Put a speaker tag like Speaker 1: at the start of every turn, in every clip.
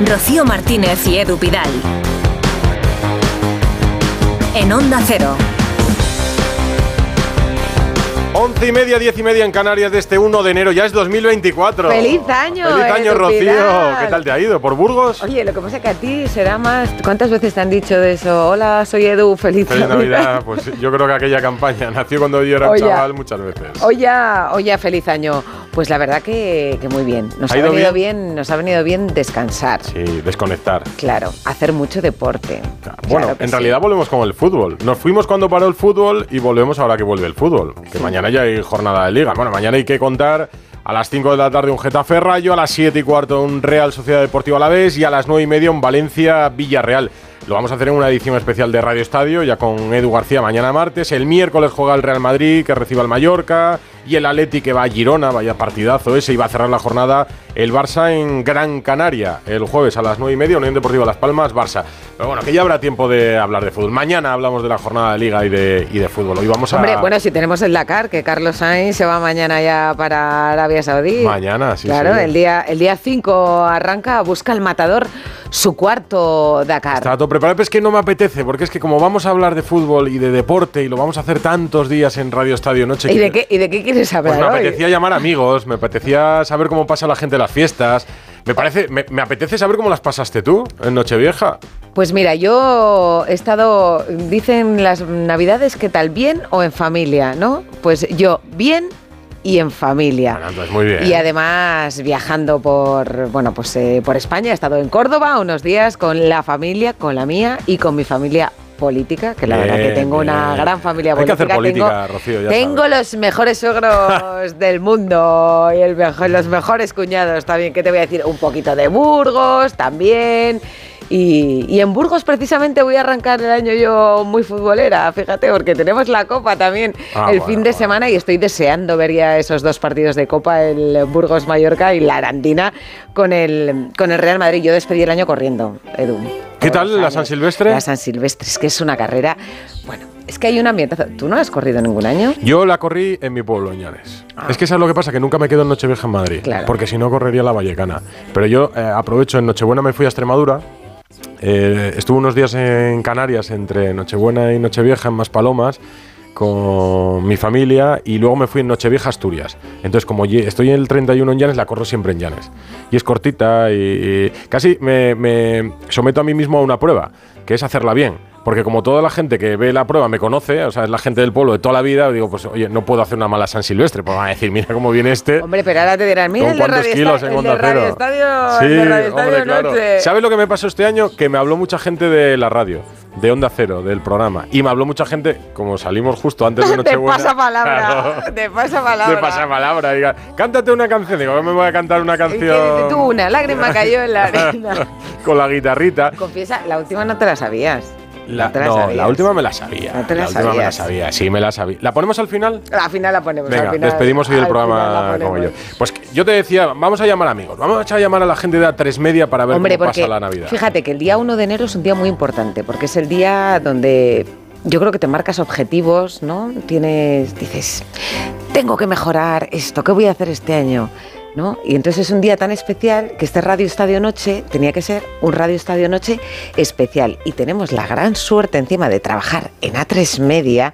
Speaker 1: Rocío Martínez y Edu Pidal. En Onda Cero.
Speaker 2: Once y media, diez y media en Canarias de este 1 de enero, ya es 2024.
Speaker 3: ¡Feliz año!
Speaker 2: ¡Feliz año,
Speaker 3: Edu
Speaker 2: Rocío!
Speaker 3: Pidal!
Speaker 2: ¿Qué tal te ha ido? ¿Por Burgos?
Speaker 3: Oye, lo que pasa es que a ti será más... ¿Cuántas veces te han dicho de eso? Hola, soy Edu, feliz,
Speaker 2: Feliz Navidad. Pues yo creo que aquella campaña nació cuando yo era un chaval muchas veces.
Speaker 3: Oye, oye, feliz año. Pues la verdad que, que muy bien. Nos
Speaker 2: ¿Ha
Speaker 3: ha,
Speaker 2: ido
Speaker 3: venido
Speaker 2: bien?
Speaker 3: bien? nos ha venido bien descansar.
Speaker 2: Sí, desconectar.
Speaker 3: Claro, hacer mucho deporte.
Speaker 2: Bueno,
Speaker 3: Claro
Speaker 2: en
Speaker 3: sí.
Speaker 2: realidad volvemos con el fútbol. Nos fuimos cuando paró el fútbol y volvemos ahora que vuelve el fútbol. Que mañana ya hay jornada de liga. Bueno, mañana hay que contar a las 5 de la tarde un Getafe Rayo, a las 7 y cuarto un Real Sociedad Deportiva Alavés y a las 9 y media un Valencia Villarreal. Lo vamos a hacer en una edición especial de Radio Estadio, ya con Edu García mañana martes. El miércoles juega el Real Madrid, que recibe al Mallorca. Y el Atleti, que va a Girona, vaya partidazo ese. Y va a cerrar la jornada el Barça en Gran Canaria. El jueves a las 9 y media, Unión Deportiva Las Palmas, Barça. Pero bueno, que ya habrá tiempo de hablar de fútbol. Mañana hablamos de la jornada de Liga y de, y de fútbol. Hoy vamos a.
Speaker 3: Hombre, bueno, si tenemos el Dakar, que Carlos Sainz se va mañana ya para Arabia Saudí.
Speaker 2: Mañana, sí,
Speaker 3: Claro,
Speaker 2: sí.
Speaker 3: el día el día 5 arranca, busca el matador su cuarto Dakar.
Speaker 2: Está todo preparado, pero es que no me apetece, porque es que como vamos a hablar de fútbol y de deporte y lo vamos a hacer tantos días en Radio Estadio Noche.
Speaker 3: ¿Y
Speaker 2: que-
Speaker 3: de qué, ¿Y de qué quieres
Speaker 2: Pues
Speaker 3: hablar
Speaker 2: me
Speaker 3: hoy?
Speaker 2: apetecía llamar amigos, me apetecía saber cómo pasa la gente en las fiestas. Me parece, me, me apetece saber cómo las pasaste tú en Nochevieja.
Speaker 3: Pues mira, yo he estado, dicen las navidades que tal bien o en familia, ¿no? Pues yo bien y en familia.
Speaker 2: Bueno, entonces muy bien.
Speaker 3: Y además viajando por, bueno, pues eh, por España, he estado en Córdoba unos días con la familia, con la mía y con mi familia política, que la verdad que
Speaker 2: Bien,
Speaker 3: tengo una gran familia
Speaker 2: Hay que
Speaker 3: política.
Speaker 2: hacer política,
Speaker 3: tengo
Speaker 2: Rocío, ya
Speaker 3: tengo
Speaker 2: sabes.
Speaker 3: los mejores suegros del mundo y el mejor- los mejores cuñados también, que te voy a decir, un poquito de Burgos también. Y, y en Burgos precisamente voy a arrancar el año yo muy futbolera, fíjate, porque tenemos la Copa también
Speaker 2: Ah,
Speaker 3: el
Speaker 2: bueno,
Speaker 3: fin de
Speaker 2: bueno.
Speaker 3: semana y estoy deseando ver ya esos dos partidos de Copa, el Burgos Mallorca y la Arandina con el, con el Real Madrid. Yo despedí el año corriendo, Edu.
Speaker 2: ¿Qué tal la. San Silvestre?
Speaker 3: La San Silvestre, es que es una carrera. Bueno, es que hay un ambientazo. ¿Tú no has corrido ningún año?
Speaker 2: Yo la corrí en mi pueblo, en Llanes. Es que sabes lo que pasa, que nunca me quedo en Nochevieja en Madrid.
Speaker 3: Ah. Claro.
Speaker 2: Porque si no correría la Vallecana. Pero yo eh, aprovecho, en Nochebuena me fui a Extremadura. Eh, estuve unos días en Canarias entre Nochebuena y Nochevieja en Maspalomas con mi familia y luego me fui en Nochevieja Asturias. Entonces, como estoy en el 31 en Llanes, la corro siempre en Llanes. Y es cortita y, y casi me, me someto a mí mismo a una prueba, que es hacerla bien. Porque como toda la gente que ve la prueba me conoce, o sea, es la gente del pueblo de toda la vida, digo, pues oye, no puedo hacer una mala San Silvestre, pues van a decir, mira cómo viene este.
Speaker 3: Hombre, pero ahora te dirán, mira
Speaker 2: ¿Con
Speaker 3: el de
Speaker 2: cuántos
Speaker 3: Radio,
Speaker 2: kilos en
Speaker 3: el
Speaker 2: Onda
Speaker 3: de Radio
Speaker 2: Cero?
Speaker 3: Estadio,
Speaker 2: Sí,
Speaker 3: el de Radio Estadio
Speaker 2: hombre, claro.
Speaker 3: Noche.
Speaker 2: ¿Sabes lo que me pasó este año? Que me habló mucha gente de la radio, de Onda Cero, del programa. Y me habló mucha gente, como salimos justo antes de
Speaker 3: De
Speaker 2: Nochebuena.
Speaker 3: pasapalabra,
Speaker 2: Claro,
Speaker 3: de pasapalabra.
Speaker 2: de pasapalabra. Diga, cántate una canción. Digo, me voy a cantar una
Speaker 3: ¿Y qué dices
Speaker 2: canción.
Speaker 3: tú? Una lágrima cayó en la arena.
Speaker 2: con la guitarrita.
Speaker 3: Confiesa, la última no te la sabías.
Speaker 2: La,
Speaker 3: no la
Speaker 2: no, la última me la sabía.
Speaker 3: No te la
Speaker 2: última me la sabía, sí, me la sabía. ¿La ponemos al final?
Speaker 3: Al final la ponemos.
Speaker 2: Venga,
Speaker 3: al final,
Speaker 2: despedimos hoy el programa
Speaker 3: la
Speaker 2: como yo. Pues yo te decía, vamos a llamar amigos, vamos a llamar a la gente de A3 Media para ver
Speaker 3: Hombre,
Speaker 2: cómo
Speaker 3: porque
Speaker 2: pasa la Navidad.
Speaker 3: fíjate que el día 1 de enero es un día muy importante, porque es el día donde yo creo que te marcas objetivos, ¿no? Tienes, dices, tengo que mejorar esto, ¿qué voy a hacer este año? ¿No? Y entonces es un día tan especial que este Radio Estadio Noche tenía que ser un Radio Estadio Noche especial. Y tenemos la gran suerte encima de trabajar en A3 Media,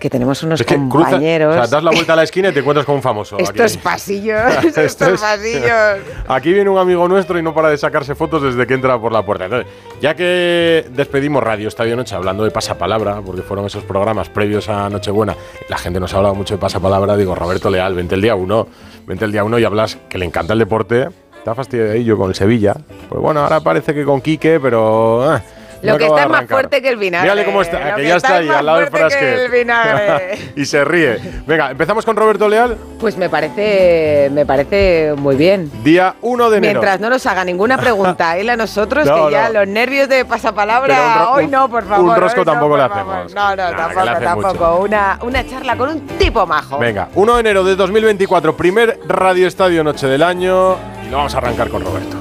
Speaker 3: que tenemos unos
Speaker 2: Es que cruza-
Speaker 3: compañeros.
Speaker 2: o sea, das la vuelta a la esquina y te encuentras con un famoso.
Speaker 3: estos
Speaker 2: aquí.
Speaker 3: pasillos,
Speaker 2: Esto
Speaker 3: estos
Speaker 2: es-
Speaker 3: pasillos.
Speaker 2: Aquí viene un amigo nuestro y no para de sacarse fotos desde que entra por la puerta. Entonces, ya que despedimos Radio Estadio Noche hablando de pasapalabra, porque fueron esos programas previos a Nochebuena, la gente nos ha hablado mucho de pasapalabra, digo, Roberto Leal, vente el día uno, vente el día uno y hablas que le encanta el deporte. Está fastidiadillo con el Sevilla. Pues bueno, ahora parece que con Quique, pero... eh,
Speaker 3: Lo
Speaker 2: no
Speaker 3: que está es más fuerte que el vinagre.
Speaker 2: Mírale cómo está,
Speaker 3: Lo
Speaker 2: que
Speaker 3: que
Speaker 2: ya
Speaker 3: está
Speaker 2: está
Speaker 3: es
Speaker 2: ahí
Speaker 3: más
Speaker 2: al lado del
Speaker 3: fuerte que
Speaker 2: frasquet.
Speaker 3: el vinagre.
Speaker 2: y se ríe. Venga, empezamos con Roberto Leal.
Speaker 3: Pues me parece, me parece muy bien.
Speaker 2: Día 1 de enero.
Speaker 3: Mientras no nos haga ninguna pregunta él a nosotros,
Speaker 2: No,
Speaker 3: que ya
Speaker 2: no.
Speaker 3: los nervios de pasapalabra, hoy no, por favor.
Speaker 2: un rosco tampoco le hacemos.
Speaker 3: No, no, tampoco,
Speaker 2: hace
Speaker 3: tampoco. Una, una charla con un tipo majo.
Speaker 2: Venga, 1 de enero de 2024, primer Radio Estadio Noche del año y lo vamos a arrancar con Roberto.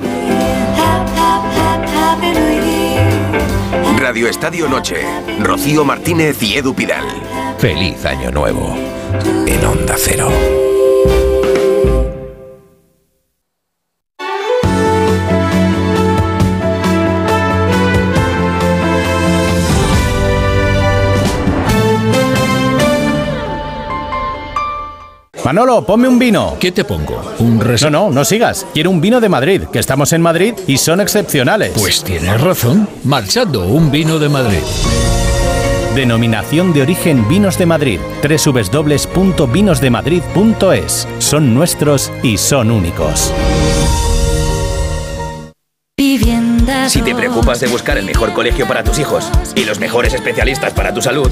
Speaker 4: Radio Estadio Noche. Rocío Martínez y Edu Pidal. Feliz Año Nuevo. En Onda Cero.
Speaker 5: Manolo, ponme un vino.
Speaker 6: ¿Qué te pongo? ¿Un
Speaker 5: res... No, no, no sigas. Quiero un vino de Madrid, que estamos en Madrid y son excepcionales.
Speaker 6: Pues tienes razón. Marchando, un vino de Madrid.
Speaker 5: Denominación de origen Vinos de Madrid. www.vinosdemadrid.es. Son nuestros y son únicos.
Speaker 7: Si te preocupas de buscar el mejor colegio para tus hijos y los mejores especialistas para tu salud,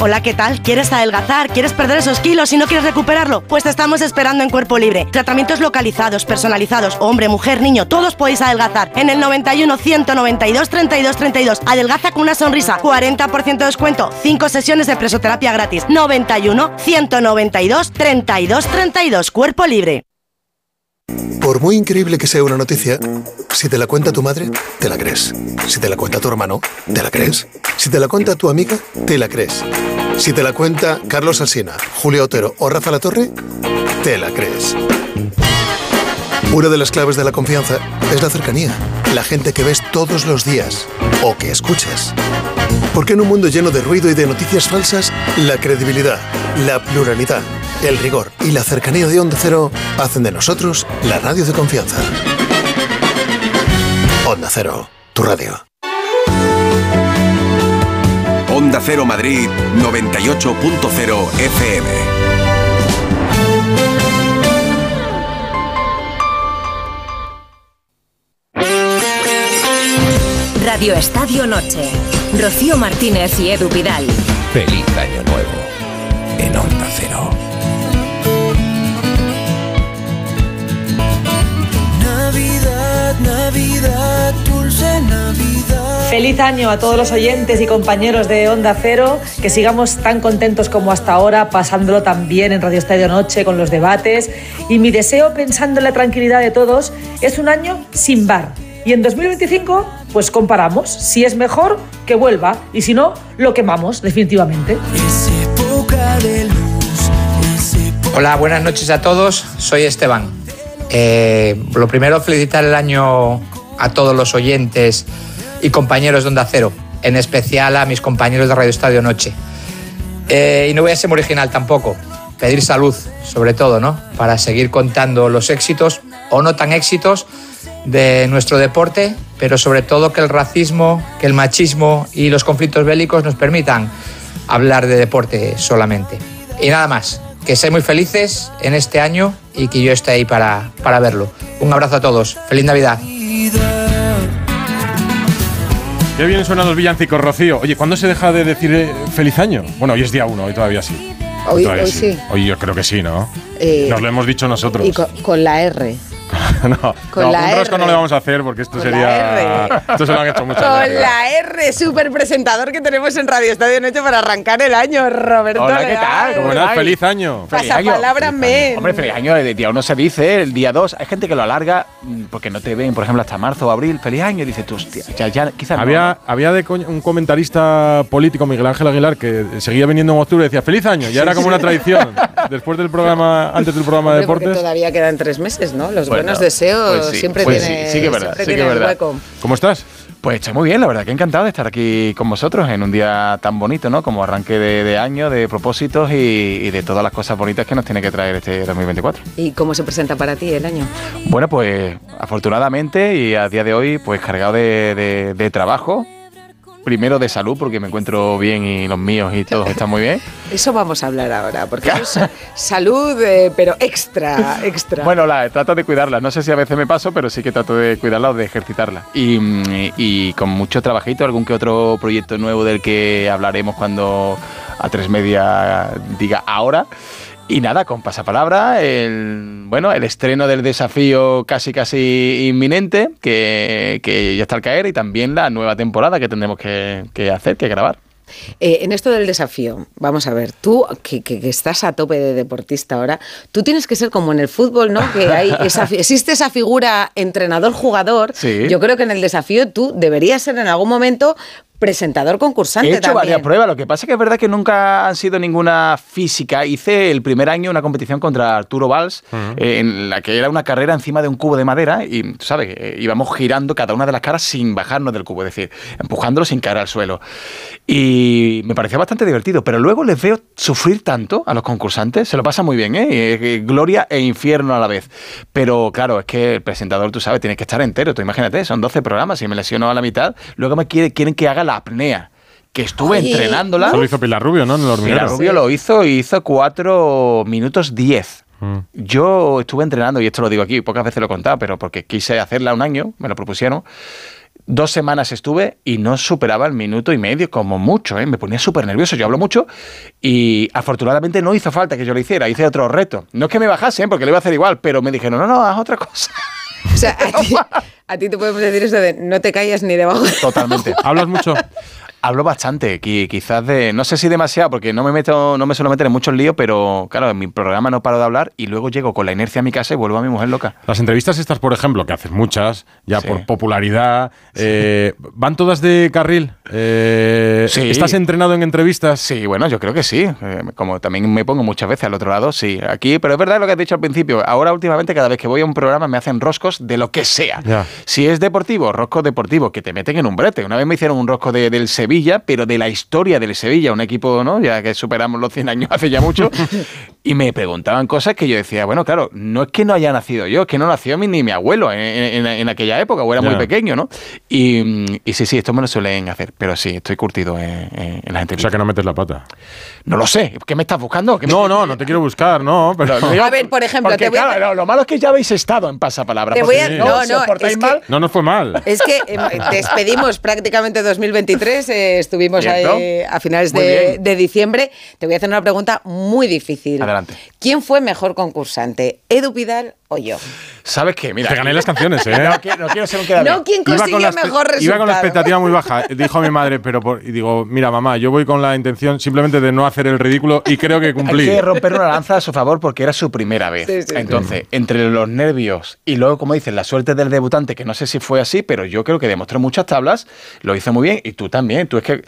Speaker 8: Hola, ¿qué tal? ¿Quieres adelgazar? ¿Quieres perder esos kilos y no quieres recuperarlo? Pues te estamos esperando en Cuerpo Libre. Tratamientos localizados, personalizados, hombre, mujer, niño, todos podéis adelgazar. En el 91 192 32 32. Adelgaza con una sonrisa. 40% de descuento. 5 sesiones de presoterapia gratis. 91 192 32 32. Cuerpo Libre.
Speaker 9: Por muy increíble que sea una noticia, si te la cuenta tu madre, te la crees. Si te la cuenta tu hermano, te la crees. Si te la cuenta tu amiga, te la crees. Si te la cuenta Carlos Alsina, Julio Otero o Rafa La Torre, te la crees. Una de las claves de la confianza es la cercanía, la gente que ves todos los días o que escuchas. Porque en un mundo lleno de ruido y de noticias falsas, la credibilidad, la pluralidad, el rigor y la cercanía de Onda Cero hacen de nosotros la radio de confianza. Onda Cero, tu radio.
Speaker 4: Onda Cero Madrid 98.0 FM.
Speaker 1: Radio Estadio Noche. Rocío Martínez y Edu Vidal.
Speaker 4: Feliz Año Nuevo en Onda Cero.
Speaker 8: Navidad, dulce Navidad. Feliz año a todos los oyentes y compañeros de Onda Cero, que sigamos tan contentos como hasta ahora, pasándolo tan bien en Radio Estadio Noche con los debates. Y mi deseo, pensando en la tranquilidad de todos, es un año sin bar. Y en 2025, pues comparamos. Si es mejor, que vuelva. Y si no, lo quemamos, definitivamente.
Speaker 10: Hola, buenas noches a todos. Soy Esteban. Eh, lo primero, felicitar el año a todos los oyentes y compañeros de Onda Cero, en especial a mis compañeros de Radio Estadio Noche. Eh, y no voy a ser muy original tampoco, pedir salud, sobre todo, ¿no? Para seguir contando los éxitos o no tan éxitos de nuestro deporte, pero sobre todo que el racismo, que el machismo y los conflictos bélicos nos permitan hablar de deporte solamente. Y nada más, que sean muy felices en este año y que yo esté ahí para, para verlo. Un abrazo a todos. Feliz Navidad.
Speaker 2: Qué bien suenan los villancicos, Rocío. Oye, ¿cuándo se deja de decir eh, feliz año? Bueno, hoy es día uno, hoy todavía sí.
Speaker 3: Hoy, sí.
Speaker 2: Hoy yo creo que sí, ¿no? Eh, Nos lo hemos dicho nosotros.
Speaker 3: Y con la R.
Speaker 2: no, con la un rosco no le vamos a hacer porque esto sería. Esto se lo han hecho muchas
Speaker 3: Con la R, super presentador que tenemos en Radio Estadio Noche para arrancar el año, Roberto.
Speaker 11: Hola, ¿qué tal?
Speaker 2: ¿Cómo Feliz año.
Speaker 3: Pasa palabra men.
Speaker 11: Hombre, feliz año. El día uno se dice, el día dos. Hay gente que lo alarga mm, porque no te ven, por ejemplo, hasta marzo o abril. Feliz año. Y dice tú, hostia, ya, ya quizás.
Speaker 2: Había, había de un comentarista político, Miguel Ángel Aguilar, que seguía viniendo en octubre y decía, feliz año. Ya era como una tradición. Después del programa, antes del programa de deportes.
Speaker 3: todavía quedan tres meses, ¿no? Los buenos deseos pues siempre pues tiene, sí, que verdad, sí que verdad.
Speaker 2: ¿Cómo estás?
Speaker 11: Pues estoy muy bien, la verdad que encantado de estar aquí con vosotros en un día tan bonito, ¿no? Como arranque de, año, de propósitos y, de todas las cosas bonitas que nos tiene que traer este 2024.
Speaker 3: ¿Y cómo se presenta para ti el año?
Speaker 11: Bueno, pues afortunadamente y a día de hoy, pues cargado de, de trabajo, primero de salud, porque me encuentro bien y los míos y todos están muy bien.
Speaker 3: Eso vamos a hablar ahora, porque es salud, eh, pero extra, extra.
Speaker 11: Bueno, la, trato de cuidarla. No sé si a veces me paso, pero sí que trato de cuidarla o de ejercitarla. Y, y con mucho trabajito, algún que otro proyecto nuevo del que hablaremos cuando a tres media diga ahora. Y nada, con pasapalabra, el, bueno, el estreno del desafío casi casi inminente, que, ya está al caer, y también la nueva temporada que tendremos que, hacer, que grabar.
Speaker 3: Eh, en esto del desafío, vamos a ver, tú que, estás a tope de deportista ahora, tú tienes que ser como en el fútbol, ¿no? Que hay existe esa figura entrenador-jugador. Yo creo que en el desafío tú deberías ser en algún momento presentador concursante
Speaker 11: He hecho
Speaker 3: también.
Speaker 11: varias pruebas, lo que pasa es que es verdad que nunca han sido ninguna física. Hice el primer año una competición contra Arturo Valls, eh, en la que era una carrera encima de un cubo de madera y, tú ¿sabes? Eh, íbamos girando cada una de las caras sin bajarnos del cubo, es decir, empujándolo sin caer al suelo. Y me parecía bastante divertido, pero luego les veo sufrir tanto a los concursantes, se lo pasa muy bien, ¿eh? Eh, Gloria e infierno a la vez. Pero claro, es que el presentador, tú sabes, tiene que estar entero. Tú imagínate, son 12 programas y me lesiono a la mitad, luego me quiere- quieren que haga la apnea. Que estuve
Speaker 3: Ay.
Speaker 11: entrenándola.
Speaker 2: Eso lo hizo Pilar Rubio, ¿no? En el hormiguero.
Speaker 11: Pilar Rubio lo hizo y hizo 4 minutos 10.
Speaker 2: Mm.
Speaker 11: Yo estuve entrenando, y esto lo digo aquí, pocas veces lo he contado, pero porque quise hacerla un año, me lo propusieron. Dos semanas estuve y no superaba el minuto y medio, como mucho, ¿eh? me ponía súper nervioso. Yo hablo mucho y afortunadamente no hizo falta que yo lo hiciera, hice otro reto. No es que me bajase, ¿eh? porque lo iba a hacer igual, pero me dijeron, no, no, haz otra cosa.
Speaker 3: O sea, a ti, a ti te podemos decir eso de no te calles ni debajo.
Speaker 11: Totalmente.
Speaker 2: ¿Hablas mucho?
Speaker 11: Hablo bastante, qui- quizás de, no sé si demasiado, porque no me meto, no me suelo meter en muchos líos, pero claro, en mi programa no paro de hablar y luego llego con la inercia a mi casa y vuelvo a mi mujer loca.
Speaker 2: Las entrevistas estas, por ejemplo, que haces muchas, ya
Speaker 11: Sí.
Speaker 2: por popularidad, eh, ¿van todas de carril? Eh,
Speaker 11: Sí.
Speaker 2: ¿Estás entrenado en entrevistas?
Speaker 11: Sí, bueno, yo creo que sí. Eh, como también me pongo muchas veces al otro lado, sí. Aquí, pero es verdad lo que has dicho al principio. Ahora, últimamente, cada vez que voy a un programa me hacen roscos de lo que sea.
Speaker 2: Ya.
Speaker 11: Si es deportivo, rosco deportivo, que te meten en un brete. Una vez me hicieron un rosco de- del Sevilla, pero de la historia del Sevilla, un equipo, ¿no? Ya que superamos los 100 años hace ya mucho. y me preguntaban cosas que yo decía, bueno, claro, no es que no haya nacido yo, es que no nació mi- ni mi abuelo en, en- en aquella época, o era muy
Speaker 2: Ya.
Speaker 11: pequeño, ¿no? Y, y sí, sí, esto me lo suelen hacer, pero sí, estoy curtido en, en, en las
Speaker 2: O sea, que no metes la pata.
Speaker 11: No lo sé. ¿Qué me estás buscando? ¿Qué me-
Speaker 2: No, no, no te quiero buscar, no. Pero...
Speaker 11: Lo digo
Speaker 3: A ver, por ejemplo,
Speaker 11: porque,
Speaker 3: te voy a-
Speaker 11: claro, lo, lo malo es que ya habéis estado en pasapalabra.
Speaker 3: Te voy a-
Speaker 11: si
Speaker 3: no,
Speaker 11: si
Speaker 3: no,
Speaker 11: os portáis
Speaker 3: es que-
Speaker 11: mal,
Speaker 2: No nos fue mal.
Speaker 3: Es que eh, despedimos prácticamente 2023, eh, estuvimos ahí a finales de, diciembre. Te voy a hacer una pregunta muy difícil.
Speaker 11: Adelante.
Speaker 3: ¿Quién fue mejor concursante, Edu Pidal o yo?
Speaker 11: ¿Sabes qué? Mira,
Speaker 2: Te gané las canciones, ¿eh?
Speaker 11: No quiero, no quiero ser un queda bien.
Speaker 3: No, ¿quién
Speaker 2: Iba
Speaker 3: consiguió mejor resultado?
Speaker 2: Iba con la expectativa muy baja. Dijo mi madre, pero por- y digo, mira, mamá, yo voy con la intención simplemente de no hacer el ridículo y creo que
Speaker 11: Hay
Speaker 2: cumplí.
Speaker 11: que romper una lanza a su favor porque era su primera vez.
Speaker 3: Sí, sí, sí.
Speaker 11: Entonces, entre los nervios y luego, como dices, la suerte del debutante, que no sé si fue así, pero yo creo que demostró muchas tablas, lo hizo muy bien y tú también. Tú es que.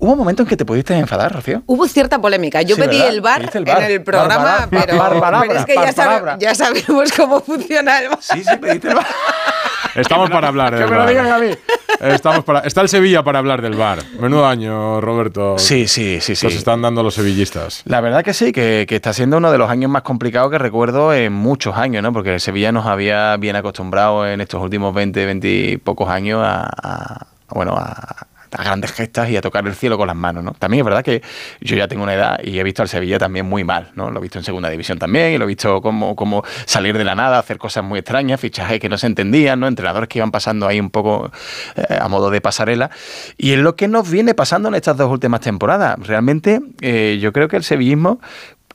Speaker 11: ¿Hubo un momento en que te pudiste enfadar, Rocío?
Speaker 3: Hubo cierta polémica. Yo
Speaker 11: Sí,
Speaker 3: pedí el bar,
Speaker 11: el bar.
Speaker 3: en el programa,
Speaker 11: Bar, bar,
Speaker 3: pero, pero es que ya, sabe- ya sabemos cómo funciona el bar.
Speaker 11: Sí, sí, pediste el bar.
Speaker 2: Estamos para hablar
Speaker 11: que
Speaker 2: del
Speaker 11: me lo digan a mí.
Speaker 2: Estamos para, está el Sevilla para hablar del bar. Menudo año, Roberto.
Speaker 11: Sí, sí, sí, sí.
Speaker 2: Nos están dando los sevillistas.
Speaker 11: La verdad que sí, que, que está siendo uno de los años más complicados que recuerdo en muchos años, ¿no? Porque el Sevilla nos había bien acostumbrado en estos últimos 20, 20 y pocos años a, a- bueno, a, a grandes gestas y a tocar el cielo con las manos, ¿no? También es verdad que yo ya tengo una edad y he visto al Sevilla también muy mal, ¿no? Lo he visto en segunda división también y lo he visto como, como salir de la nada, hacer cosas muy extrañas, fichajes que no se entendían, ¿no? Entrenadores que iban pasando ahí un poco eh, a modo de pasarela. Y es lo que nos viene pasando en estas dos últimas temporadas. Realmente eh, yo creo que el sevillismo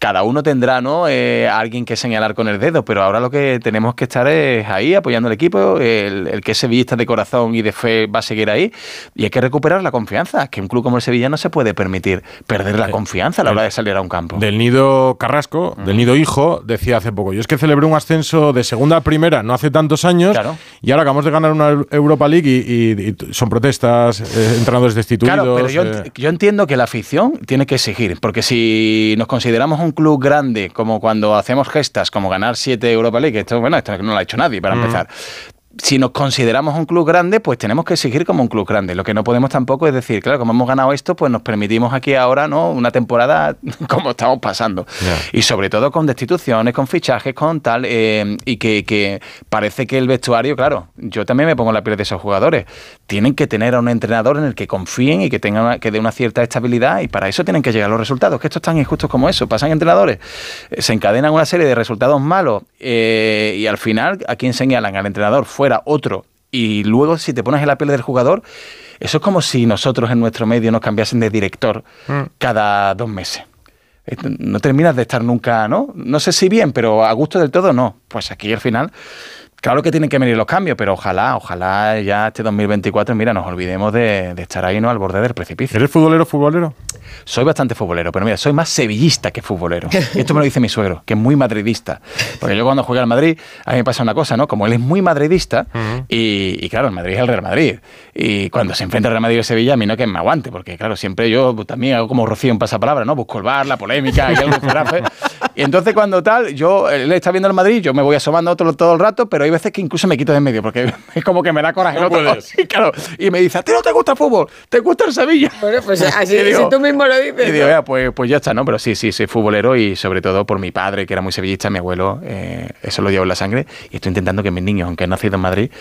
Speaker 11: cada uno tendrá ¿no? Eh, alguien que señalar con el dedo, pero ahora lo que tenemos que estar es ahí apoyando al equipo, el, el que es sevillista de corazón y de fe va a seguir ahí, y hay que recuperar la confianza, que un club como el Sevilla no se puede permitir perder la confianza a la hora de salir a un campo.
Speaker 2: Del Nido Carrasco, del Nido Hijo, decía hace poco, yo es que celebré un ascenso de segunda a primera no hace tantos años
Speaker 11: Claro.
Speaker 2: y ahora acabamos de ganar una Europa League y, y- y son protestas, eh, entrenadores destituidos.
Speaker 11: Claro, pero yo,
Speaker 2: eh,
Speaker 11: yo entiendo que la afición tiene que exigir, porque si nos consideramos un club grande, como cuando hacemos gestas, como ganar 7 Europa League, esto, bueno, esto no lo ha hecho nadie para empezar. Si nos consideramos un club grande, pues tenemos que exigir como un club grande. Lo que no podemos tampoco es decir, claro, como hemos ganado esto, pues nos permitimos aquí ahora, ¿no? Una temporada como estamos pasando. Y sobre todo con destituciones, con fichajes, con tal, eh, y que, que parece que el vestuario, claro, yo también me pongo en la piel de esos jugadores. Tienen que tener a un entrenador en el que confíen y que tenga una- que dé una cierta estabilidad, y para eso tienen que llegar los resultados. Que esto es tan injusto como eso. Pasan entrenadores, eh, se encadenan una serie de resultados malos, eh, y al final, ¿a quién señalan? Al entrenador fuera otro. Y luego, si te pones en la piel del jugador, eso es como si nosotros en nuestro medio nos cambiasen de director cada dos meses. No terminas de estar nunca, ¿no? No sé si bien, pero a gusto del todo no. Pues aquí al final Claro que tienen que venir los cambios, pero ojalá, ojalá ya este 2024, mira, nos olvidemos de, estar ahí ¿no? al borde del precipicio.
Speaker 2: ¿Eres futbolero, futbolero?
Speaker 11: Soy bastante futbolero, pero mira, soy más sevillista que futbolero. Y esto me lo dice mi suegro, que es muy madridista. Porque yo cuando jugué al Madrid, a mí me pasa una cosa, ¿no? Como él es muy madridista, y, claro, el Madrid es el Real Madrid. Y cuando se enfrenta el Real Madrid y Sevilla, a mí no que me aguante, porque claro, siempre yo también hago como Rocío en pasapalabra, ¿no? Busco el bar, la polémica, y, y entonces cuando tal, yo, él está viendo el Madrid, yo me voy asomando todo, todo el rato, pero hay veces que incluso me quito de en medio, porque es como que me da coraje. y, claro, y me dice, ¿a ti no te gusta el fútbol? ¿Te gusta el Sevilla?
Speaker 3: Bueno, pues así, si tú mismo lo dices.
Speaker 11: Y digo, pues, pues ya está, ¿no? Pero sí, sí, soy futbolero y sobre todo por mi padre, que era muy sevillista, mi abuelo, eh, eso lo llevo en la sangre. Y estoy intentando que mis niños, aunque han nacido en Madrid,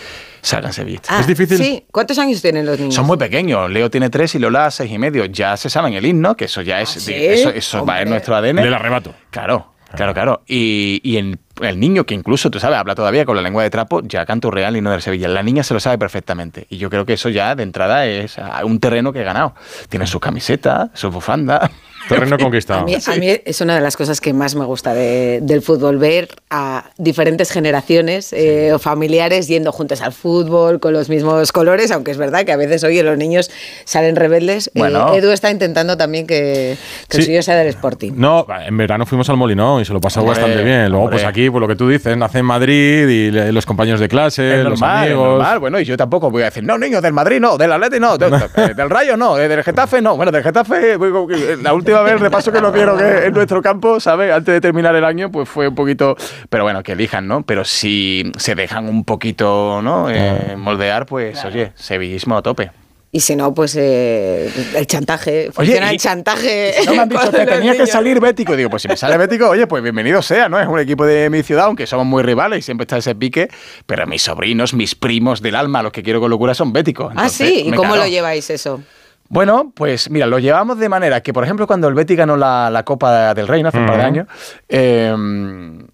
Speaker 11: salgan sevillistas.
Speaker 3: Ah,
Speaker 11: es
Speaker 3: difícil. Sí, ¿cuántos años tienen los niños?
Speaker 11: Son muy pequeños. Leo tiene tres y Lola seis y medio. Ya se saben el himno, que eso ya es.
Speaker 3: ¿Ah,
Speaker 11: eso, eso va en nuestro ADN.
Speaker 2: Del arrebato.
Speaker 11: Claro. Claro, claro. Y, y el, niño, que incluso, tú sabes, habla todavía con la lengua de trapo, ya canta un real y no de Sevilla. La niña se lo sabe perfectamente. Y yo creo que eso ya de entrada es un terreno que he ganado. Tiene su camiseta, su bufanda.
Speaker 2: Terreno conquistado.
Speaker 3: A mí, es una de las cosas que más me gusta del fútbol, ver a diferentes generaciones eh, o familiares yendo juntos al fútbol con los mismos colores, aunque es verdad que a veces, oye, los niños salen rebeldes. Eh, Edu está intentando también que, que el suyo sea del Sporting.
Speaker 2: No, en verano fuimos al Molinón y se lo pasó bastante bien. Luego, pues aquí, por lo que tú dices, nace en Madrid y los compañeros de clase, los amigos.
Speaker 11: Bueno, y yo tampoco voy a decir, no, niños del Madrid no, del Atleti no, del, del Rayo no, del Getafe no. Bueno, del Getafe, la última a ver, de paso que lo vieron en nuestro campo, ¿sabes? Antes de terminar el año, pues fue un poquito. Pero bueno, que elijan, ¿no? Pero si se dejan un poquito, ¿no? Eh, moldear, pues, oye, sevillismo a tope.
Speaker 3: Y si no, pues eh, el chantaje. Funciona el chantaje.
Speaker 11: No me han dicho que tenía que salir bético. Digo, pues si me sale bético, oye, pues bienvenido sea, ¿no? Es un equipo de mi ciudad, aunque somos muy rivales y siempre está ese pique. Pero mis sobrinos, mis primos del alma, los que quiero con locura, son béticos.
Speaker 3: ah, sí. ¿Y cómo lo lleváis eso?
Speaker 11: Bueno, pues mira, lo llevamos de manera que, por ejemplo, cuando el Betty ganó la, Copa del Reino hace un par de años, em,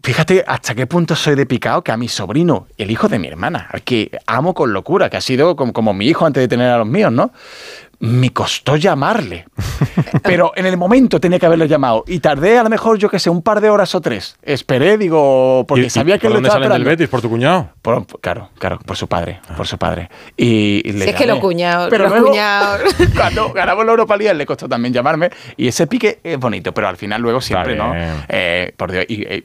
Speaker 11: fíjate hasta qué punto soy de picado que a mi sobrino, el hijo de mi hermana, al que amo con locura, que ha sido como, como mi hijo antes de tener a los míos, ¿no? Me costó llamarle. Pero en el momento tenía que haberlo llamado. Y tardé a lo mejor, yo qué sé, un par de horas o tres. Esperé, digo, porque sabía que
Speaker 2: ¿por dónde salen del Betis? ¿Por tu cuñado?
Speaker 11: claro, claro, por su padre, por su padre. Y,
Speaker 3: es que lo cuñado, pero los cuñados...
Speaker 11: cuando ganamos la Europa League le costó también llamarme. Y ese pique es bonito, pero al final luego siempre, ¿no? Eh, por Dios, y,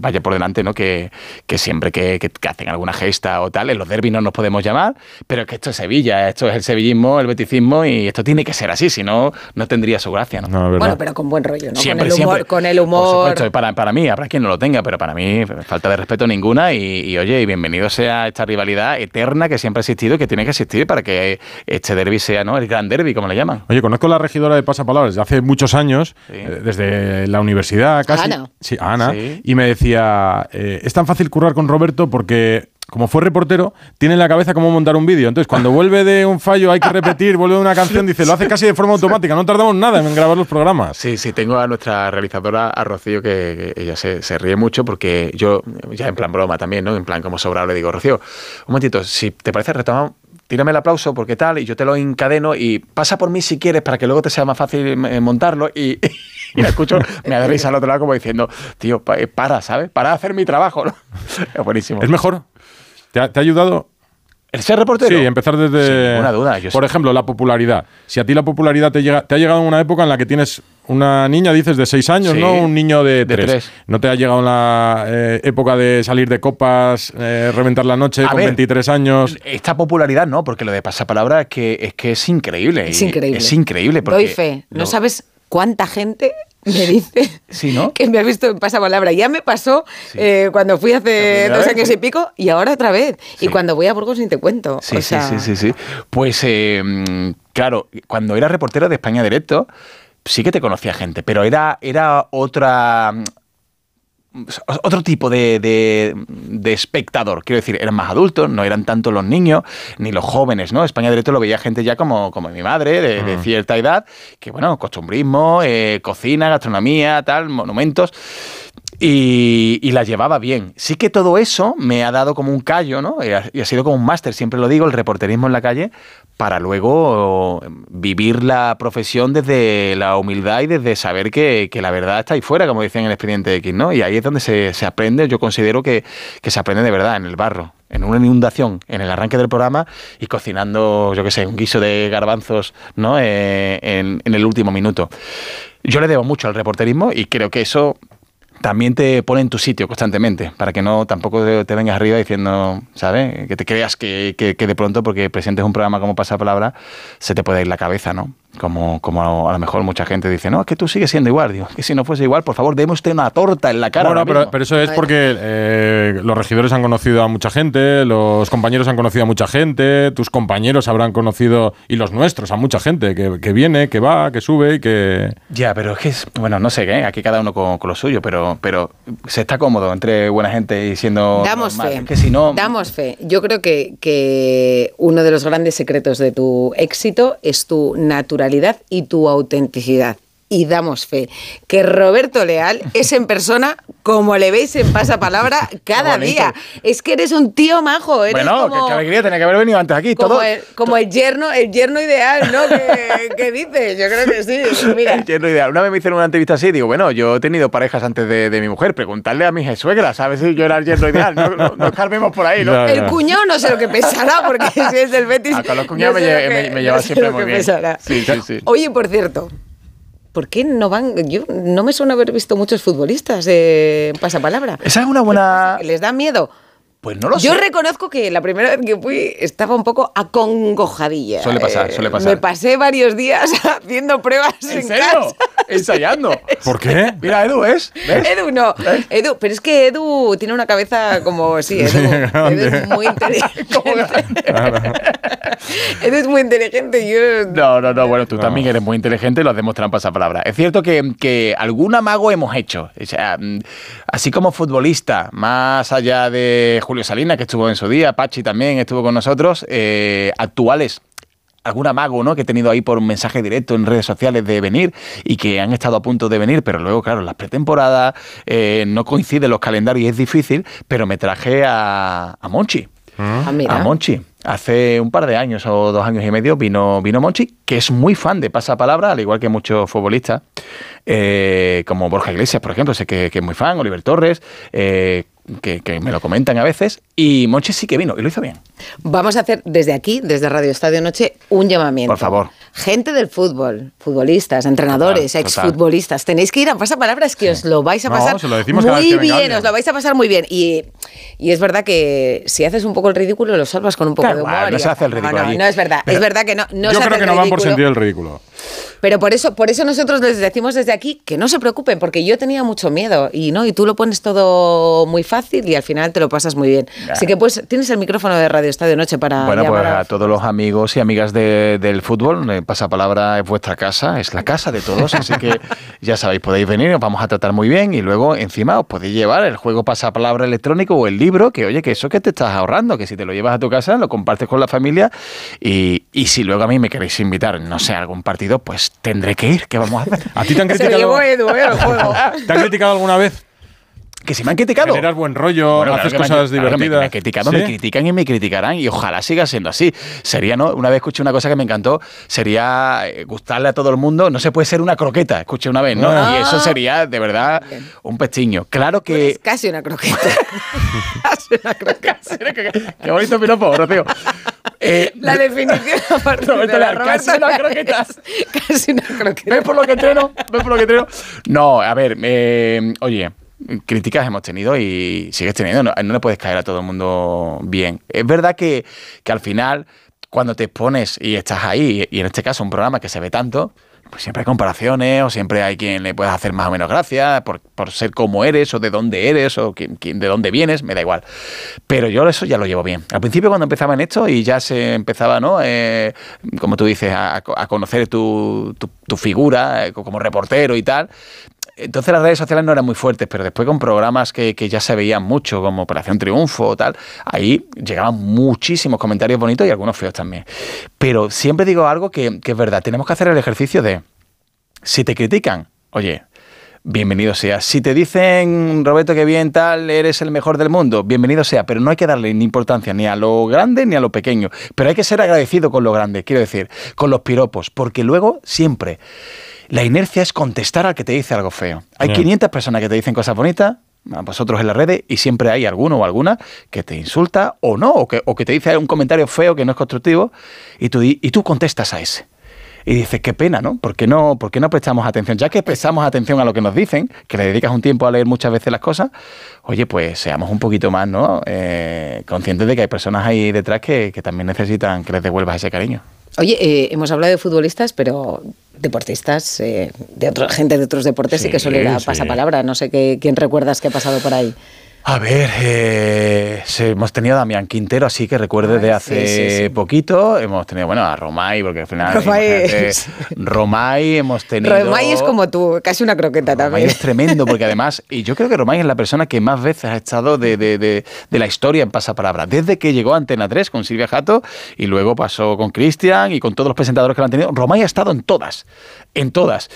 Speaker 11: vaya por delante, ¿no? Que, que siempre que, que, hacen alguna gesta o tal, en los derbis no nos podemos llamar, pero que esto es Sevilla, esto es el sevillismo, el beticismo y esto tiene que ser así, si no, no tendría su gracia. ¿no?
Speaker 3: bueno, pero con buen rollo, ¿no?
Speaker 11: Siempre,
Speaker 3: con el humor. Con el humor. Por
Speaker 11: supuesto, para, para mí, habrá quien no lo tenga, pero para mí falta de respeto ninguna y, oye, y bienvenido sea esta rivalidad eterna que siempre ha existido y que tiene que existir para que este derby sea ¿no? el gran derby, como le llaman.
Speaker 2: Oye, conozco a la regidora de Pasapalabras desde hace muchos años, eh, desde la universidad casi.
Speaker 3: Ana.
Speaker 2: Sí, Ana. Y me decía, eh, es tan fácil currar con Roberto porque como fue reportero, tiene en la cabeza cómo montar un vídeo. Entonces, cuando vuelve de un fallo, hay que repetir, vuelve de una canción, dice, lo hace casi de forma automática, no tardamos nada en grabar los programas.
Speaker 11: Sí, sí, tengo a nuestra realizadora, a Rocío, que, ella se, ríe mucho porque yo, ya en plan broma también, ¿no? En plan como sobrado, le digo, Rocío, un momentito, si te parece, retomamos tírame el aplauso porque tal, y yo te lo encadeno y pasa por mí si quieres para que luego te sea más fácil eh, montarlo y, y la escucho, me da risa al otro lado como diciendo, tío, eh, para, ¿sabes? Para de hacer mi trabajo. Es buenísimo.
Speaker 2: Es mejor. ¿Te ha, ayudado?
Speaker 11: ¿El ser reportero?
Speaker 2: Sí, empezar desde.
Speaker 11: una duda.
Speaker 2: por ejemplo, la popularidad. Si a ti la popularidad te, llega, te ha llegado en una época en la que tienes una niña, dices, de seis años, ¿no? Un niño de, tres. ¿No te ha llegado en la eh, época de salir de copas, eh, reventar la noche con 23 años?
Speaker 11: Esta popularidad no, porque lo de pasapalabra es que es, que es increíble.
Speaker 3: Es increíble.
Speaker 11: Es increíble. Porque
Speaker 3: Doy fe. No sabes cuánta gente me dice que me ha visto en pasapalabra. Ya me pasó eh, cuando fui hace dos años y pico y ahora otra vez. Y cuando voy a Burgos ni te cuento.
Speaker 11: Sí, sí, sí, sí, Pues em, claro, cuando era reportero de España Directo, sí que te conocía gente, pero era, era otra otro tipo de, espectador. Quiero decir, eran más adultos, no eran tanto los niños ni los jóvenes, ¿no? España Directo lo veía gente ya como, como mi madre, de, mm. cierta edad, que bueno, costumbrismo, eh, cocina, gastronomía, tal, monumentos. Y, la llevaba bien. Sí que todo eso me ha dado como un callo, ¿no? Y ha, sido como un máster, siempre lo digo, el reporterismo en la calle, para luego vivir la profesión desde la humildad y desde saber que, que la verdad está ahí fuera, como decían en el expediente X, ¿no? Y ahí es donde se, se aprende, yo considero que, que se aprende de verdad, en el barro en una inundación en el arranque del programa y cocinando, yo qué sé, un guiso de garbanzos ¿no? Eh, en, el último minuto. Yo le debo mucho al reporterismo y creo que eso también te pone en tu sitio constantemente, para que no tampoco te vengas arriba diciendo, ¿sabes? Que te creas que, que, que de pronto, porque presentes un programa como pasa palabra, se te puede ir la cabeza, ¿no? Como, como a lo mejor mucha gente dice, no, es que tú sigues siendo igual. Digo, que si no fuese igual, por favor, deme usted una torta en la cara.
Speaker 2: Bueno, pero, pero, eso es porque eh, los regidores han conocido a mucha gente, los compañeros han conocido a mucha gente, tus compañeros habrán conocido, y los nuestros, a mucha gente que, que viene, que va, que sube y que.
Speaker 11: Ya, pero es que es, bueno, no sé qué, aquí cada uno con, con, lo suyo, pero, pero se está cómodo entre buena gente y siendo.
Speaker 3: Damos
Speaker 11: normal.
Speaker 3: fe.
Speaker 11: Que si no.
Speaker 3: Damos fe. Yo creo que, que uno de los grandes secretos de tu éxito es tu naturalidad y tu autenticidad. Y damos fe que Roberto Leal es en persona como le veis en pasapalabra cada día. Es que eres un tío majo. Eres
Speaker 11: bueno,
Speaker 3: como,
Speaker 11: qué, qué, alegría tenía que haber venido antes aquí.
Speaker 3: Como,
Speaker 11: todo.
Speaker 3: El, como el yerno, el yerno ideal, ¿no? que, que, dices, yo creo que sí. Mira.
Speaker 11: El yerno ideal. Una vez me hicieron una entrevista así, digo, bueno, yo he tenido parejas antes de, de mi mujer, preguntarle a mi suegra, ¿sabes si yo era el yerno ideal? No, no, no escarbemos por ahí, ¿no?
Speaker 3: no el cuñado no sé lo que pesará, porque si es del Betis.
Speaker 11: Ah, con los cuñados no me, me, me, lleva siempre muy bien. Sí, sí, sí.
Speaker 3: Oye, por cierto, ¿Por qué no van? Yo no me suena haber visto muchos futbolistas en pasapalabra.
Speaker 11: Esa es una buena.
Speaker 3: ¿Les da miedo?
Speaker 11: Pues no lo
Speaker 3: Yo
Speaker 11: sé.
Speaker 3: reconozco que la primera vez que fui estaba un poco acongojadilla.
Speaker 11: Suele pasar, suele pasar.
Speaker 3: Me pasé varios días haciendo pruebas
Speaker 11: ¿En,
Speaker 3: en
Speaker 11: serio?
Speaker 3: casa.
Speaker 11: Ensayando.
Speaker 2: ¿Por qué?
Speaker 11: Mira, Edu, ¿es? ¿Ves?
Speaker 3: Edu no. Edu, pero es que Edu tiene una cabeza como. Sí, Edu,
Speaker 2: Sí,
Speaker 3: Edu es muy inteligente. Edu es muy inteligente. Yo.
Speaker 11: No, no, no, bueno, tú
Speaker 2: No.
Speaker 11: también eres muy inteligente y lo has demostrado en pasapalabra. Es cierto que, que algún amago hemos hecho. O sea, mm, así como futbolista, más allá de Julio Salinas, que estuvo en su día, Pachi también estuvo con nosotros, eh, actuales algún amago ¿no? que he tenido ahí por un mensaje directo en redes sociales de venir y que han estado a punto de venir, pero luego, claro, las pretemporadas eh, no coinciden los calendarios y es difícil, pero me traje a, a Monchi.
Speaker 3: Ah, mira.
Speaker 11: A Monchi. Hace un par de años o dos años y medio vino, vino Monchi, que es muy fan de Pasapalabra, al igual que muchos futbolistas, eh, como Borja Iglesias, por ejemplo, sé que, que es muy fan, Oliver Torres, eh, que, que me lo comentan a veces, y Monchi sí que vino, y lo hizo bien.
Speaker 3: Vamos a hacer desde aquí, desde Radio Estadio Noche, un llamamiento.
Speaker 11: Por favor.
Speaker 3: Gente del fútbol, futbolistas, entrenadores,
Speaker 11: Total, total.
Speaker 3: exfutbolistas, tenéis que ir a pasapalabra, es que os lo vais a
Speaker 2: No,
Speaker 3: pasar
Speaker 2: se lo decimos cada vez
Speaker 3: muy
Speaker 2: que
Speaker 3: bien, os lo vais a pasar muy bien. Y, y es verdad que si haces un poco el ridículo, lo salvas con un poco de humor.
Speaker 11: no
Speaker 3: y
Speaker 11: se hace el ridículo
Speaker 3: No, no, no, es verdad,
Speaker 11: Pero
Speaker 3: es verdad que no, no
Speaker 2: Yo
Speaker 3: se
Speaker 2: creo
Speaker 3: hace
Speaker 2: que no van por sentir el ridículo.
Speaker 3: Pero por eso, por eso nosotros les decimos desde aquí que no se preocupen, porque yo tenía mucho miedo y no, y tú lo pones todo muy fácil y al final te lo pasas muy bien. Así que pues tienes el micrófono de Radio Estadio Noche para
Speaker 11: Bueno, pues a todos los amigos y amigas de- del fútbol, eh, Pasapalabra es vuestra casa, es la casa de todos, así que ya sabéis, podéis venir, os vamos a tratar muy bien y luego encima os podéis llevar el juego Pasapalabra electrónico o el libro, que oye, que eso que te estás ahorrando, que si te lo llevas a tu casa, lo compartes con la familia y, y si luego a mí me queréis invitar, no sé, a algún partido, pues tendré que ir, ¿qué vamos a hacer?
Speaker 2: ¿A ti te han
Speaker 3: Se lo
Speaker 2: criticado?
Speaker 3: llevó Edu, ¿eh? El juego.
Speaker 2: ¿Te han criticado alguna vez?
Speaker 11: Que si me han criticado.
Speaker 2: Generas buen rollo,
Speaker 11: Bueno, claro
Speaker 2: haces
Speaker 11: que me han-
Speaker 2: cosas
Speaker 11: claro que me-
Speaker 2: divertidas.
Speaker 11: Me, han criticado,
Speaker 2: ¿Sí?
Speaker 11: me critican y me criticarán y ojalá siga siendo así. Sería, ¿no? Una vez escuché una cosa que me encantó, sería eh, gustarle a todo el mundo. No se puede ser una croqueta, escuché una vez, ¿no?
Speaker 2: Ah.
Speaker 11: Y eso sería, de verdad, un pestiño. Claro que...
Speaker 3: Es casi una croqueta. casi una croqueta.
Speaker 11: Qué bonito piropo, Rocío. Eh,
Speaker 3: La definición aparte de la
Speaker 11: casi una croqueta.
Speaker 3: es Casi una croqueta.
Speaker 11: ¿Ves por lo que entreno? ¿Ves por lo que entreno? No, a ver, eh, oye, críticas hemos tenido y sigues teniendo. No, no le puedes caer a todo el mundo bien. Es verdad que, que al final, cuando te expones y estás ahí, y en este caso un programa que se ve tanto, pues siempre hay comparaciones o siempre hay quien le puedas hacer más o menos gracia por, por ser como eres o de dónde eres o quién- de dónde vienes, me da igual. Pero yo eso ya lo llevo bien. Al principio cuando empezaba en esto y ya se empezaba, ¿no? Eh, como tú dices, a, conocer tu, tu- tu figura eh, como reportero y tal. Entonces las redes sociales no eran muy fuertes, pero después con programas que, que ya se veían mucho, como Operación Triunfo o tal, ahí llegaban muchísimos comentarios bonitos y algunos feos también. Pero siempre digo algo que, que es verdad, tenemos que hacer el ejercicio de, si te critican, oye, bienvenido sea. Si te dicen, Roberto, que bien tal, eres el mejor del mundo, bienvenido sea, pero no hay que darle ni importancia ni a lo grande ni a lo pequeño. Pero hay que ser agradecido con lo grande, quiero decir, con los piropos, porque luego siempre la inercia es contestar al que te dice algo feo. Hay 500 personas que te dicen cosas bonitas, a vosotros en las redes y siempre hay alguno o alguna que te insulta o no, o que, o que te dice un comentario feo que no es constructivo y tú, y tú contestas a ese. Y dices, qué pena, ¿no? ¿Por qué no, ¿Por qué no prestamos atención? Ya que prestamos atención a lo que nos dicen, que le dedicas un tiempo a leer muchas veces las cosas, oye, pues seamos un poquito más, ¿no? Eh, conscientes de que hay personas ahí detrás que, que también necesitan que les devuelvas ese cariño.
Speaker 3: Oye, eh, hemos hablado de futbolistas, pero deportistas, eh, de otra gente de otros deportes sí, que suele ir a pasapalabra. No sé qué, quién recuerdas que ha pasado por ahí.
Speaker 11: A ver, eh, hemos tenido a Damián Quintero, así que recuerde de hace poquito. Hemos tenido, bueno, a Romay, porque al final. Romay. Romay hemos tenido.
Speaker 3: Romay es como tú, casi una croqueta
Speaker 11: Romay
Speaker 3: también.
Speaker 11: es tremendo, porque además, y yo creo que Romay es la persona que más veces ha estado de, de, de, de la historia en pasapalabra. Desde que llegó a Antena 3 con Silvia Jato y luego pasó con Cristian y con todos los presentadores que lo han tenido. Romay ha estado en todas en todas.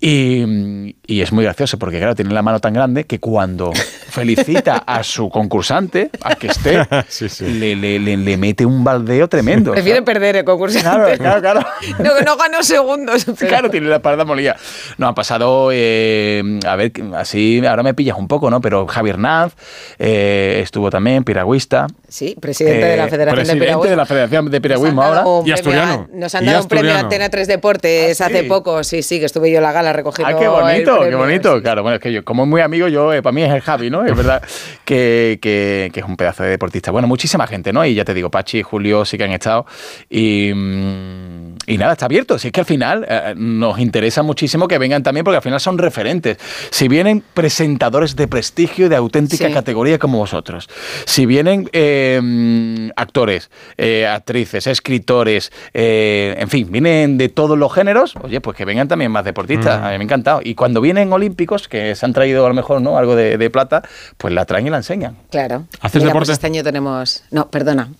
Speaker 11: Y, y, es muy gracioso porque, claro, tiene la mano tan grande que cuando felicita a su concursante, a que esté, sí, sí. Le, le, le, mete un baldeo tremendo.
Speaker 3: Prefiere o sea, perder el concursante.
Speaker 11: Claro, claro, claro.
Speaker 3: No, no ganó segundos.
Speaker 11: Pero... Claro, tiene la espalda molida. No, ha pasado, eh, a ver, así, ahora me pillas un poco, ¿no? Pero Javier Naz eh, estuvo también, piragüista.
Speaker 3: Sí, presidente eh, de la Federación
Speaker 11: presidente
Speaker 3: de Piragüismo.
Speaker 11: de la Federación de Piragüismo ahora.
Speaker 2: Y asturiano.
Speaker 3: A, nos han dado un premio a Antena 3 Deportes
Speaker 11: ¿Ah,
Speaker 3: hace sí? poco, sí, sí, que estuve yo en la gala recogiendo
Speaker 11: Ah, qué bonito, qué bonito. Claro, bueno, es que yo, como es muy amigo, yo, eh, para mí es el Javi, ¿no? Es verdad que, que, que, es un pedazo de deportista. Bueno, muchísima gente, ¿no? Y ya te digo, Pachi Julio sí que han estado. Y, mm, y nada, está abierto. Si es que al final eh, nos interesa muchísimo que vengan también, porque al final son referentes. Si vienen presentadores de prestigio y de auténtica sí. categoría como vosotros, si vienen eh, actores, eh, actrices, escritores, eh, en fin, vienen de todos los géneros, oye, pues que vengan también más deportistas. Mm. A mí me ha encantado. Y cuando vienen olímpicos, que se han traído a lo mejor ¿no? algo de, de plata, pues la traen y la enseñan.
Speaker 3: Claro.
Speaker 2: ¿Haces
Speaker 3: Mira,
Speaker 2: deporte?
Speaker 3: Pues este año tenemos. No, perdona.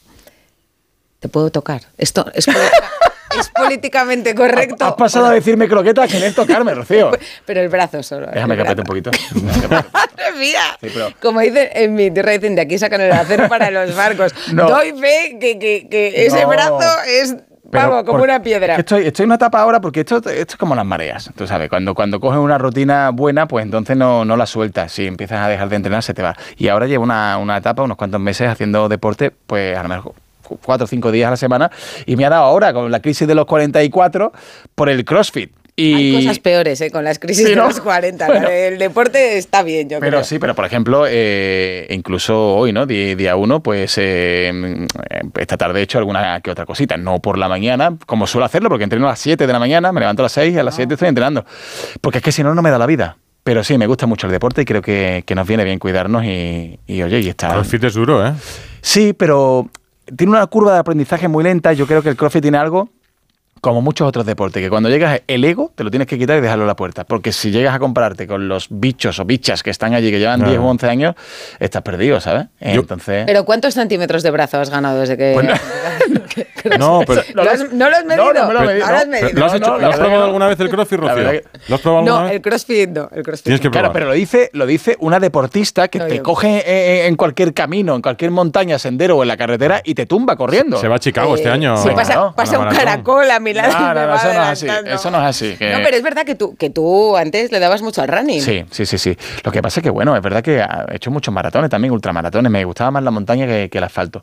Speaker 3: Te puedo tocar. Esto es. es políticamente correcto.
Speaker 11: Has pasado a decirme croqueta a querer tocarme, Rocío.
Speaker 3: Pero el brazo solo.
Speaker 11: Déjame que apriete un poquito.
Speaker 3: Sí, pero... Como dicen en mi tierra, dicen de aquí sacan el acero para los barcos. No. Doy fe que, que, que ese no. brazo es pero Vamos, como una piedra.
Speaker 11: Estoy, estoy en una etapa ahora porque esto, esto es como las mareas. Tú sabes, cuando, cuando coges una rutina buena, pues entonces no, no la sueltas. Si empiezas a dejar de entrenar, se te va. Y ahora llevo una, una etapa, unos cuantos meses haciendo deporte, pues a lo mejor cuatro o cinco días a la semana. Y me ha dado ahora, con la crisis de los 44, por el CrossFit. Y...
Speaker 3: Hay cosas peores ¿eh? con las crisis sí, ¿no? de los 40. Bueno, el deporte está bien, yo
Speaker 11: pero
Speaker 3: creo.
Speaker 11: sí, pero por ejemplo, eh, incluso hoy, ¿no? Día, día uno, pues eh, esta tarde he hecho alguna que otra cosita. No por la mañana, como suelo hacerlo, porque entreno a las 7 de la mañana, me levanto a las 6 y a las 7 estoy entrenando. Porque es que si no, no me da la vida. Pero sí, me gusta mucho el deporte y creo que, que nos viene bien cuidarnos y, y oye, y está...
Speaker 2: CrossFit es duro, ¿eh?
Speaker 11: Sí, pero tiene una curva de aprendizaje muy lenta. Yo creo que el CrossFit tiene algo como muchos otros deportes, que cuando llegas el ego te lo tienes que quitar y dejarlo a la puerta. Porque si llegas a compararte con los bichos o bichas que están allí, que llevan no. 10 o 11 años, estás perdido, ¿sabes? Entonces...
Speaker 3: ¿Pero cuántos centímetros de brazo has ganado desde que...? Bueno,
Speaker 2: no, pero...
Speaker 3: ¿Lo has, ¿No lo has medido?
Speaker 11: No, no me lo he medido.
Speaker 3: Ahora has medido.
Speaker 2: ¿Lo has, hecho, ¿lo has probado alguna vez el crossfit, Rocío? Que... ¿Lo has probado alguna
Speaker 3: no,
Speaker 2: vez?
Speaker 3: el crossfit no. El crossfit
Speaker 2: Tienes que probar.
Speaker 11: Claro, pero lo dice, lo dice una deportista que no, te yo. coge eh, en cualquier camino, en cualquier montaña, sendero o en la carretera y te tumba corriendo.
Speaker 2: Se va a Chicago eh, este año.
Speaker 3: Sí, pasa, pasa un caracol a mi
Speaker 11: No, no, no, eso no es así. Eso no es así.
Speaker 3: Que... No, pero es verdad que tú, que tú antes le dabas mucho al running.
Speaker 11: Sí, sí, sí, sí. Lo que pasa es que, bueno, es verdad que he hecho muchos maratones también, ultramaratones. Me gustaba más la montaña que, que el asfalto.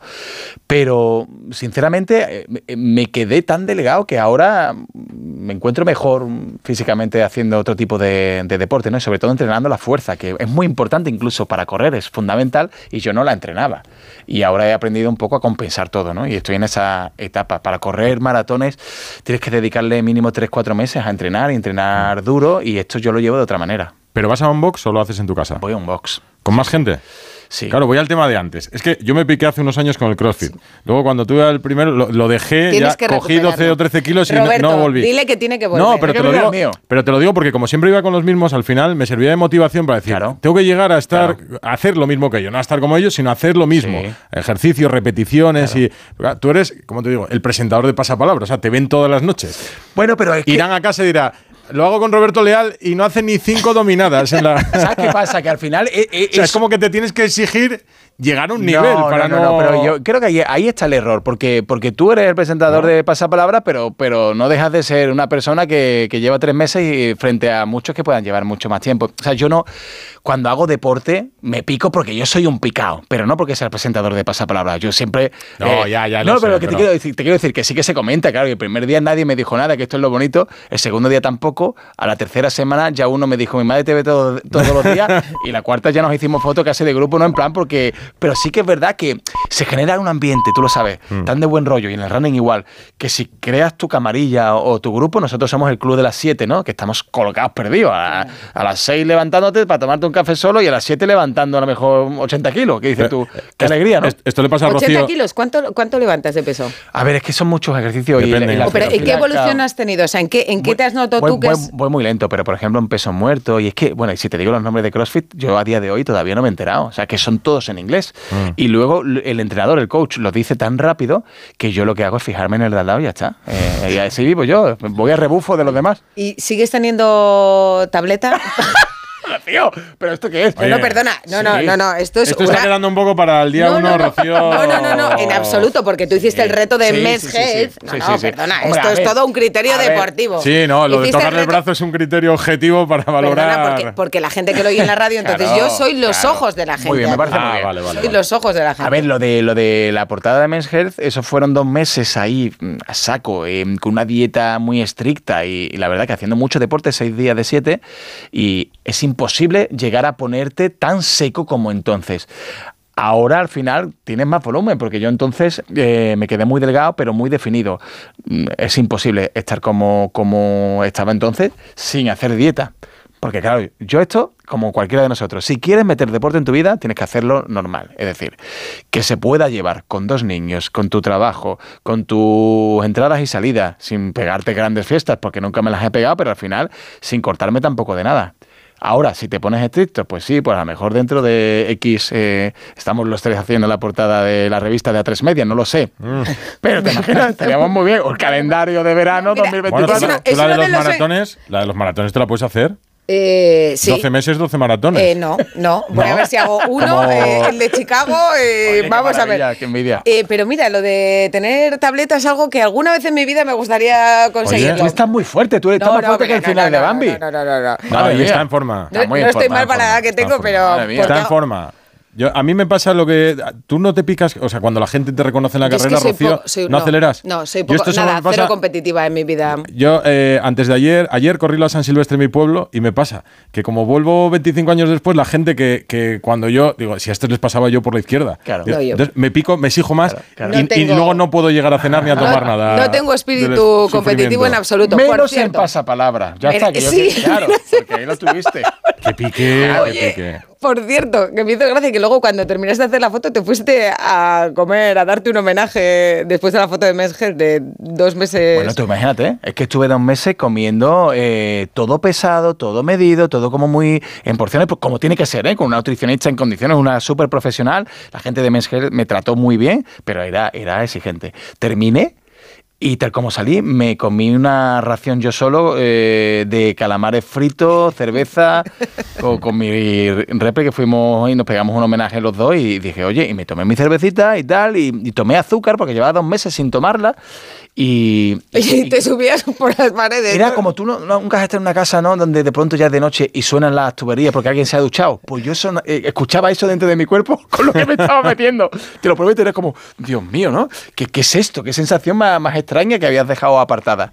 Speaker 11: Pero, sinceramente, me quedé tan delegado que ahora me encuentro mejor físicamente haciendo otro tipo de, de deporte, ¿no? Y sobre todo entrenando la fuerza, que es muy importante incluso para correr, es fundamental, y yo no la entrenaba. Y ahora he aprendido un poco a compensar todo, ¿no? Y estoy en esa etapa. Para correr maratones tienes que dedicarle mínimo 3-4 meses a entrenar y entrenar duro, y esto yo lo llevo de otra manera.
Speaker 2: ¿Pero vas a un box o lo haces en tu casa?
Speaker 11: Voy a un box.
Speaker 2: ¿Con más gente?
Speaker 11: Sí.
Speaker 2: Claro, voy al tema de antes. Es que yo me piqué hace unos años con el CrossFit. Sí. Luego, cuando tuve el primero, lo, lo dejé, ya cogí 12 o 13 kilos y
Speaker 3: Roberto,
Speaker 2: no, no, volví.
Speaker 3: Dile que tiene que volver.
Speaker 2: No, pero te, lo digo, pero te lo digo porque como siempre iba con los mismos, al final me servía de motivación para decir, claro. tengo que llegar a estar, claro. a hacer lo mismo que ellos. No a estar como ellos, sino a hacer lo mismo. Sí. Ejercicios, repeticiones y... Tú eres, como te digo, el presentador de pasapalabra. O sea, te ven todas las noches.
Speaker 11: Bueno, pero es
Speaker 2: Irán a casa y dirán lo hago con Roberto Leal y no hace ni cinco dominadas en la.
Speaker 11: ¿Sabes qué pasa? Que al final.
Speaker 2: O sea, es
Speaker 11: es-
Speaker 2: como que te tienes que exigir llegar a un nivel
Speaker 11: no,
Speaker 2: para
Speaker 11: no,
Speaker 2: no.
Speaker 11: no, pero yo creo que ahí, ahí está el error, porque, porque tú eres el presentador de Pasapalabra, pero, pero no dejas de ser una persona que, que lleva tres meses y frente a muchos que puedan llevar mucho más tiempo. O sea, yo no, cuando hago deporte, me pico porque yo soy un picao, pero no porque sea el presentador de Pasapalabra. Yo siempre... eh,
Speaker 2: No, ya, ya
Speaker 11: No,
Speaker 2: lo
Speaker 11: pero
Speaker 2: sé,
Speaker 11: que
Speaker 2: pero-
Speaker 11: Te, quiero decir, te quiero decir que sí que se comenta, claro, que el primer día nadie me dijo nada, que esto es lo bonito, el segundo día tampoco, a la tercera semana ya uno me dijo, mi madre te ve todo- todos los días, y la cuarta ya nos hicimos fotos casi de grupo, no en plan, porque... Pero sí que es verdad que se genera un ambiente, tú lo sabes,
Speaker 2: Mm.
Speaker 11: tan de buen rollo, y en el running igual, que si creas tu camarilla o, o tu grupo, nosotros somos el club de las 7, ¿no? Que estamos colocados perdidos, a, a las 6 levantándote para tomarte un café solo y a las 7 levantando a lo mejor 80 kilos, que dices tú, qué alegría, ¿no?
Speaker 2: Est- Esto le pasa a
Speaker 3: 80
Speaker 2: Rocío.
Speaker 3: kilos, ¿cuánto, ¿cuánto levantas de peso?
Speaker 11: A ver, es que son muchos ejercicios y,
Speaker 2: Depende.
Speaker 11: y la
Speaker 2: Oh,
Speaker 3: pero ¿en qué evolución has tenido? O sea, ¿en qué, en qué te has notado
Speaker 11: voy,
Speaker 3: tú que
Speaker 11: voy-
Speaker 3: es...?
Speaker 11: voy muy lento, pero por ejemplo en peso muerto, y es que, bueno, y si te digo los nombres de CrossFit, yo a día de hoy todavía no me he enterado, o sea, que son todos en inglés.
Speaker 2: Mm.
Speaker 11: Y luego el entrenador, el coach, lo dice tan rápido que yo lo que hago es fijarme en el de al lado y ya está. Eh, y así vivo yo, voy a rebufo de los demás.
Speaker 3: ¿Y sigues teniendo tableta?
Speaker 11: Tío, ¿pero esto qué es?
Speaker 3: No, no, perdona. No, no,
Speaker 11: Sí.
Speaker 3: no, no. Esto es
Speaker 2: Esto
Speaker 3: una-
Speaker 2: está quedando un poco para el día
Speaker 3: No,
Speaker 2: uno,
Speaker 3: no, no.
Speaker 2: Rocío.
Speaker 3: No, no, no, no, en absoluto, porque tú hiciste el reto de
Speaker 11: Sí, sí,
Speaker 3: Mes
Speaker 11: sí, sí.
Speaker 3: Health. No,
Speaker 11: Sí,
Speaker 3: no,
Speaker 11: sí, sí.
Speaker 3: perdona,
Speaker 11: Hombre,
Speaker 3: esto
Speaker 11: a
Speaker 3: es todo un criterio deportivo.
Speaker 2: Sí, no, lo de tocarle el brazo es un criterio objetivo para valorar.
Speaker 3: Perdona, porque, porque la gente que lo oye en la radio, entonces
Speaker 11: Claro,
Speaker 3: yo soy los
Speaker 11: claro.
Speaker 3: ojos de la gente.
Speaker 11: Muy bien, me parece
Speaker 2: Ah,
Speaker 11: muy bien.
Speaker 2: vale, vale,
Speaker 3: Soy
Speaker 2: vale.
Speaker 3: los ojos de la gente.
Speaker 11: A ver, lo de, lo de la portada de Men's Health, eso fueron dos meses ahí mm, a saco, eh, con una dieta muy estricta y, y la verdad que haciendo mucho deporte, seis días de siete, y es imposible llegar a ponerte tan seco como entonces. Ahora al final tienes más volumen, porque yo entonces eh, me quedé muy delgado, pero muy definido. Mm, Es imposible estar como, como estaba entonces sin hacer dieta. Porque claro, yo esto, como cualquiera de nosotros, si quieres meter deporte en tu vida, tienes que hacerlo normal. Es decir, que se pueda llevar con dos niños, con tu trabajo, con tus entradas y salidas, sin pegarte grandes fiestas, porque nunca me las he pegado, pero al final sin cortarme tampoco de nada. Ahora, si te pones estricto, pues sí, pues a lo mejor dentro de X eh, estamos los tres haciendo la portada de la revista de A3 Media, no lo sé. Pero te imaginas, estaríamos muy bien. O el calendario de verano
Speaker 3: Mira,
Speaker 11: 2024.
Speaker 2: Bueno, tú, la- tú
Speaker 3: es
Speaker 2: la de los- maratones, la de los maratones te la puedes hacer.
Speaker 3: Eh, sí.
Speaker 2: 12 meses, 12 maratones.
Speaker 3: Eh, no, no. Voy
Speaker 2: ¿No?
Speaker 3: a ver si hago uno. Eh, el de Chicago, eh,
Speaker 11: Oye, qué
Speaker 3: vamos a ver.
Speaker 11: Qué envidia.
Speaker 3: Eh, pero mira, lo de tener tableta es algo que alguna vez en mi vida me gustaría conseguirlo.
Speaker 11: Tú estás muy fuerte, tú estás
Speaker 3: No,
Speaker 11: más
Speaker 3: no,
Speaker 11: fuerte que el
Speaker 3: no,
Speaker 11: final
Speaker 3: no,
Speaker 11: de Bambi.
Speaker 3: No, no, no, no. no.
Speaker 2: No,
Speaker 11: Madre
Speaker 2: y está en forma.
Speaker 3: No,
Speaker 11: muy
Speaker 3: no
Speaker 11: en
Speaker 3: estoy
Speaker 11: forma,
Speaker 3: mal
Speaker 11: en
Speaker 3: para la edad que
Speaker 2: está en
Speaker 3: tengo, pero.
Speaker 2: Está en forma. Yo, a mí me pasa lo que. Tú no te picas. O sea, cuando la gente te reconoce en la
Speaker 3: Yo es que
Speaker 2: carrera,
Speaker 3: soy
Speaker 2: Rocío,
Speaker 3: poco- soy-
Speaker 2: ¿no, aceleras?
Speaker 3: No, soy
Speaker 2: Yo
Speaker 3: poco, nada,
Speaker 2: pasa-
Speaker 3: cero competitiva en mi vida.
Speaker 2: Yo, eh, antes de ayer, ayer corrí la San Silvestre en mi pueblo y me pasa que como vuelvo 25 años después, la gente que, que cuando yo, digo, si a estos les pasaba yo por la izquierda,
Speaker 11: Claro.
Speaker 2: Digo,
Speaker 3: No, yo.
Speaker 2: entonces me pico, me exijo más
Speaker 11: claro.
Speaker 2: Y,
Speaker 3: No
Speaker 2: y luego no puedo llegar a cenar ni a tomar
Speaker 3: no,
Speaker 2: nada.
Speaker 3: no tengo espíritu competitivo en absoluto. por
Speaker 11: Menos en pasapalabra. Ya está, que yo
Speaker 3: sí.
Speaker 11: que- claro, porque ahí lo tuviste.
Speaker 2: Que pique,
Speaker 3: Oye,
Speaker 2: que pique.
Speaker 3: Por cierto, que me hizo gracia que luego cuando terminaste de hacer la foto te fuiste a comer, a darte un homenaje después de la foto de Mesger de dos meses.
Speaker 11: Bueno, tú imagínate, ¿eh? es que estuve dos meses comiendo eh, todo pesado, todo medido, todo como muy en porciones, pues como tiene que ser, ¿eh? con una nutricionista en condiciones, una súper profesional. La gente de Mesger me trató muy bien, pero era, era exigente. Terminé. Y tal como salí, me comí una ración yo solo eh, de calamares fritos, cerveza, con, con mi repre que fuimos y nos pegamos un homenaje los dos y dije, oye, y me tomé mi cervecita y tal, y, y tomé azúcar porque llevaba dos meses sin tomarla y...
Speaker 3: y te subías por las paredes.
Speaker 11: Era
Speaker 3: ¿no?
Speaker 11: como tú no, no- nunca has estado en una casa, ¿no? Donde de pronto ya es de noche y suenan las tuberías porque alguien se ha duchado. Pues yo eso, eh, escuchaba eso dentro de mi cuerpo con lo que me estaba metiendo. Te lo prometo, era como, Dios mío, ¿no? ¿Qué, qué es esto? ¿Qué sensación más, más extraña que habías dejado apartada?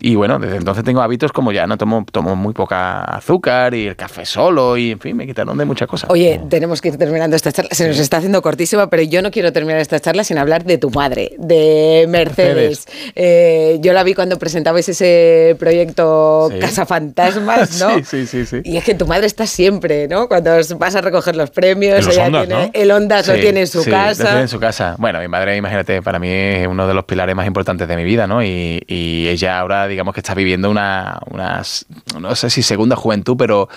Speaker 11: Y bueno, desde entonces tengo hábitos como ya, ¿no? Tomo, tomo muy poca azúcar y el café solo y, en fin, me quitaron de muchas cosas.
Speaker 3: Oye, tenemos que ir terminando esta charla. Se nos está haciendo cortísima, pero yo no quiero terminar esta charla sin hablar de tu madre, de Mercedes. Eh, yo la vi cuando presentabais ese proyecto
Speaker 11: Sí.
Speaker 3: Casa Fantasmas, ¿no?
Speaker 11: Sí, sí, sí, sí.
Speaker 3: Y es que tu madre está siempre, ¿no? Cuando vas a recoger los premios, ella
Speaker 2: Ondas,
Speaker 3: tiene,
Speaker 2: ¿no?
Speaker 3: el Ondas lo tiene en su
Speaker 11: sí, lo
Speaker 3: casa.
Speaker 11: tiene en su casa. Bueno, mi madre, imagínate, para mí es uno de los pilares más importantes de mi vida, ¿no? Y, y ella ahora, digamos que está viviendo una, unas, no sé si segunda juventud, pero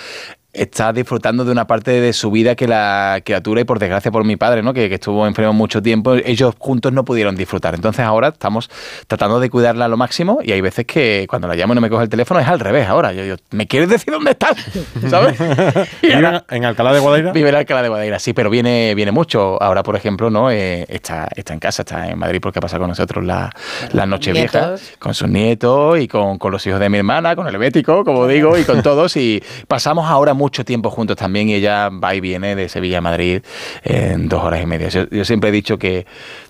Speaker 11: está disfrutando de una parte de su vida que la criatura y por desgracia por mi padre, ¿no? que, que estuvo enfermo mucho tiempo, ellos juntos no pudieron disfrutar. Entonces ahora estamos tratando de cuidarla a lo máximo y hay veces que cuando la llamo y no me coge el teléfono es al revés ahora. Yo, ¿me quieres decir dónde estás? ¿Sabes?
Speaker 2: ¿Vive en Alcalá de Guadaira?
Speaker 11: Vive en Alcalá de Guadaira, sí, pero viene, viene mucho. Ahora, por ejemplo, no eh, está, está en casa, está en Madrid porque pasa con nosotros la, la noche vieja, con sus nietos y con, con, los hijos de mi hermana, con el Bético, como digo, y con todos. Y pasamos ahora mucho tiempo juntos también y ella va y viene de Sevilla a Madrid en dos horas y media. Yo, yo siempre he dicho que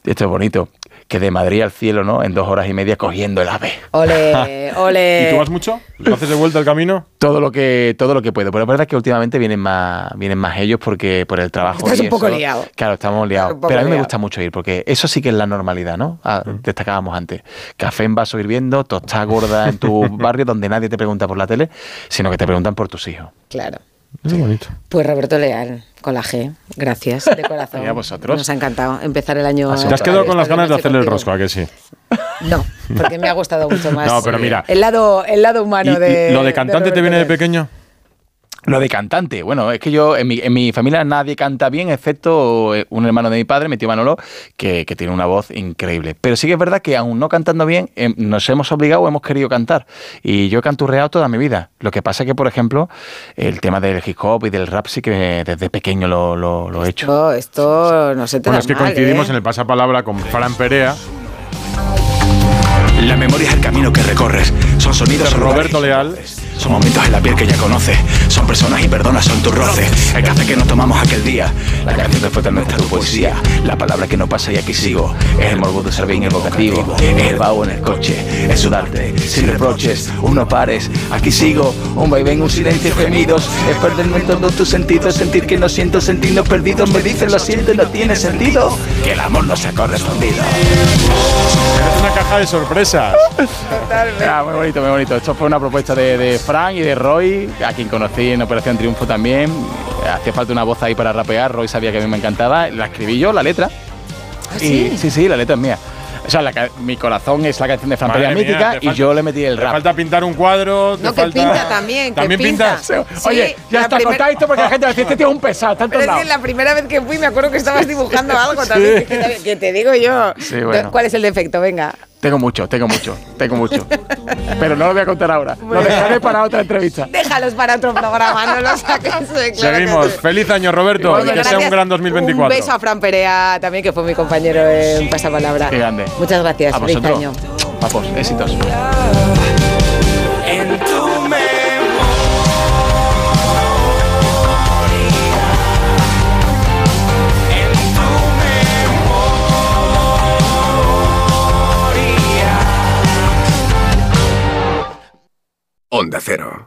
Speaker 11: esto es bonito, que de Madrid al cielo, ¿no? En dos horas y media cogiendo el ave.
Speaker 3: Ole, ole.
Speaker 2: ¿Y tú vas mucho? ¿Lo haces de vuelta el camino?
Speaker 11: Todo lo que, todo lo que puedo. Pero la verdad es que últimamente vienen más, vienen más ellos porque por el trabajo.
Speaker 3: Estás
Speaker 11: y
Speaker 3: un poco
Speaker 11: eso-
Speaker 3: liado.
Speaker 11: Claro, estamos liados. Pero a mí me gusta mucho ir porque eso sí que es la normalidad, ¿no? Ah, Destacábamos antes. Café en vaso hirviendo, tostada gorda en tu barrio donde nadie te pregunta por la tele, sino que te preguntan por tus hijos.
Speaker 3: Claro.
Speaker 2: Es bonito.
Speaker 3: Pues Roberto Leal, con la G. Gracias, de corazón.
Speaker 11: Y a vosotros.
Speaker 3: Nos ha encantado empezar el año.
Speaker 2: ¿Te has quedado con las ganas de
Speaker 3: noche
Speaker 2: hacer el rosco, a que sí?
Speaker 3: No, porque me ha gustado mucho más.
Speaker 2: No, pero mira.
Speaker 3: El lado, el lado humano
Speaker 2: ¿Y- y
Speaker 3: de.
Speaker 2: ¿Lo de cantante te viene de pequeño?
Speaker 11: Lo de cantante, bueno, es que yo, en mi, en mi familia nadie canta bien, excepto eh, un hermano de mi padre, mi tío Manolo, que, que tiene una voz increíble. Pero sí que es verdad que aún no cantando bien, eh, nos hemos obligado o hemos querido cantar. Y yo he canturreado toda mi vida. Lo que pasa es que, por ejemplo, el tema del hip hop y del rap sí que desde pequeño lo, lo- lo he hecho.
Speaker 3: Esto, esto no se te
Speaker 2: Bueno,
Speaker 3: da
Speaker 2: es que
Speaker 3: mal,
Speaker 2: coincidimos
Speaker 3: ¿eh?
Speaker 2: en el pasapalabra con Fran Perea.
Speaker 4: La memoria es el camino que recorres. Son sonidos son
Speaker 2: Roberto
Speaker 4: lugares,
Speaker 2: Leal.
Speaker 4: Son momentos en la piel que ya conoces. Son personas y personas, son tus roces. El café que nos tomamos aquel día. La canción que fue tan nuestra tu poesía. La palabra que no pasa y aquí sigo. Es el morbo de ser bien evocativo. Es el vaho en el coche. Es sudarte. Sin reproches. Uno pares. Aquí sigo. Un vaivén, un silencio, gemidos. Es perderme en todos tus sentidos. Sentir que no siento, sentirnos perdidos. Me dicen lo siento y no tiene sentido. Que el amor no se ha correspondido.
Speaker 2: Es una caja de sorpresas.
Speaker 11: Ah, muy bonito, muy bonito. Esto fue una propuesta de, de Frank y de Roy, a quien conocí en Operación Triunfo también. Hacía falta una voz ahí para rapear. Roy sabía que a mí me encantaba. La escribí yo, la letra.
Speaker 3: sí?
Speaker 11: Y, sí, sí, la letra es mía. O sea, la mi corazón es la canción de Fran Perea mítica
Speaker 2: te
Speaker 11: y
Speaker 2: falta-
Speaker 11: yo le metí el
Speaker 2: Te
Speaker 11: rap.
Speaker 2: falta pintar un cuadro. te
Speaker 3: No, que
Speaker 2: falta-
Speaker 3: pinta también. que
Speaker 2: ¿También
Speaker 3: pinta.
Speaker 2: pintas?
Speaker 3: Sí,
Speaker 11: Oye, ya
Speaker 3: la
Speaker 11: está,
Speaker 3: primer-
Speaker 11: esto porque la gente va a decir, este tío es un pesado, está en
Speaker 3: Pero es que la primera vez que fui me acuerdo que estabas dibujando algo también. Que, te- que te digo yo.
Speaker 11: Sí, bueno.
Speaker 3: ¿Cuál es el defecto? Venga.
Speaker 11: Tengo mucho, tengo mucho, tengo mucho. Pero no lo voy a contar ahora. Lo dejaré para otra entrevista.
Speaker 3: Déjalos para otro programa, no lo saques. claro
Speaker 2: Seguimos. Feliz año, Roberto.
Speaker 3: Oye,
Speaker 2: que sea
Speaker 3: gracias.
Speaker 2: un gran 2024.
Speaker 3: Un beso a Fran Perea también, que fue mi compañero en Pasapalabra.
Speaker 11: Qué grande.
Speaker 3: Muchas gracias.
Speaker 11: A
Speaker 3: Feliz
Speaker 11: vosotros.
Speaker 3: año.
Speaker 11: Vamos, éxitos.
Speaker 4: Onda Cero.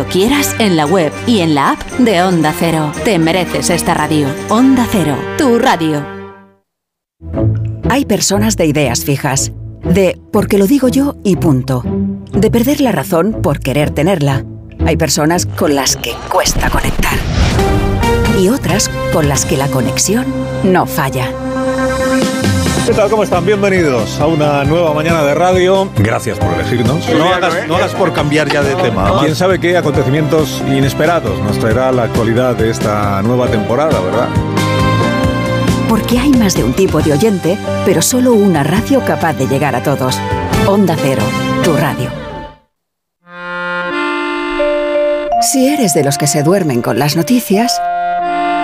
Speaker 1: quieras, en la web y en la app de Onda Cero. Te mereces esta radio. Onda Cero. Tu radio.
Speaker 12: Hay personas de ideas fijas, de porque lo digo yo y punto, de perder la razón por querer tenerla. Hay personas con las que cuesta conectar y otras con las que la conexión no falla.
Speaker 13: ¿Qué tal? ¿Cómo están? Bienvenidos a una nueva mañana de radio. Gracias por elegirnos. No hagas, no hagas por cambiar ya de tema. Quién sabe qué acontecimientos inesperados nos traerá la actualidad de esta nueva temporada, ¿verdad?
Speaker 12: Porque hay más de un tipo de oyente, pero solo una radio capaz de llegar a todos. Onda Cero, tu radio. Si eres de los que se duermen con las noticias,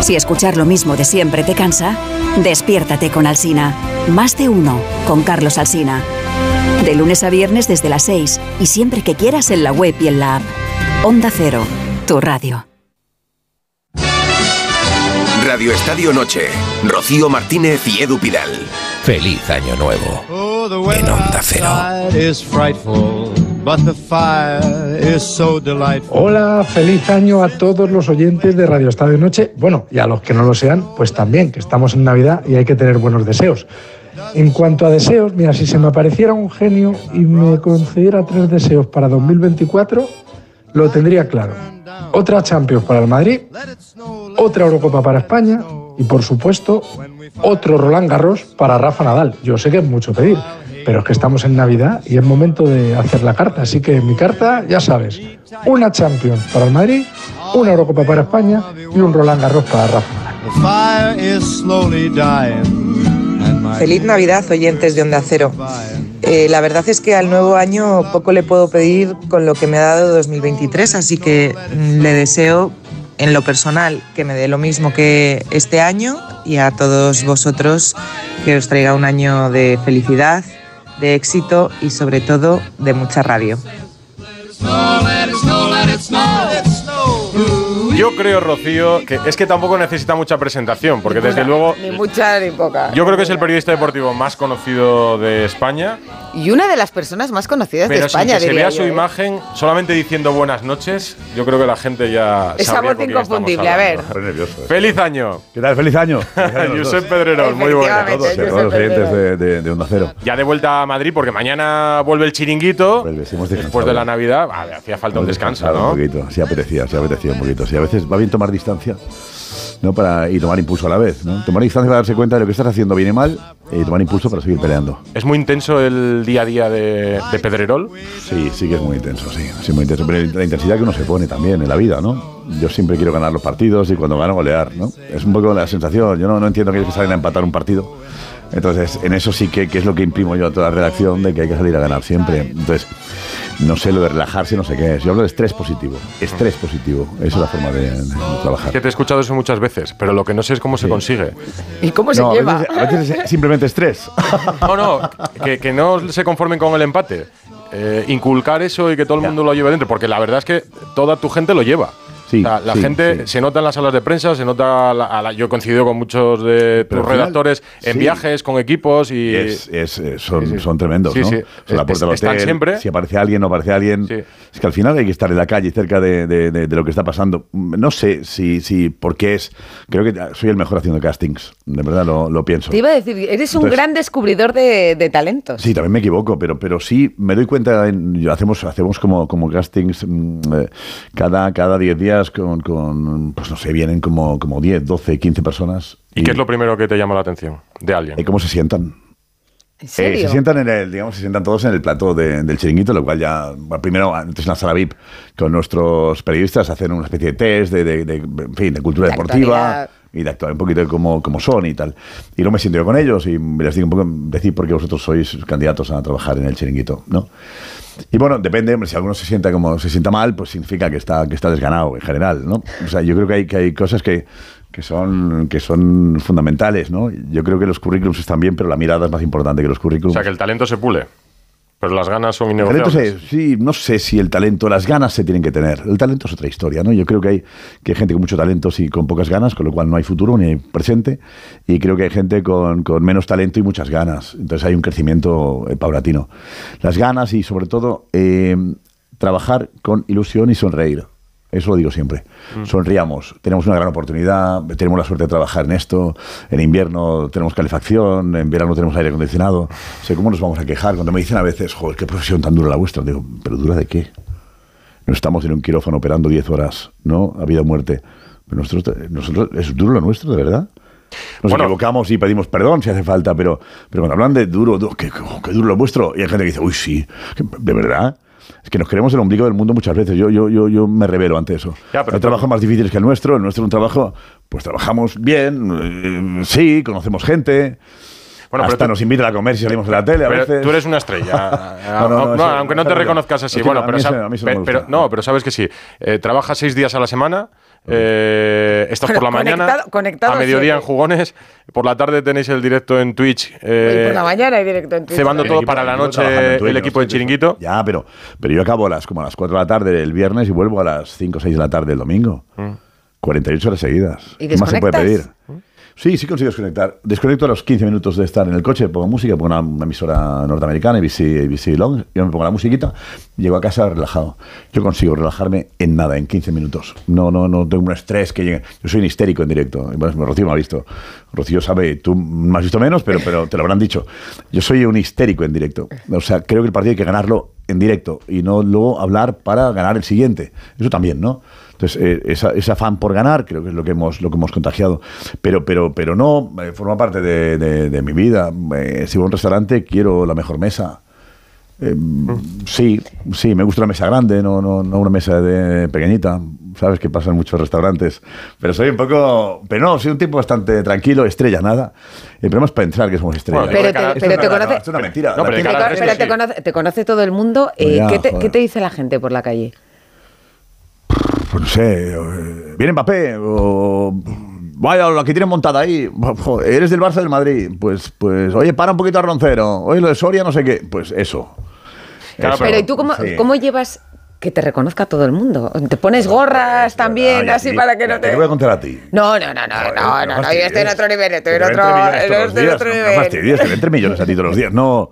Speaker 12: Si escuchar lo mismo de siempre te cansa, despiértate con Alsina. Más de uno con Carlos Alsina. De lunes a viernes desde las 6 y siempre que quieras en la web y en la app. Onda Cero, tu radio.
Speaker 14: Radio Estadio Noche. Rocío Martínez y Edu Pidal.
Speaker 6: Feliz Año Nuevo. En Onda Cero.
Speaker 15: Hola, feliz año a todos los oyentes de Radio Estadio Noche. Bueno, y a los que no lo sean, pues también, que estamos en Navidad y hay que tener buenos deseos. En cuanto a deseos, mira, si se me apareciera un genio y me concediera tres deseos para 2024, lo tendría claro. Otra Champions para el Madrid, otra Eurocopa para España y, por supuesto, otro Roland Garros para Rafa Nadal. Yo sé que es mucho pedir, pero es que estamos en Navidad y es momento de hacer la carta. Así que mi carta, ya sabes, una Champions para el Madrid, una Eurocopa para España y un Roland Garros para Rafa.
Speaker 16: Feliz Navidad, oyentes de Onda Cero. Eh, la verdad es que al nuevo año poco le puedo pedir con lo que me ha dado 2023, así que mm, le deseo en lo personal que me dé lo mismo que este año y a todos vosotros que os traiga un año de felicidad, de éxito y sobre todo de mucha radio.
Speaker 2: Yo creo, Rocío, que es que tampoco necesita mucha presentación, porque desde luego
Speaker 3: Ni mucha ni poca.
Speaker 2: yo creo que es el periodista deportivo más conocido de España,
Speaker 3: Y una de las personas más conocidas de
Speaker 2: pero
Speaker 3: España,
Speaker 2: sin que se
Speaker 3: diría
Speaker 2: vea
Speaker 3: yo,
Speaker 2: su
Speaker 3: ¿eh?
Speaker 2: imagen, solamente diciendo buenas noches, yo creo que la gente ya
Speaker 3: Esa
Speaker 2: sabría estamos
Speaker 3: inconfundible, a ver.
Speaker 2: hablando. ¡Feliz año!
Speaker 17: ¿Qué tal? ¡Feliz año!
Speaker 2: Josep Pedrerol, muy bueno.
Speaker 17: A todos, todos los oyentes de, de- de Onda Cero.
Speaker 2: Ya de vuelta a Madrid, porque mañana vuelve el chiringuito. Después de la Navidad, Vale, hacía falta un descanso, ¿no?
Speaker 17: Un poquito, sí apetecía, sí apetecía un poquito. Sí, a veces va bien tomar distancia ¿no? para, y tomar impulso a la vez. ¿no? Tomar distancia para darse cuenta de lo que estás haciendo bien y mal y tomar impulso para seguir peleando.
Speaker 2: ¿Es muy intenso el día a día de, de Pedrerol?
Speaker 17: Sí, sí que es muy intenso, sí, sí, muy intenso. Pero la intensidad que uno se pone también en la vida, ¿no? Yo siempre quiero ganar los partidos y cuando gano golear, ¿no? Es un poco la sensación. Yo no, no entiendo que que salir a empatar un partido. Entonces, en eso sí que, que es lo que imprimo yo a toda la redacción de que hay que salir a ganar siempre. Entonces, no sé lo de relajarse, no sé qué es. Yo hablo de estrés positivo. Estrés positivo. Esa es la forma de, de trabajar.
Speaker 2: Que te he escuchado eso muchas veces, pero lo que no sé es cómo se consigue.
Speaker 3: ¿Y cómo se
Speaker 17: No, a
Speaker 3: lleva?
Speaker 17: veces- a veces es simplemente estrés.
Speaker 2: No, no, que, que no se conformen con el empate. Eh, inculcar eso y que todo el mundo lo lleve dentro, porque la verdad es que toda tu gente lo lleva.
Speaker 17: Sí,
Speaker 2: O sea, la
Speaker 17: sí,
Speaker 2: gente se nota en las salas de prensa, se nota. la- a la- yo he coincidido con muchos de
Speaker 17: Pero
Speaker 2: tus
Speaker 17: final,
Speaker 2: redactores en
Speaker 17: sí.
Speaker 2: viajes con equipos y.
Speaker 17: Es, es, eh, son,
Speaker 2: Sí, sí.
Speaker 17: son tremendos,
Speaker 2: Sí,
Speaker 17: ¿no?
Speaker 2: sí.
Speaker 17: O sea, la puerta del
Speaker 2: Es- están
Speaker 17: hotel,
Speaker 2: siempre.
Speaker 17: Si aparece alguien, no aparece alguien. Es que al final hay que estar en la calle, cerca de, de- de- de lo que está pasando. No sé si, si por qué es. Creo que soy el mejor haciendo castings. De verdad lo, lo pienso.
Speaker 3: Te iba a decir, eres un
Speaker 17: Entonces-
Speaker 3: gran descubridor de, de talentos.
Speaker 17: Sí, también me equivoco, pero, pero sí me doy cuenta, en- yo hacemos, hacemos como, como castings mm, eh, cada cada 10 días con, con, pues no sé, vienen como, como 10, 12, 15 personas.
Speaker 2: ¿Y qué es lo primero que te llama la atención de alguien?
Speaker 17: ¿Y cómo se sientan?
Speaker 3: ¿En
Speaker 17: Eh,
Speaker 3: serio?
Speaker 17: se sientan en el, digamos, se sientan todos en el plató de- del chiringuito, lo cual ya, bueno, primero, antes en la sala VIP, con nuestros periodistas hacen una especie de test de, de- de- en fin, de cultura
Speaker 3: De
Speaker 17: deportiva
Speaker 3: actualidad.
Speaker 17: y de actuar un poquito de cómo, cómo son y tal. Y luego me siento yo con ellos y les digo un poco, decir por qué vosotros sois candidatos a trabajar en el chiringuito, ¿no? Y bueno, depende, hombre, si alguno se sienta como se sienta mal, pues significa que está, que está desganado en general, ¿no? O sea, yo creo que hay, que hay cosas que, que son, que son fundamentales, ¿no? Yo creo que los currículums están bien, pero la mirada es más importante que los
Speaker 2: O
Speaker 17: currículums.
Speaker 2: sea, que el talento se pule, pero las ganas son innegociables.
Speaker 17: sí, no sé si el talento, las ganas se tienen que tener. El talento es otra historia, ¿no? Yo creo que hay, que hay gente con mucho talento y con pocas ganas, con lo cual no hay futuro ni hay presente. Y creo que hay gente con, con menos talento y muchas ganas. Entonces hay un crecimiento eh, paulatino. Las ganas y sobre todo eh, trabajar con ilusión y sonreír. Eso lo digo siempre. Sonriamos. Tenemos una gran oportunidad. Tenemos la suerte de trabajar en esto. En invierno tenemos calefacción. En verano tenemos aire acondicionado. O sea, ¿cómo nos vamos a quejar? Cuando me dicen a veces, joder, qué profesión tan dura la vuestra. Digo, ¿pero dura de qué? No estamos en un quirófano operando 10 horas, ¿no? A vida o muerte. Pero nosotros, nosotros, ¿es duro lo nuestro, de verdad? Nos equivocamos y pedimos perdón si hace falta, pero, pero cuando hablan de duro, du- qué, qué duro lo vuestro, y hay gente que dice, uy, sí, ¿de verdad? Es que nos queremos el ombligo del mundo muchas veces. Yo, yo, yo, yo me revelo ante eso.
Speaker 2: Ya, pero
Speaker 17: hay trabajos más difíciles que el nuestro. El nuestro es un trabajo, pues trabajamos bien, eh, sí, conocemos gente.
Speaker 2: Bueno, pero
Speaker 17: hasta
Speaker 2: tú-
Speaker 17: nos invitan a comer si salimos en la tele a veces.
Speaker 2: tú eres una estrella.
Speaker 17: No, no, no,
Speaker 2: aunque no te reconozcas así. Bueno, pero, pero- no, pero sabes que sí. Eh, trabajas seis días a la semana, Eh, esto es por la mañana.
Speaker 3: Conectado-
Speaker 2: a mediodía en jugones. Por la tarde tenéis el directo en Twitch. eh,
Speaker 3: por la mañana hay directo en Twitch.
Speaker 2: cebando todo para la noche el equipo
Speaker 17: ¿no?
Speaker 2: de Chiringuito.
Speaker 17: Ya, pero, pero yo acabo a las, como a las 4 de la tarde el viernes y vuelvo a las 5 o 6 de la tarde el domingo.
Speaker 2: Mm.
Speaker 17: 48 horas seguidas.
Speaker 3: ¿Y
Speaker 17: ¿Qué más se puede pedir? Sí, sí consigo desconectar. Desconecto a los 15 minutos de estar en el coche, pongo música, pongo una, una emisora norteamericana, ABC, ABC Long, yo me pongo la musiquita, llego a casa relajado. Yo consigo relajarme en nada, en 15 minutos. No, no, no tengo un estrés que llegue. Yo soy un histérico en directo. Bueno, Rocío me ha visto. Rocío sabe, tú me has visto menos, pero, pero te lo habrán dicho. Yo soy un histérico en directo. O sea, creo que el partido hay que ganarlo en directo y no luego hablar para ganar el siguiente. Eso también, ¿no? Entonces, eh, esa, ese afán por ganar creo que es lo que hemos, lo que hemos contagiado. Pero, pero, pero no, eh, forma parte de, de- de mi vida. Eh, si voy a un restaurante, quiero la mejor mesa. Eh, sí, sí, me gusta una mesa grande, no, no, no una mesa de pequeñita. Sabes que pasa en muchos restaurantes. Pero soy un poco. Pero no, soy un tipo bastante tranquilo, estrella, nada. El problema es para entrar, que somos estrellas.
Speaker 2: Bueno,
Speaker 3: Pero te- pero
Speaker 17: es
Speaker 3: te conoce-
Speaker 17: es una mentira.
Speaker 2: No, pero
Speaker 3: Te, pero te conoce, te conoce todo el mundo. eh,
Speaker 17: Ya,
Speaker 3: ¿qué, qué te dice la gente por la calle?
Speaker 17: Pues no sé, eh, viene Mbappé o vaya la que tienen montada ahí, joder, eres del Barça del Madrid, pues pues oye, para un poquito a Roncero, oye lo de Soria no sé qué, pues eso.
Speaker 2: Claro,
Speaker 3: Pero ¿y tú cómo,
Speaker 17: sí.
Speaker 3: cómo llevas que te reconozca todo el mundo? ¿Te pones gorras también
Speaker 17: Ay,
Speaker 3: así para que no
Speaker 17: Te
Speaker 3: te...?
Speaker 17: voy a contar a ti.
Speaker 3: No, no, no, no, no, no, no, yo estoy en otro nivel, estoy en otro, estoy en otro
Speaker 17: No
Speaker 3: nivel.
Speaker 17: ven 3 millones a ti todos los días. No.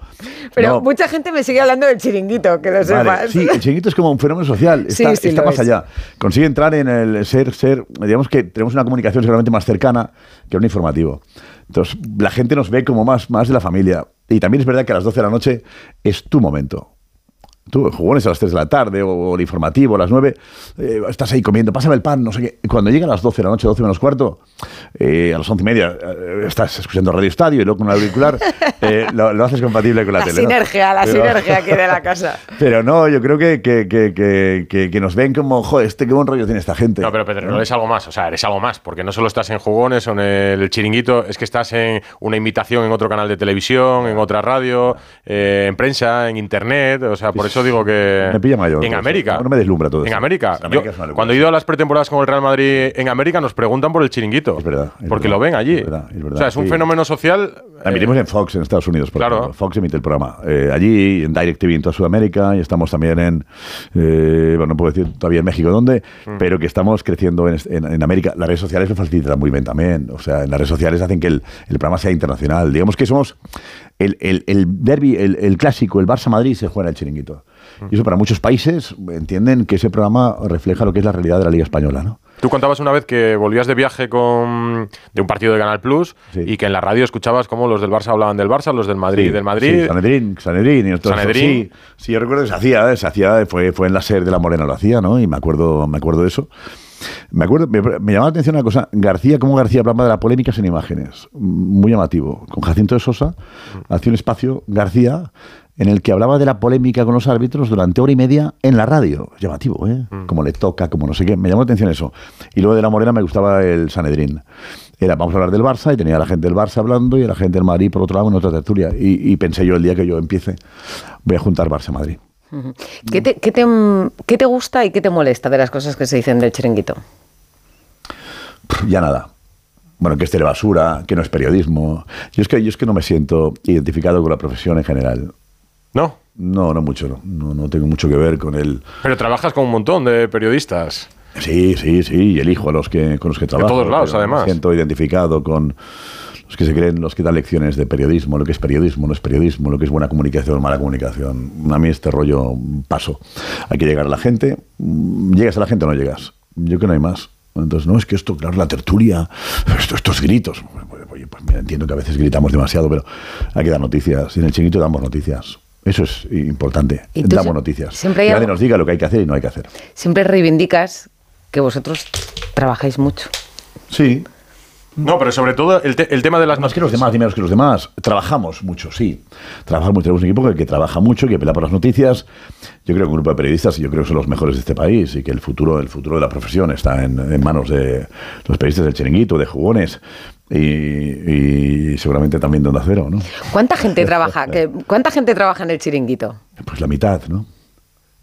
Speaker 3: Pero
Speaker 17: no.
Speaker 3: mucha gente me sigue hablando del chiringuito, que lo sepas.
Speaker 17: Sí, el chiringuito es como un fenómeno social. Está, más allá. Consigue entrar en el ser, ser, digamos que tenemos una comunicación seguramente más cercana que un informativo. Entonces, la gente nos ve como más, más de la familia. Y también es verdad que a las 12 de la noche es tu momento. Tú, jugones a las 3 de la tarde o, el informativo a las 9, eh, estás ahí comiendo, pásame el pan, no sé qué. Cuando llega a las 12 de la noche, 12 menos cuarto, eh, a las 11 y media, eh, estás escuchando Radio Estadio y luego con un auricular, eh, lo, lo haces compatible con la,
Speaker 3: La
Speaker 17: tele. ¿no?
Speaker 3: sinergia, la
Speaker 17: Pero-
Speaker 3: sinergia aquí de la casa.
Speaker 17: pero no, yo creo que, que, que, que, que- que nos ven como, joder, este qué buen rollo tiene esta gente.
Speaker 2: No, pero Pedro, no eres algo más, o sea, eres algo más, porque no solo estás en jugones o en el chiringuito, es que estás en una invitación en otro canal de televisión, en otra radio, eh, en prensa, en internet, o sea, por eso digo que...
Speaker 17: Me pilla mayor.
Speaker 2: En América.
Speaker 17: No, me deslumbra todo
Speaker 2: En
Speaker 17: eso.
Speaker 2: América.
Speaker 17: Es
Speaker 2: cuando he ido a las pretemporadas con el Real Madrid en América, nos preguntan por el chiringuito.
Speaker 17: Es verdad, es
Speaker 2: porque
Speaker 17: verdad,
Speaker 2: lo ven allí.
Speaker 17: es verdad, es verdad,
Speaker 2: o sea, es un
Speaker 17: sí.
Speaker 2: fenómeno social.
Speaker 17: La emitimos en Fox, en Estados Unidos, por
Speaker 2: Claro.
Speaker 17: ejemplo. Fox emite el programa. Eh, allí, en DirecTV en toda Sudamérica, y estamos también en, eh, bueno, no puedo decir todavía en México dónde,
Speaker 2: Mm.
Speaker 17: pero que estamos creciendo en, en- en América. Las redes sociales lo facilitan muy bien también. O sea, en las redes sociales hacen que el, el programa sea internacional. Digamos que somos el, el, el derby, el, el clásico, el Barça-Madrid se juega en el chiringuito.
Speaker 2: Mm.
Speaker 17: Y eso para muchos países entienden que ese programa refleja lo que es la realidad de la Liga Española, ¿no?
Speaker 2: Tú contabas una vez que volvías de viaje con, de un partido de Canal Plus y que en la radio escuchabas cómo los del Barça hablaban del Barça, los del Madrid
Speaker 17: Sí,
Speaker 2: del Madrid.
Speaker 17: Sí, Sanedrín, Sanedrín. Y eso.
Speaker 2: Sanedrín.
Speaker 17: Sí, sí, yo recuerdo que se hacía, se hacía, fue, fue en la SER de la Morena lo hacía, ¿no? Y me acuerdo, me acuerdo de eso. Me acuerdo, me, me llamaba la atención una cosa, García, cómo García hablaba de la polémica sin imágenes, muy llamativo. Con Jacinto de Sosa hacía un espacio, García, en el que hablaba de la polémica con los árbitros durante hora y media en la radio. Llamativo, ¿eh? Como le toca, como no sé qué. Me llamó la atención eso. Y luego de la Morena me gustaba el Sanedrín. Era, vamos a hablar del Barça, y tenía a la gente del Barça hablando y a la gente del Madrid por otro lado en otra tertulia. Y, y pensé yo, el día que yo empiece, voy a juntar Barça-Madrid.
Speaker 3: ¿Qué te, qué, te, ¿Qué te gusta y qué te molesta de las cosas que se dicen del chiringuito?
Speaker 17: Ya nada. Bueno, que es telebasura, que no es periodismo. Yo es que, yo es que no me siento identificado con la profesión en general.
Speaker 2: ¿No?
Speaker 17: No, no mucho, no. No, no tengo mucho que ver con el...
Speaker 2: Pero trabajas con un montón de periodistas.
Speaker 17: Sí, sí, sí, y elijo a los que, con los que trabajo.
Speaker 2: todos lados, además.
Speaker 17: Me siento identificado con los que se creen, los que dan lecciones de periodismo, lo que es periodismo, no es periodismo, lo que es buena comunicación, mala comunicación. A mí este rollo paso. Hay que llegar a la gente. ¿Llegas a la gente o no llegas? Yo creo que no hay más. Entonces, no, es que esto, claro, la tertulia, esto, estos gritos. Oye, pues mira, entiendo que a veces gritamos demasiado, pero hay que dar noticias. Y en el chiquito damos noticias. Eso es importante. Damos noticias.
Speaker 3: siempre hay
Speaker 17: que nos diga lo que hay que hacer y no hay que hacer.
Speaker 3: Siempre reivindicas que vosotros trabajáis mucho.
Speaker 17: Sí.
Speaker 2: No, pero sobre todo el, te- el tema de las
Speaker 17: Más que los demás, ni menos que los demás. Trabajamos mucho, sí. Trabajamos mucho. Tenemos un equipo que, que trabaja mucho, que pelea por las noticias. Yo creo que un grupo de periodistas, y yo creo que son los mejores de este país, y que el futuro, el futuro de la profesión está en, en manos de los periodistas del chiringuito, de jugones, y, y seguramente también de Onda Cero, ¿no?
Speaker 3: ¿Cuánta gente trabaja? que- ¿Cuánta gente trabaja en el chiringuito?
Speaker 17: Pues la mitad, ¿no?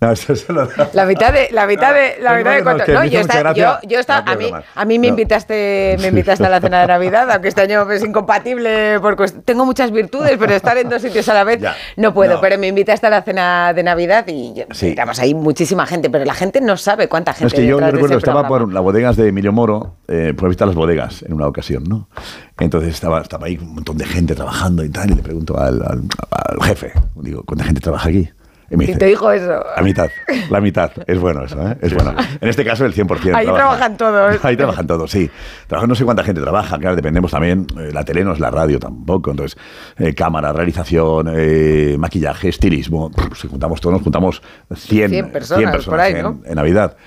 Speaker 17: No, eso lo.
Speaker 3: La mitad de, la mitad de, la
Speaker 17: No,
Speaker 3: mitad
Speaker 17: no,
Speaker 3: de
Speaker 17: no,
Speaker 3: cuánto. No,
Speaker 17: me
Speaker 3: yo, está, yo, yo está,
Speaker 17: No,
Speaker 3: a mí, a mí me
Speaker 17: No.
Speaker 3: invitaste, me invitaste a la cena de Navidad, aunque este año es incompatible porque tengo muchas virtudes, pero estar en dos sitios a la vez
Speaker 17: Ya.
Speaker 3: no puedo.
Speaker 17: No.
Speaker 3: Pero me invitaste a la cena de Navidad y yo-
Speaker 17: Sí.
Speaker 3: ahí muchísima gente, pero la gente no sabe cuánta
Speaker 17: No,
Speaker 3: gente.
Speaker 17: es que yo,
Speaker 3: de
Speaker 17: recuerdo, estaba
Speaker 3: programa.
Speaker 17: por las bodegas de Emilio Moro, eh, por visitar las bodegas en una ocasión, ¿no? Entonces estaba, estaba ahí un montón de gente trabajando y tal, y le pregunto al, al- al jefe, digo, ¿cuánta gente trabaja aquí? Y me
Speaker 3: Y
Speaker 17: dice,
Speaker 3: te dijo eso.
Speaker 17: la mitad, la mitad. Es bueno eso, ¿eh? Es bueno. En este caso el 100%.
Speaker 3: Ahí
Speaker 17: trabaja.
Speaker 3: trabajan todos.
Speaker 17: Ahí trabajan todos, sí. Trabajan, no sé cuánta gente trabaja, claro, dependemos también. eh, la tele no es la radio tampoco. Entonces, eh, cámara, realización, eh, maquillaje, estilismo. pff, Si juntamos todos, nos juntamos 100,
Speaker 3: 100 personas, por ahí,
Speaker 17: en,
Speaker 3: ¿no?
Speaker 17: en Navidad.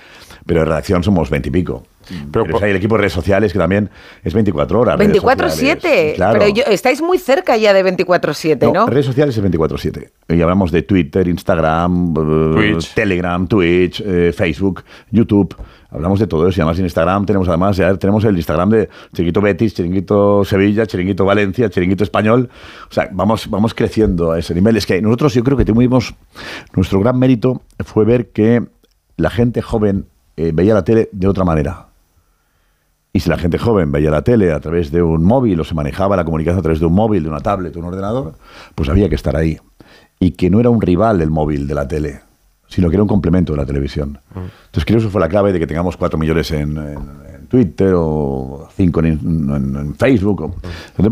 Speaker 17: Pero en redacción somos 20 y pico. Pero, hay el equipo de redes sociales que también es 24 horas. redes
Speaker 3: 24-7.
Speaker 17: sociales. Claro.
Speaker 3: Pero yo- estáis muy cerca ya de 24-7, ¿no?
Speaker 17: Redes sociales es 24-7. Y hablamos de Twitter, Instagram, eh,
Speaker 2: Twitch.
Speaker 17: Telegram, Twitch, eh, Facebook, YouTube. Hablamos de todo eso. Y además en Instagram tenemos además ya tenemos el Instagram de Chiringuito Betis, Chiringuito Sevilla, Chiringuito Valencia, Chiringuito Español. O sea, vamos, vamos creciendo a ese nivel. Es que nosotros yo creo que tuvimos nuestro gran mérito fue ver que la gente joven eh, veía la tele de otra manera. Y si la gente joven veía la tele a través de un móvil o se manejaba la comunicación a través de un móvil, de una tablet, de un ordenador, pues había que estar ahí. Y que no era un rival del móvil, de la tele, sino que era un complemento de la televisión. Entonces creo que eso fue la clave de que tengamos 4 millones en, Twitter o 5 en, en- en Facebook.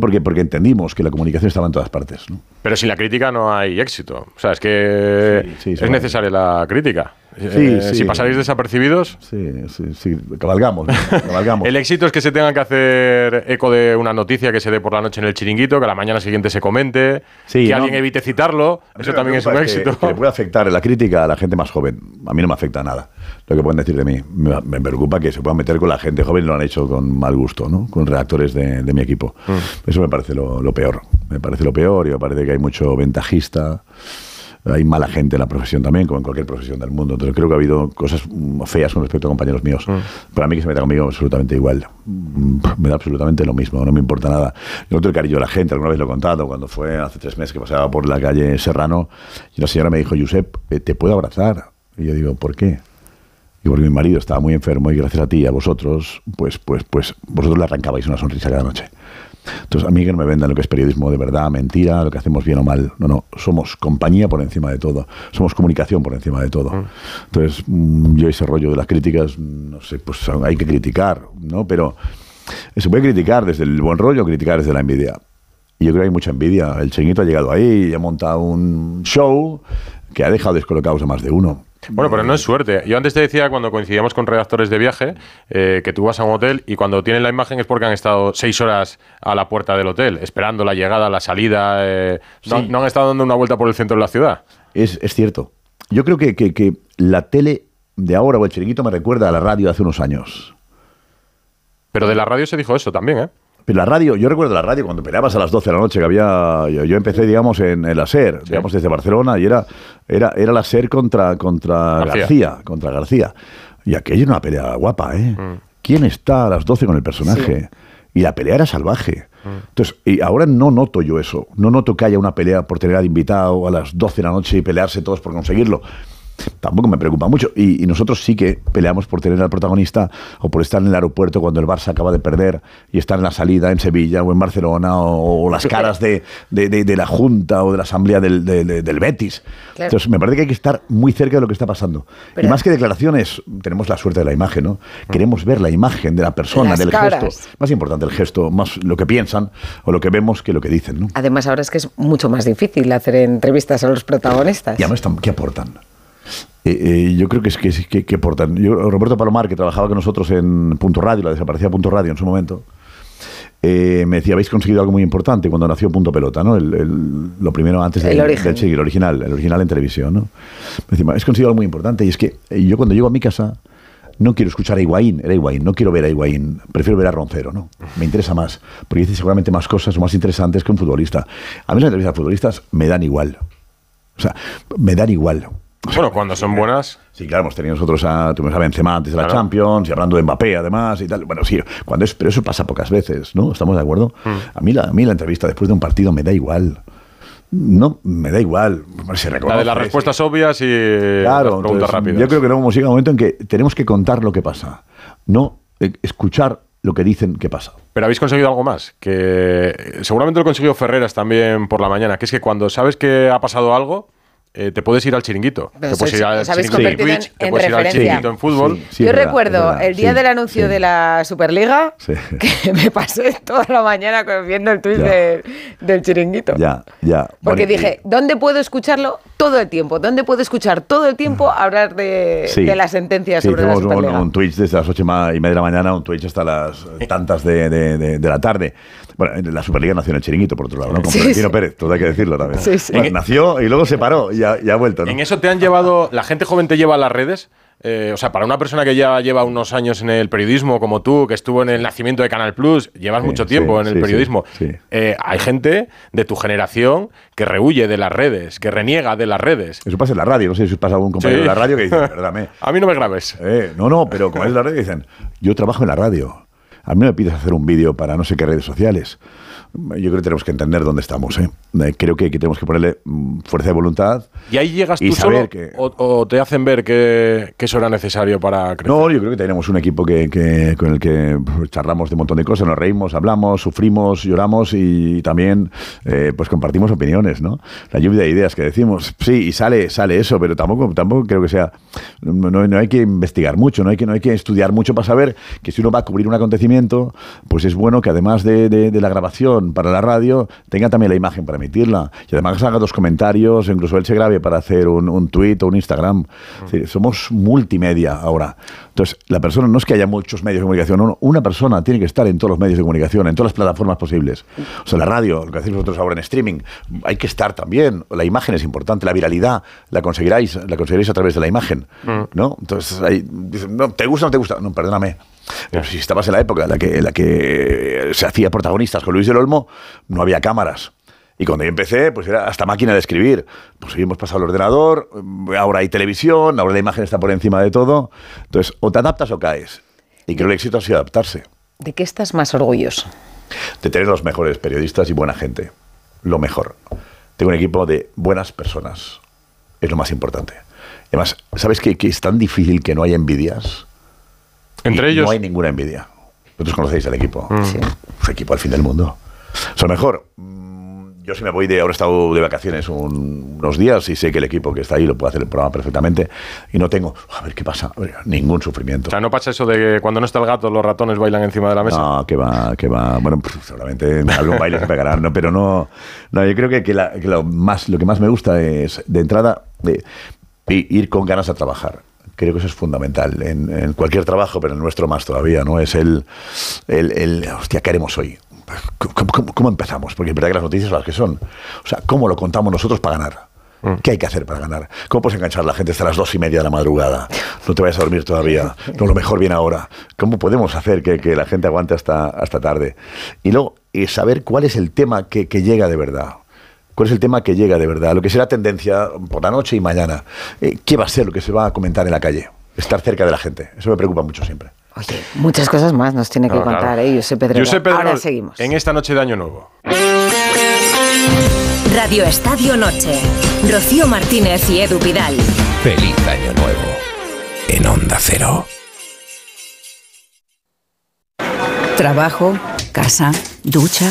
Speaker 17: porque, porque entendimos que la comunicación estaba en todas partes. ¿no?
Speaker 2: Pero sin la crítica no hay éxito. O sea, es que
Speaker 17: sí,
Speaker 2: es necesaria la crítica.
Speaker 17: Sí,
Speaker 2: Eh,
Speaker 17: sí.
Speaker 2: Si pasáis desapercibidos,
Speaker 17: Sí, sí, sí, cabalgamos.
Speaker 2: el éxito es que se tengan que hacer eco de una noticia que se dé por la noche en el chiringuito, que a la mañana siguiente se comente,
Speaker 17: Sí,
Speaker 2: que
Speaker 17: ¿no?
Speaker 2: alguien evite citarlo. Eso también es un éxito.
Speaker 17: Que, que le puede afectar la crítica a la gente más joven. A mí no me afecta nada. Lo que pueden decir de mí. Me, me preocupa que se puedan meter con la gente joven y lo han hecho con mal gusto, ¿no? Con redactores de, de mi equipo.
Speaker 2: Mm.
Speaker 17: Eso me parece lo, lo peor. Me parece lo peor y me parece que hay mucho ventajista. Hay mala gente en la profesión también, como en cualquier profesión del mundo. Entonces creo que ha habido cosas mm, feas con respecto a compañeros míos. Pero a mí que se meta conmigo absolutamente igual. Mm, Me da absolutamente lo mismo, no me importa nada. Yo no tengo cariño a la gente, alguna vez lo he contado, cuando fue hace tres meses que pasaba por la calle Serrano y la señora me dijo, Josep, eh, ¿te puedo abrazar? Y yo digo, ¿por qué? Y porque mi marido estaba muy enfermo y gracias a ti y a vosotros, pues, pues, pues vosotros le arrancabais una sonrisa cada noche. Entonces, a mí que no me vendan lo que es periodismo de verdad, mentira, lo que hacemos bien o mal. No, no, somos compañía por encima de todo. Somos comunicación por encima de todo. Entonces, mm, yo ese rollo de las críticas, mm, no sé, pues hay que criticar, ¿no? Pero se puede criticar desde el buen rollo, criticar desde la envidia. Y yo creo que hay mucha envidia. El chinguito ha llegado ahí y ha montado un show que ha dejado descolocados a más de uno.
Speaker 2: Bueno, pero no es suerte. Yo antes te decía, cuando coincidíamos con redactores de viaje, eh, que tú vas a un hotel y cuando tienen la imagen es porque han estado seis horas a la puerta del hotel, esperando la llegada, la salida. eh, no, no han estado dando una vuelta por el centro de la ciudad.
Speaker 17: Es, es cierto. Yo creo que, que- que la tele de ahora o el chiringuito me recuerda a la radio de hace unos años.
Speaker 2: Pero de la radio se dijo eso también, ¿eh?
Speaker 17: Pero la radio, yo recuerdo la radio cuando peleabas a las 12 de la noche, que había. Yo, yo empecé, digamos, en el SER, digamos, desde Barcelona, y era, era, era la SER contra, contra
Speaker 2: García.
Speaker 17: García. contra García. Y aquello era una pelea guapa, ¿eh? ¿Quién está a las 12 con el personaje? Y la pelea era salvaje. Entonces, y ahora no noto yo eso. No noto que haya una pelea por tener al invitado a las 12 de la noche y pelearse todos por conseguirlo. Tampoco me preocupa mucho. Y, y nosotros sí que peleamos por tener al protagonista o por estar en el aeropuerto cuando el Barça acaba de perder y estar en la salida en Sevilla o en Barcelona o, o las caras de, de- de- de la Junta o de la Asamblea del, de- de- del Betis.
Speaker 3: Claro.
Speaker 17: Entonces, me parece que hay que estar muy cerca de lo que está pasando.
Speaker 3: Pero-
Speaker 17: y más que declaraciones, tenemos la suerte de la imagen, ¿no? Queremos ver la imagen de la persona,
Speaker 3: Las
Speaker 17: del
Speaker 3: caras.
Speaker 17: gesto. Más importante el gesto, más lo que piensan o lo que vemos que lo que dicen, ¿no?
Speaker 3: Además, ahora es que es mucho más difícil hacer entrevistas a los protagonistas.
Speaker 17: Y además, ¿qué aportan? Eh, eh, yo creo que es que, que, que aportan. Yo, Roberto Palomar, que trabajaba con nosotros en Punto Radio, la desaparecida Punto Radio en su momento, eh, me decía, habéis conseguido algo muy importante cuando nació Punto Pelota, ¿no? El- el- lo primero antes
Speaker 3: El
Speaker 17: del, del chiqui, el original, el original en televisión, ¿no? Me decía, habéis conseguido algo muy importante y es que yo cuando llego a mi casa no quiero escuchar a Higuaín, era Higuaín, no quiero ver a Higuaín, prefiero ver a Roncero, ¿no? Me interesa más, porque dice seguramente más cosas o más interesantes que un futbolista. A mí las entrevistas de futbolistas me dan igual. O sea, me dan igual.
Speaker 2: Bueno, cuando son buenas.
Speaker 17: Sí, claro, hemos tenido nosotros a, tuvimos a Benzema antes de la
Speaker 2: Claro.
Speaker 17: Champions y hablando de Mbappé además y tal. Bueno, sí, cuando es, pero eso pasa pocas veces, ¿no? ¿Estamos de acuerdo?
Speaker 2: Mm.
Speaker 17: A, mí la, a mí la entrevista después de un partido me da igual. No, me da igual. Se
Speaker 2: La
Speaker 17: reconoce,
Speaker 2: de las
Speaker 17: sí.
Speaker 2: respuestas obvias y las
Speaker 17: Claro,
Speaker 2: preguntas
Speaker 17: entonces,
Speaker 2: rápidas.
Speaker 17: yo creo que luego hemos llegado a un momento en que tenemos que contar lo que pasa, no eh, escuchar lo que dicen que pasa.
Speaker 2: Pero habéis conseguido algo más, que seguramente lo consiguió Ferreras también por la mañana, que es que cuando sabes que ha pasado algo, eh, te puedes ir al chiringuito.
Speaker 3: Pero
Speaker 2: te puedes ir al chiringuito en
Speaker 3: convertido en-
Speaker 2: Twitch, te
Speaker 3: en
Speaker 2: puedes ir al
Speaker 3: referencia.
Speaker 2: chiringuito en fútbol.
Speaker 3: Yo recuerdo el día del anuncio de la Superliga que me pasé toda la mañana viendo el tweet de- del chiringuito.
Speaker 17: Ya, ya.
Speaker 3: Porque
Speaker 17: Bueno, y-
Speaker 3: dije, ¿dónde puedo escucharlo todo el tiempo? ¿Dónde puedo escuchar todo el tiempo hablar de,
Speaker 17: Sí.
Speaker 3: de la sentencia
Speaker 17: Sí,
Speaker 3: sobre la
Speaker 17: hicimos un,
Speaker 3: Superliga?
Speaker 17: un Twitch desde las ocho y media de la mañana, un Twitch hasta las tantas de, de- de- de la tarde. Bueno, la Superliga nació en el chiringuito, por otro lado, ¿no? Con
Speaker 2: Sí,
Speaker 17: Florentino
Speaker 2: sí.
Speaker 17: Pérez, todo hay que decirlo también.
Speaker 2: Sí, sí.
Speaker 17: Bueno, nació y luego se paró y ha, y ha vuelto, ¿no?
Speaker 2: En eso te han llevado, la gente joven te lleva a las redes. Eh, o sea, para una persona que ya lleva unos años en el periodismo, como tú, que estuvo en el nacimiento de Canal Plus, llevas
Speaker 17: Sí,
Speaker 2: mucho tiempo
Speaker 17: sí,
Speaker 2: en el
Speaker 17: sí,
Speaker 2: periodismo.
Speaker 17: sí, sí.
Speaker 2: Eh, hay gente de tu generación que rehuye de las redes, que reniega de las redes.
Speaker 17: Eso pasa en la radio, no sé si pasa a algún compañero
Speaker 2: Sí.
Speaker 17: de la radio que dice, perdóname.
Speaker 2: A mí no me grabes.
Speaker 17: Eh, no, no, pero como es la radio, dicen, yo trabajo en la radio. A mí me pides hacer un vídeo para no sé qué redes sociales. Yo creo que tenemos que entender dónde estamos. ¿eh? Eh, Creo que, que tenemos que ponerle mm, fuerza de voluntad.
Speaker 2: ¿Y ahí llegas
Speaker 17: Y
Speaker 2: tú solo
Speaker 17: que-
Speaker 2: o, o te hacen ver que, que eso era necesario para crecer?
Speaker 17: No, yo creo que tenemos un equipo que, con el que pues, charlamos de un montón de cosas, nos reímos, hablamos, sufrimos, lloramos y también eh, pues compartimos opiniones, ¿no? La lluvia de ideas que decimos, sí, y sale, sale eso, pero tampoco, tampoco creo que sea, no, no- no hay que investigar mucho, no hay que, no hay que estudiar mucho para saber que si uno va a cubrir un acontecimiento, pues es bueno que además de, de- de la grabación para la radio, tenga también la imagen para emitirla. Y además haga dos comentarios, incluso él se grabe para hacer un, un tweet o un Instagram. Es decir, somos multimedia ahora. Entonces, la persona no es que haya muchos medios de comunicación, no, una persona tiene que estar en todos los medios de comunicación, en todas las plataformas posibles. O sea, la radio, lo que hacéis vosotros ahora en streaming, hay que estar también. La imagen es importante, la viralidad la conseguiráis, la conseguiréis a través de la imagen. ¿no? Entonces, ahí dicen, no, ¿te gusta o no te gusta? No, perdóname. Pero si estabas en la época en la que, en la que se hacía protagonistas con Luis del Olmo, no había cámaras. Y cuando yo empecé, pues era hasta máquina de escribir. Pues hoy hemos pasado al ordenador, eh, ahora hay televisión, ahora la imagen está por encima de todo. Entonces, o te adaptas o caes. Y creo que el éxito ha sido adaptarse,
Speaker 3: ¿De qué estás más orgulloso?
Speaker 17: de tener los mejores periodistas y buena gente. Lo mejor. Tengo un equipo de buenas personas. Es lo más importante. Además, ¿sabes qué? que es tan difícil que no haya envidias?
Speaker 2: Entre
Speaker 17: Y
Speaker 2: ellos.
Speaker 17: No hay ninguna envidia. Vosotros conocéis el equipo.
Speaker 2: Mm.
Speaker 17: Sí. Es equipo al fin del mundo. O sea, mejor. mm, Yo si me voy de. Ahora he estado de vacaciones un- unos días y sé que el equipo que está ahí lo puede hacer el programa perfectamente. Y no tengo. A ver qué pasa. Ver, Ningún sufrimiento.
Speaker 2: O sea, no pasa eso de que cuando no está el gato, los ratones bailan encima de la mesa.
Speaker 17: No, que va, que va. Bueno, pff, seguramente algún baile se pegarán, ¿no? pero no. No, yo creo que, que la- que lo, más, lo que más me gusta es, de entrada, de, ir con ganas a trabajar. Creo que eso es fundamental en, en cualquier trabajo, pero en el nuestro más todavía, ¿no? Es el, el, el, hostia, ¿qué haremos hoy? ¿Cómo, cómo- cómo empezamos? Porque es verdad que las noticias son las que son. O sea, ¿cómo lo contamos nosotros para ganar? ¿Qué hay que hacer para ganar? ¿Cómo puedes enganchar a la gente hasta las dos y media de la madrugada? No te vayas a dormir todavía. No, lo mejor viene ahora. ¿Cómo podemos hacer que, que la gente aguante hasta, hasta tarde? Y luego, eh, saber cuál es el tema que, que llega de verdad. ¿Cuál es el tema que llega de verdad? Lo que será tendencia por la noche y mañana. Eh, ¿Qué va a ser lo que se va a comentar en la calle? Estar cerca de la gente. Eso me preocupa mucho siempre.
Speaker 3: Oye, muchas cosas más nos tiene que contar,
Speaker 2: claro.
Speaker 3: ¿eh? Pedrero.
Speaker 2: Josep Pedrerol,
Speaker 3: Ahora seguimos.
Speaker 2: En esta noche de Año Nuevo.
Speaker 18: Radio Estadio Noche. Rocío Martínez y Edu Pidal.
Speaker 6: Feliz Año Nuevo en Onda Cero.
Speaker 12: Trabajo, casa, ducha,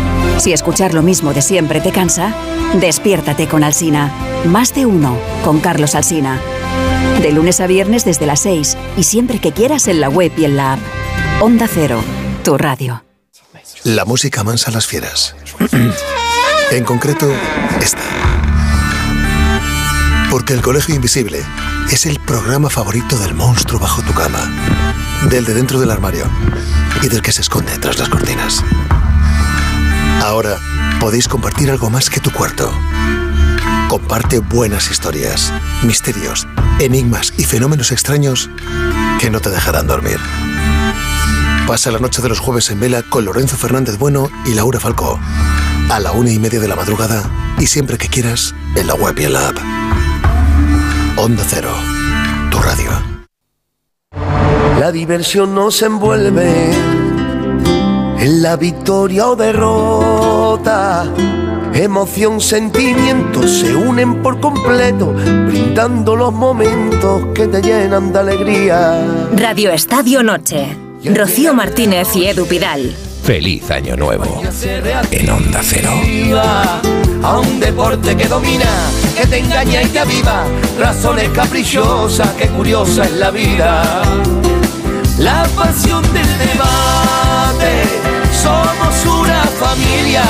Speaker 12: Si escuchar lo mismo de siempre te cansa, despiértate con Alsina. Más de uno con Carlos Alsina. De lunes a viernes desde las 6 y siempre que quieras en la web y en la app. Onda Cero, tu radio.
Speaker 9: La música mansa a las fieras. en concreto, esta. Porque el Colegio Invisible es el programa favorito del monstruo bajo tu cama, del de dentro del armario y del que se esconde tras las cortinas. Ahora podéis compartir algo más que tu cuarto. Comparte buenas historias, misterios, enigmas y fenómenos extraños que no te dejarán dormir. Pasa la noche de los jueves en vela con Lorenzo Fernández Bueno y Laura Falcó. A la una y media de la madrugada y siempre que quieras en la web y en la app. Onda Cero, tu radio.
Speaker 19: La diversión nos envuelve en la victoria o derrota. Emoción, sentimientos se unen por completo, brindando los momentos que te llenan de alegría.
Speaker 18: Radio Estadio Noche. Rocío Martínez y Edu Pidal.
Speaker 6: Feliz Año Nuevo en Onda Cero.
Speaker 19: A un deporte que domina, que te engaña y te aviva, razones caprichosas, que curiosa es la vida. La pasión del debate, somos una familia.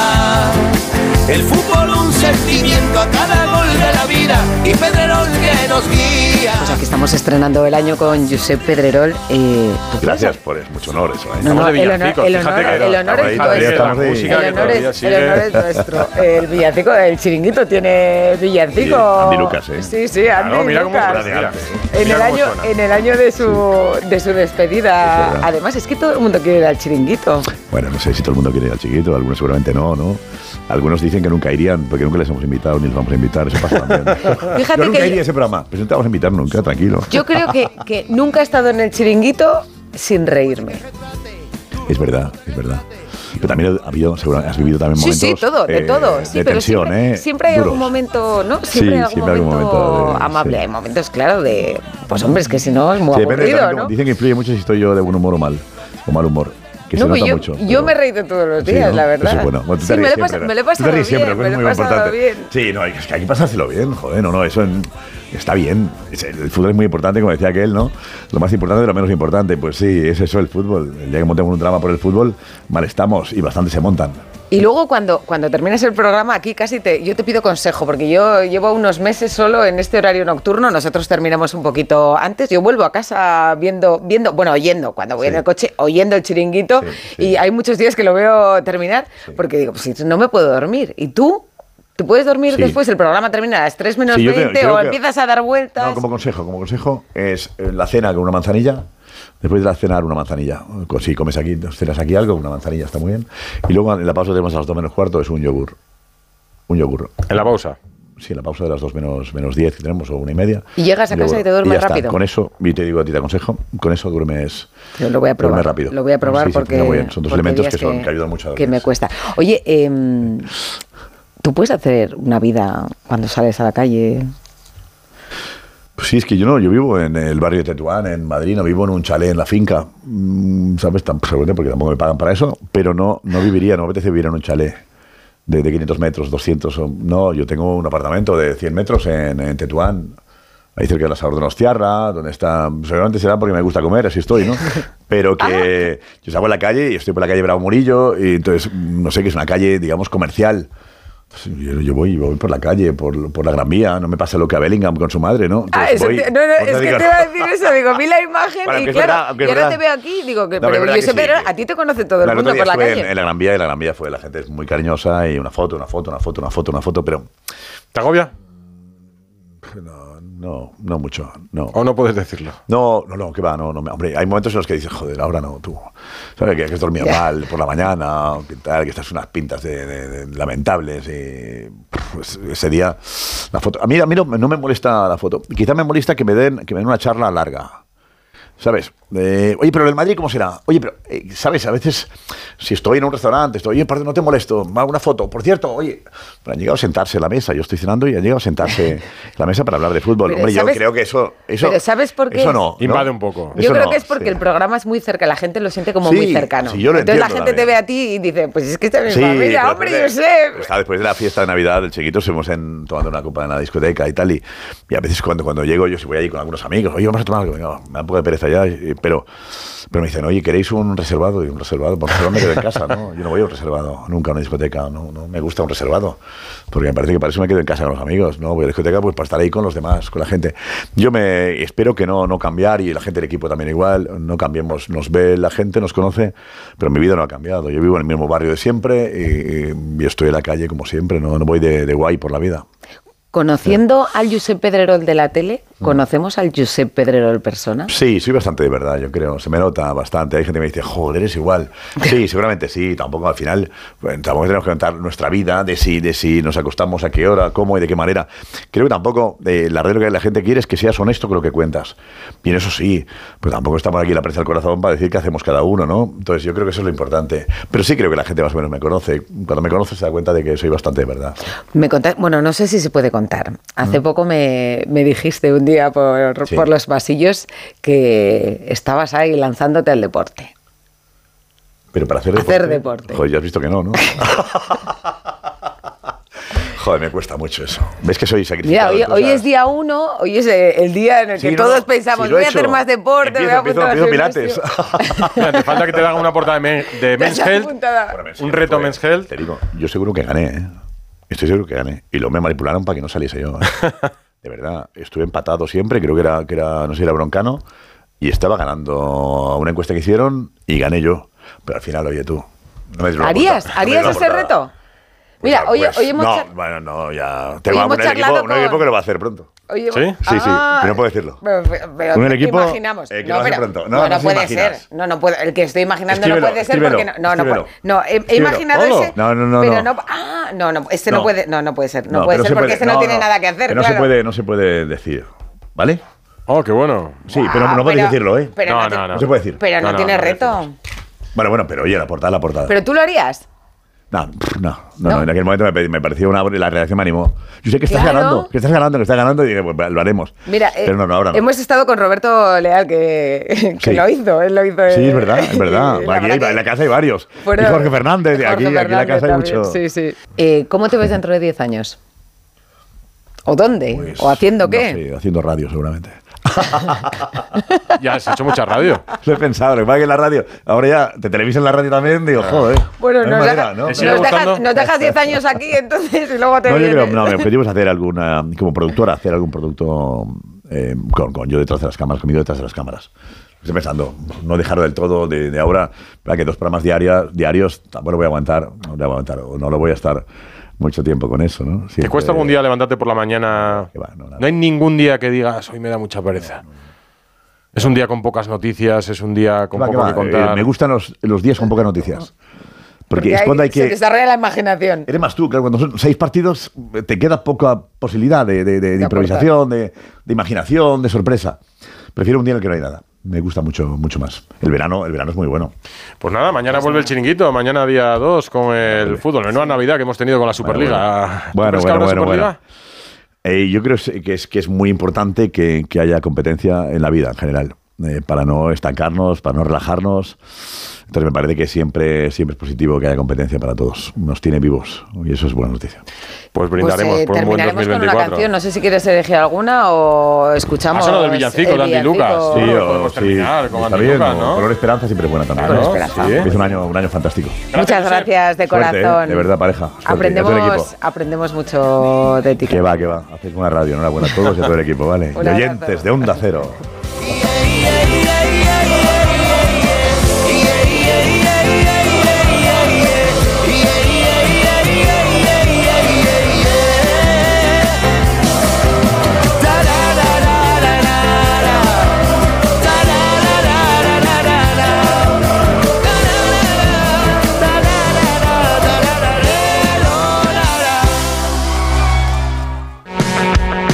Speaker 19: El fútbol un sentimiento a cada gol de la vida y Pedrerol que nos guía.
Speaker 3: Pues aquí estamos estrenando el año con Josep Pedrerol. Eh, ¿tú qué
Speaker 17: Gracias por es mucho honor eso. ¿eh?
Speaker 3: No, no,
Speaker 2: Estamos de
Speaker 3: el honor,
Speaker 2: villancicos,
Speaker 3: el
Speaker 2: fíjate
Speaker 3: honor-
Speaker 2: que
Speaker 3: el honor es nuestro. El villancico, el chiringuito tiene villancico.
Speaker 17: Andy Lucas, ¿eh?
Speaker 3: Sí, sí, Andy
Speaker 2: Claro, mira cómo
Speaker 3: Lucas.
Speaker 2: mira.
Speaker 3: En el,
Speaker 2: cómo
Speaker 3: año, en el año de su, de su despedida.
Speaker 17: Es.
Speaker 3: Además, es que todo el mundo quiere ir al chiringuito.
Speaker 17: Bueno, no sé si todo el mundo quiere ir al chiquito, algunos seguramente no, ¿no? Algunos dicen que nunca irían, porque nunca les hemos invitado ni les vamos a invitar, eso pasa también.
Speaker 3: Fíjate
Speaker 17: Yo nunca
Speaker 3: que-
Speaker 17: iría a ese programa, pero no te vamos a invitar nunca, tranquilo.
Speaker 3: Yo creo que, que nunca he estado en el chiringuito sin reírme.
Speaker 17: Es verdad, es verdad. Pero también ha habido, seguro, has vivido también
Speaker 3: Sí,
Speaker 17: momentos
Speaker 3: sí, todo, de
Speaker 17: eh,
Speaker 3: todo. Sí,
Speaker 17: de
Speaker 3: pero
Speaker 17: tensión,
Speaker 3: siempre,
Speaker 17: ¿eh?
Speaker 3: siempre hay
Speaker 17: Duros.
Speaker 3: algún momento, ¿no?
Speaker 17: Sí,
Speaker 3: Siempre hay algún
Speaker 17: siempre hay algún
Speaker 3: momento,
Speaker 17: momento de-
Speaker 3: amable.
Speaker 17: sí.
Speaker 3: Hay momentos, claro, de. Pues hombre, es que si no es muy
Speaker 17: Sí, depende
Speaker 3: aburrido,
Speaker 17: también,
Speaker 3: ¿no?
Speaker 17: Dicen que influye mucho si estoy yo de buen humor o mal, o mal humor. Que
Speaker 3: No,
Speaker 17: se
Speaker 3: pues
Speaker 17: nota
Speaker 3: yo,
Speaker 17: mucho.
Speaker 3: yo
Speaker 17: pero-
Speaker 3: me he reído todos los
Speaker 17: Sí,
Speaker 3: días,
Speaker 17: ¿no?
Speaker 3: la verdad.
Speaker 17: Eso es bueno. Bueno, tú te
Speaker 3: sí, me lo, he me lo pasado
Speaker 17: siempre,
Speaker 3: bien,
Speaker 17: que
Speaker 3: me
Speaker 17: es
Speaker 3: lo he
Speaker 17: muy
Speaker 3: pasado
Speaker 17: importante.
Speaker 3: bien.
Speaker 17: Sí, no, es que hay que pasárselo bien, joder, no, no, eso en- está bien. El fútbol es muy importante, como decía aquel, ¿no? Lo más importante de lo menos importante. Pues sí, es eso el fútbol. El día que montemos un drama por el fútbol, mal estamos y bastante se montan.
Speaker 3: Y luego cuando, cuando termines el programa, aquí casi te, yo te pido consejo, porque yo llevo unos meses solo en este horario nocturno, nosotros terminamos un poquito antes, yo vuelvo a casa viendo, viendo bueno, oyendo, cuando voy en el coche, oyendo el chiringuito, y hay muchos días que lo veo terminar, porque digo, pues no me puedo dormir. ¿Y tú? ¿Tú puedes dormir
Speaker 17: Sí.
Speaker 3: después? El programa termina a las 3 menos
Speaker 17: Sí, yo creo-
Speaker 3: 20
Speaker 17: creo
Speaker 3: o
Speaker 17: que-
Speaker 3: empiezas a dar vueltas.
Speaker 17: No, como consejo, como consejo es eh, la cena con una manzanilla. Después de la cena, una manzanilla. Si comes aquí, cenas aquí algo, una manzanilla está muy bien. Y luego en la pausa tenemos a las 2 menos cuarto, es un yogur. Un yogur.
Speaker 2: ¿En la pausa?
Speaker 17: Sí, en la pausa de las 2 menos, menos 10 que tenemos, o una y media.
Speaker 3: Y llegas a casa
Speaker 17: yogur.
Speaker 3: y te duermes
Speaker 17: ya está.
Speaker 3: rápido.
Speaker 17: Con eso, y te digo a ti, te aconsejo, con eso duermes,
Speaker 3: Yo lo voy a probar.
Speaker 17: duermes rápido.
Speaker 3: Lo voy a probar
Speaker 17: Sí, sí,
Speaker 3: porque,
Speaker 17: funciona muy bien. Son dos elementos que, son, que ayudan mucho a
Speaker 3: que
Speaker 17: dormir.
Speaker 3: me cuesta. Oye, em, ¿tú puedes hacer una vida cuando sales a la calle?
Speaker 17: Pues sí, es que yo no, yo vivo en el barrio de Tetuán, en Madrid, no vivo en un chalet en la finca, Mm, ¿sabes? Seguramente porque tampoco me pagan para eso, pero no, no viviría, no me apetece vivir en un chalet de, de 500 metros, 200, o- no, yo tengo un apartamento de 100 metros en, en Tetuán, ahí cerca de la Sabor de Nostiarra, donde está, seguramente será porque me gusta comer, así estoy, ¿no? Pero que yo salgo a la calle y estoy por la calle Bravo Murillo, y entonces, no sé, que es una calle, digamos, comercial. Entonces, Yo, yo voy, voy por la calle, por, por la Gran Vía, no me pasa lo que a Bellingham con su madre, ¿no?
Speaker 3: Ah,
Speaker 17: Entonces
Speaker 3: eso
Speaker 17: voy-
Speaker 3: te- no, no,
Speaker 17: pues
Speaker 3: es que
Speaker 17: digo,
Speaker 3: te iba a decir eso, digo, vi la imagen
Speaker 17: Bueno,
Speaker 3: y claro,
Speaker 17: verdad,
Speaker 3: y ahora te veo aquí, digo, que
Speaker 17: No, pero
Speaker 3: pero
Speaker 17: que sí,
Speaker 3: pero a ti te conoce todo el mundo por la calle.
Speaker 17: En, en la Gran Vía y la Gran Vía fue la gente es muy cariñosa y una foto, una foto, una foto, una foto, una foto, pero
Speaker 2: ¿Te agobia?
Speaker 17: No, no mucho, no.
Speaker 2: ¿O no puedes decirlo?
Speaker 17: No, no, no, que va, no, no, me- hombre, hay momentos en los que dices, joder, ahora no, tú, sabes que, que has dormido mal por la mañana, o que tal, que estás unas pintas de, de- de lamentables y pues, ese día la foto, a mí, a mí no, no me molesta la foto, quizá me molesta que me den, que me den una charla larga. ¿Sabes? Eh, oye, pero el Madrid, ¿cómo será? Oye, pero, eh, ¿sabes? A veces, si estoy en un restaurante, estoy, oye, perdón, no te molesto, me hago una foto. Por cierto, oye, pero han llegado a sentarse a la mesa, yo estoy cenando y han llegado a sentarse a la mesa para hablar de fútbol.
Speaker 3: Pero
Speaker 17: Hombre, yo
Speaker 3: ¿sabes-
Speaker 17: creo que eso. eso
Speaker 3: Pero ¿sabes por qué?
Speaker 17: Eso no. ¿no?
Speaker 2: Invade un poco.
Speaker 3: Yo
Speaker 17: Eso
Speaker 3: creo
Speaker 17: no,
Speaker 3: que es porque
Speaker 17: sí.
Speaker 3: el programa es muy cerca, la gente lo siente como
Speaker 17: Sí,
Speaker 3: muy cercano.
Speaker 17: sí, yo lo
Speaker 3: Entonces la
Speaker 17: entiendo
Speaker 3: gente te ve a ti y dice, pues es que esta es mi
Speaker 17: Sí,
Speaker 3: familia, hombre, yo sé.
Speaker 17: Está después de la fiesta de Navidad del chiquito, estuvimos en, tomando una copa en la discoteca y tal. Y, y a veces cuando, cuando llego, yo si voy allí con algunos amigos, oye, vamos a tomar algo. Venga, me da un poco de pereza y- pero, pero me dicen, oye, ¿queréis un reservado? Y un reservado, por reservado me quedo en casa, ¿no? Yo no voy a un reservado, nunca a una discoteca, no, no me gusta un reservado. Porque me parece que para eso me quedo en casa con los amigos, ¿no? Voy a la discoteca pues para estar ahí con los demás, con la gente. Yo me espero que no, no cambiar y la gente del equipo también igual, no cambiemos. Nos ve la gente, nos conoce, pero mi vida no ha cambiado. Yo vivo en el mismo barrio de siempre y, y estoy en la calle como siempre, no, no voy de, de guay por la vida.
Speaker 3: Conociendo al Josep Pedrerol de la tele. ¿Conocemos al Josep Pedrerol persona?
Speaker 17: Sí, soy bastante de verdad, yo creo. Se me nota bastante. Hay gente que me dice, joder, eres igual. Sí, seguramente sí. Tampoco al final, bueno, tampoco tenemos que contar nuestra vida de si, de si nos acostamos a qué hora, cómo y de qué manera. Creo que tampoco, eh, la regla que la gente quiere es que seas honesto con lo que cuentas. Y en eso sí, pues tampoco estamos aquí en la prensa del corazón para decir qué hacemos cada uno, ¿no? Entonces yo creo que eso es lo importante. Pero sí creo que la gente más o menos me conoce. Cuando me conoce se da cuenta de que soy bastante de verdad.
Speaker 3: Me conta- bueno, no sé si se puede contar. Hace poco me, me dijiste un día por.
Speaker 17: Sí.
Speaker 3: por los pasillos que estabas ahí lanzándote al deporte.
Speaker 17: Pero para hacer deporte.
Speaker 3: Hacer deporte.
Speaker 17: Joder, ya has visto que no, ¿no? Joder, me cuesta mucho eso. ¿Ves que soy
Speaker 3: Mira,
Speaker 17: sacrificado?
Speaker 3: hoy, es día uno, hoy es el día en el que
Speaker 17: Sí,
Speaker 3: todos
Speaker 17: no,
Speaker 3: pensamos,
Speaker 17: lo he
Speaker 3: voy a hacer más deporte,
Speaker 17: Empiezo,
Speaker 3: voy a
Speaker 17: empiezo, empiezo
Speaker 3: gimnasio.
Speaker 2: Mira, te falta que te hagan una portada de, men- de Men's
Speaker 3: Ya
Speaker 2: Health.
Speaker 3: apuntada.
Speaker 2: Un reto
Speaker 17: Joder,
Speaker 2: Men's Health.
Speaker 17: Te digo, yo seguro que gané, ¿eh? Estoy seguro que gané. Y luego me manipularon para que no saliese yo. ¿eh? De verdad, estuve empatado siempre, creo que era, que era, no sé, era broncano. Y estaba ganando una encuesta que hicieron y gané yo. Pero al final, oye tú. No me
Speaker 3: ¿Harías?
Speaker 17: no me
Speaker 3: ¿Harías
Speaker 17: una
Speaker 3: ese reto? Mira, hoy,
Speaker 17: Pues,
Speaker 3: hoy hemos...
Speaker 17: no, bueno, no, ya.
Speaker 3: Hoy
Speaker 17: Tengo un equipo, un equipo que lo va a hacer pronto.
Speaker 3: Hemos-
Speaker 17: ¿Sí? Sí, sí,
Speaker 3: Ah,
Speaker 17: pero no puedo decirlo.
Speaker 3: pero- pero-
Speaker 17: Un
Speaker 3: ¿qué
Speaker 17: equipo,
Speaker 3: imaginamos?
Speaker 17: eh, que
Speaker 3: no, pero-
Speaker 17: pronto. No,
Speaker 3: no,
Speaker 17: no
Speaker 3: no
Speaker 17: se
Speaker 3: puede
Speaker 17: imaginas.
Speaker 3: ser. No, no puede. El que estoy imaginando
Speaker 17: Escríbelo,
Speaker 3: no puede ser porque no, no, no
Speaker 17: escríbelo.
Speaker 3: puede. No, he, he imaginado
Speaker 17: Solo.
Speaker 3: ese.
Speaker 17: No, no, no,
Speaker 3: Pero
Speaker 17: no.
Speaker 3: no. Ah, no, no, este no,
Speaker 17: No.
Speaker 3: puede, no, no puede ser. No, puede ser
Speaker 17: se
Speaker 3: porque
Speaker 17: puede-
Speaker 3: ese no, tiene nada que hacer.
Speaker 17: que no
Speaker 3: claro.
Speaker 17: se puede, no se puede decir, ¿vale?
Speaker 2: Oh, qué bueno.
Speaker 17: Sí, pero no podéis decirlo, ¿eh?
Speaker 3: pero no
Speaker 2: no, no, no.
Speaker 17: No se puede decir.
Speaker 3: Pero no,
Speaker 2: No, no,
Speaker 3: tiene
Speaker 2: no
Speaker 3: reto.
Speaker 17: Bueno, bueno, pero oye, la portada, la portada.
Speaker 3: Pero tú lo harías.
Speaker 17: No, no, no,
Speaker 3: ¿No?
Speaker 17: no, en aquel momento me, me pareció una. La reacción me animó. Yo sé que estás
Speaker 3: Claro.
Speaker 17: ganando, que estás ganando, que estás ganando, y dije, pues lo haremos.
Speaker 3: Mira, eh,
Speaker 17: pero no, no, ahora no.
Speaker 3: hemos estado con Roberto Leal, que, que
Speaker 17: Sí.
Speaker 3: lo hizo. Él lo hizo.
Speaker 17: Sí, es verdad, es verdad.
Speaker 3: la
Speaker 17: Aquí
Speaker 3: verdad
Speaker 17: hay-
Speaker 3: que-
Speaker 17: en la casa hay varios. Y Jorge Fernández, de aquí,
Speaker 3: Jorge
Speaker 17: aquí en la casa hay mucho.
Speaker 3: Sí, sí. Eh, ¿Cómo te ves dentro de 10 años? ¿O dónde?
Speaker 17: Pues,
Speaker 3: ¿O haciendo
Speaker 17: no
Speaker 3: qué?
Speaker 17: sé, haciendo radio, seguramente.
Speaker 2: Ya has hecho mucha radio.
Speaker 17: Lo he pensado, lo que pasa es que en la radio, ahora ya te televisan la radio también, digo, joder.
Speaker 3: Bueno,
Speaker 17: no
Speaker 3: nos,
Speaker 17: manera,
Speaker 3: deja-
Speaker 17: ¿no?
Speaker 2: ¿Te sigue
Speaker 3: nos dejas, nos dejas 10 años aquí, entonces, y luego te
Speaker 17: No, yo
Speaker 3: vienes.
Speaker 17: creo, no, mi objetivo es hacer alguna, como productora, hacer algún producto eh, con, con yo detrás de las cámaras, conmigo detrás de las cámaras. Estoy pensando, no dejarlo del todo de, de ahora, para que dos programas diarios, diarios tampoco lo voy a aguantar, no lo voy a aguantar, o no lo voy a estar mucho tiempo con eso, ¿no?
Speaker 2: ¿Te cuesta algún día levantarte por la mañana?
Speaker 17: Va, no,
Speaker 2: hay ningún día que digas, hoy me da mucha pereza. Es un día con pocas noticias, es un día con
Speaker 17: va,
Speaker 2: poco
Speaker 17: va,
Speaker 2: que contar.
Speaker 17: eh, me gustan los, los días con pocas noticias. Porque, es cuando hay
Speaker 3: Se
Speaker 17: que...
Speaker 3: desarrolla la imaginación.
Speaker 17: Eres más tú, claro, cuando son seis partidos te queda poca posibilidad de, de- de- de improvisación, de, de imaginación, de sorpresa. Prefiero un día en el que no hay nada. Me gusta mucho, mucho más. El verano, el verano es muy bueno.
Speaker 2: Pues nada, mañana vuelve el chiringuito, mañana día 2 con el fútbol, menuda Navidad que hemos tenido con la Superliga. ¿Tú
Speaker 17: Bueno, bueno, bueno, bueno.
Speaker 2: Superliga?
Speaker 17: Eh, yo creo que es, que es muy importante que, que haya competencia en la vida en general, eh, para no estancarnos, para no relajarnos. Entonces me parece que siempre, siempre es positivo que haya competencia para todos. Nos tiene vivos y eso es buena noticia.
Speaker 2: Pues
Speaker 3: Pues
Speaker 2: brindaremos
Speaker 3: eh,
Speaker 2: por un buen
Speaker 3: terminaremos con una
Speaker 2: 2024.
Speaker 3: canción. No sé si quieres elegir alguna o escuchamos.
Speaker 2: Ha sonado el villancico de Andy Lucas. Sí,
Speaker 17: o-
Speaker 2: podemos terminar con
Speaker 17: está
Speaker 2: Andy
Speaker 17: bien,
Speaker 2: Lucas, ¿no?
Speaker 17: Color Esperanza siempre es buena también.
Speaker 3: Color
Speaker 17: ¿no?
Speaker 3: Esperanza.
Speaker 17: Sí, Es un año, un año fantástico.
Speaker 3: Muchas gracias de
Speaker 17: Suerte, ¿eh?
Speaker 3: corazón.
Speaker 17: De verdad, pareja. Suerte. Y
Speaker 3: Aprendemos, aprendemos mucho de ti.
Speaker 17: Que va, que va. Hacéis una radio. Enhorabuena a todos y a todo el equipo, ¿vale?
Speaker 3: Abrazo.
Speaker 17: oyentes de Onda Cero.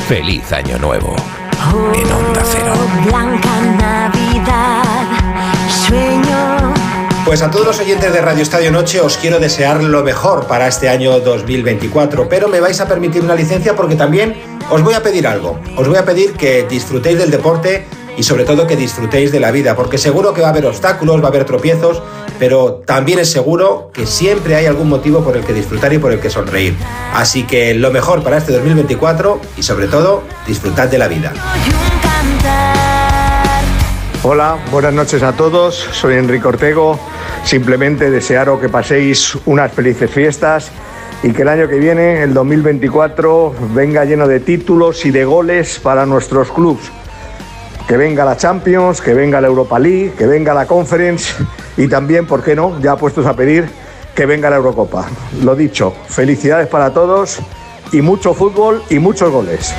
Speaker 6: Feliz Año Nuevo. en Onda Cero.
Speaker 20: Pues a todos los oyentes de Radio Estadio Noche os quiero desear lo mejor para este año 2024, pero me vais a permitir una licencia porque también os voy a pedir algo. Os voy a pedir que disfrutéis del deporte y sobre todo que disfrutéis de la vida, porque seguro que va a haber obstáculos, va a haber tropiezos, pero también es seguro que siempre hay algún motivo por el que disfrutar y por el que sonreír. Así que lo mejor para este 2024 y sobre todo disfrutad de la vida.
Speaker 21: Hola, buenas noches a todos. Soy Enrique Ortego. Simplemente desearos que paséis unas felices fiestas y que el año que viene, el 2024, venga lleno de títulos y de goles para nuestros clubes. Que venga la Champions, que venga la Europa League, que venga la Conference y también, ¿por qué no? Ya puestos a pedir que venga la Eurocopa. Lo dicho, felicidades para todos y mucho fútbol y muchos goles.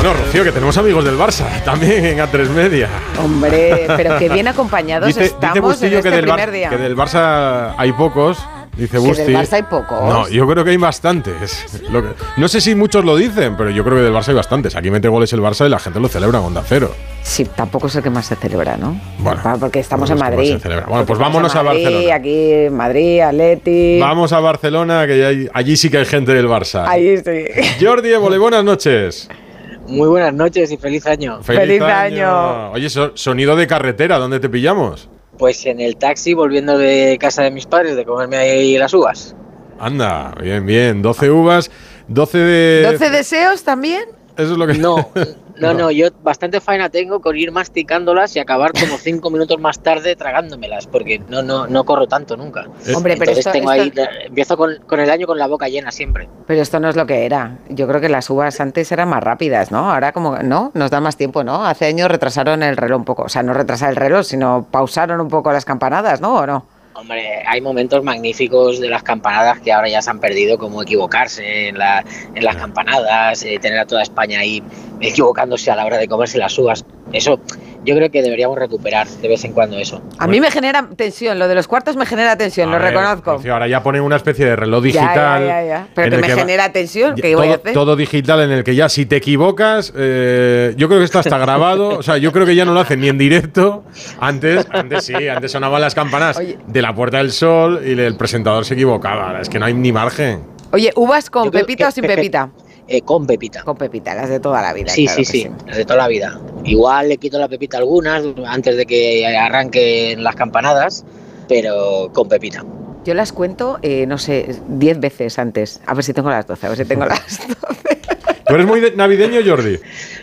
Speaker 2: Bueno, Rocío, que tenemos amigos del Barça también en A3 Media.
Speaker 3: Hombre, pero que bien acompañados
Speaker 2: Dice, dice
Speaker 3: estamos en
Speaker 2: Bustillo
Speaker 3: este
Speaker 2: que, del
Speaker 3: primer día.
Speaker 2: que del Barça hay pocos. Dice
Speaker 3: Que
Speaker 2: Busti.
Speaker 3: del Barça hay pocos.
Speaker 2: No, yo creo que hay bastantes. Lo que- no sé si muchos lo dicen, pero yo creo que del Barça hay bastantes. Aquí mete goles el Barça y la gente lo celebra en Onda Cero.
Speaker 3: Sí, tampoco es el que más se celebra, ¿no?
Speaker 2: Bueno,
Speaker 3: Ah, porque estamos en
Speaker 2: que
Speaker 3: Madrid.
Speaker 2: se celebra. Bueno, pues vámonos a
Speaker 3: en
Speaker 2: Barcelona.
Speaker 3: Aquí, Madrid, Atleti.
Speaker 2: Vamos a Barcelona, que hay- allí sí que hay gente del Barça.
Speaker 3: Ahí sí.
Speaker 2: Jordi Évole, buenas noches.
Speaker 22: Muy buenas noches y feliz año.
Speaker 2: Feliz, año. Oye, so- sonido de carretera, ¿dónde te pillamos?
Speaker 22: Pues en el taxi volviendo de casa de mis padres de comerme ahí las uvas.
Speaker 2: Anda, bien, bien. 12 uvas, 12 de...
Speaker 3: ¿12 deseos también?
Speaker 2: Eso es lo que...
Speaker 22: No, no, no, yo bastante faena tengo con ir masticándolas y acabar como cinco minutos más tarde tragándomelas, porque no, no, no corro tanto nunca.
Speaker 3: Hombre, pero
Speaker 22: Entonces
Speaker 3: esto-
Speaker 22: tengo
Speaker 3: esto-
Speaker 22: ahí, empiezo con, con el año con la boca llena siempre.
Speaker 3: Pero esto no es lo que era. Yo creo que las uvas antes eran más rápidas, ¿no? Ahora como, ¿no? Nos da más tiempo, ¿no? Hace años retrasaron el reloj un poco. O sea, no retrasaron el reloj, sino pausaron un poco las campanadas, ¿no? ¿O no?
Speaker 22: Hombre, hay momentos magníficos de las campanadas que ahora ya se han perdido, como equivocarse en, la, en las campanadas, eh, tener a toda España ahí equivocándose a la hora de comerse las uvas. Eso yo creo que deberíamos recuperar de vez en cuando eso.
Speaker 3: A mí me genera tensión. Lo de los cuartos me genera tensión,
Speaker 2: A
Speaker 3: lo
Speaker 2: ver,
Speaker 3: reconozco.
Speaker 2: Rocío, ahora ya ponen una especie de reloj digital.
Speaker 3: ya, ya, ya. Pero que me genera tensión,
Speaker 2: Ya,
Speaker 3: ¿qué voy a
Speaker 2: todo,
Speaker 3: hacer?
Speaker 2: todo digital en el que ya si te equivocas, eh, yo creo que esto está grabado. O sea, yo creo que ya no lo hacen ni en directo. Antes, antes sí, antes sonaban las campanas de la Puerta del Sol y el presentador se equivocaba. Es que no hay ni margen.
Speaker 3: Oye, ¿uvas con
Speaker 22: Yo
Speaker 3: pepita
Speaker 22: que-
Speaker 3: o sin
Speaker 22: que-
Speaker 3: pepita?
Speaker 22: Eh, con pepita.
Speaker 3: Con pepita, las de toda la vida.
Speaker 22: Sí,
Speaker 3: claro
Speaker 22: sí, sí, las de toda la vida. Igual le quito la pepita a algunas antes de que arranquen las campanadas, pero con pepita.
Speaker 3: Yo las cuento, eh, no sé, 10 veces antes. A ver si tengo las 12, a ver si tengo las
Speaker 2: ¿Tú eres muy de- navideño, Jordi?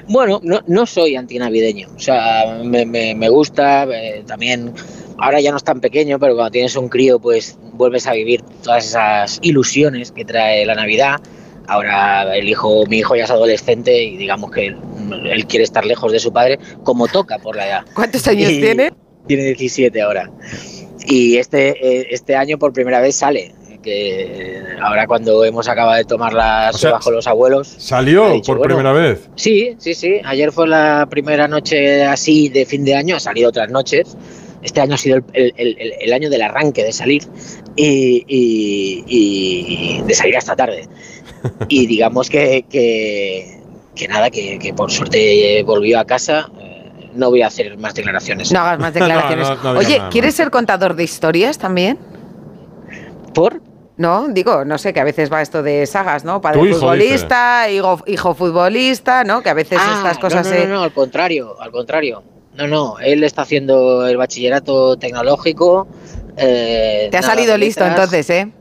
Speaker 22: Bueno, no, no soy antinavideño. O sea, me, me- me gusta eh, también. Ahora ya no es tan pequeño, pero cuando tienes un crío, pues vuelves a vivir todas esas ilusiones que trae la Navidad. Ahora el hijo, mi hijo ya es adolescente y digamos que él, él quiere estar lejos de su padre, como toca por la edad.
Speaker 3: ¿Cuántos años
Speaker 22: Y-
Speaker 3: tiene?
Speaker 22: Tiene 17 ahora. Y este, eh, este año por primera vez sale. Que eh, ahora cuando hemos acabado de tomar las
Speaker 2: O sea,
Speaker 22: bajo los abuelos.
Speaker 2: ¿Salió
Speaker 22: dicho,
Speaker 2: por
Speaker 22: bueno,
Speaker 2: primera vez?
Speaker 22: Sí, sí, sí. Ayer fue la primera noche así de fin de año, ha salido otras noches. Este año ha sido el, el- el- el año del arranque de salir y, y- y de salir hasta tarde. Y digamos que, que, que nada, que, que por suerte volvió a casa. Eh, No voy a hacer más declaraciones.
Speaker 3: No hagas más declaraciones.
Speaker 22: No, no, no digas
Speaker 3: Oye, ¿quieres ser contador de historias también?
Speaker 22: ¿Por?
Speaker 3: No, digo, no sé, que a veces va esto de sagas, ¿no? Padre
Speaker 22: hijo,
Speaker 3: futbolista, hijo, hijo futbolista, ¿no? Que a veces
Speaker 22: Ah,
Speaker 3: estas cosas
Speaker 22: no,
Speaker 3: se...
Speaker 22: no, no, no, al contrario, al contrario. No, no, él está haciendo el bachillerato tecnológico. eh,
Speaker 3: Te ha salido listo entonces, ¿eh?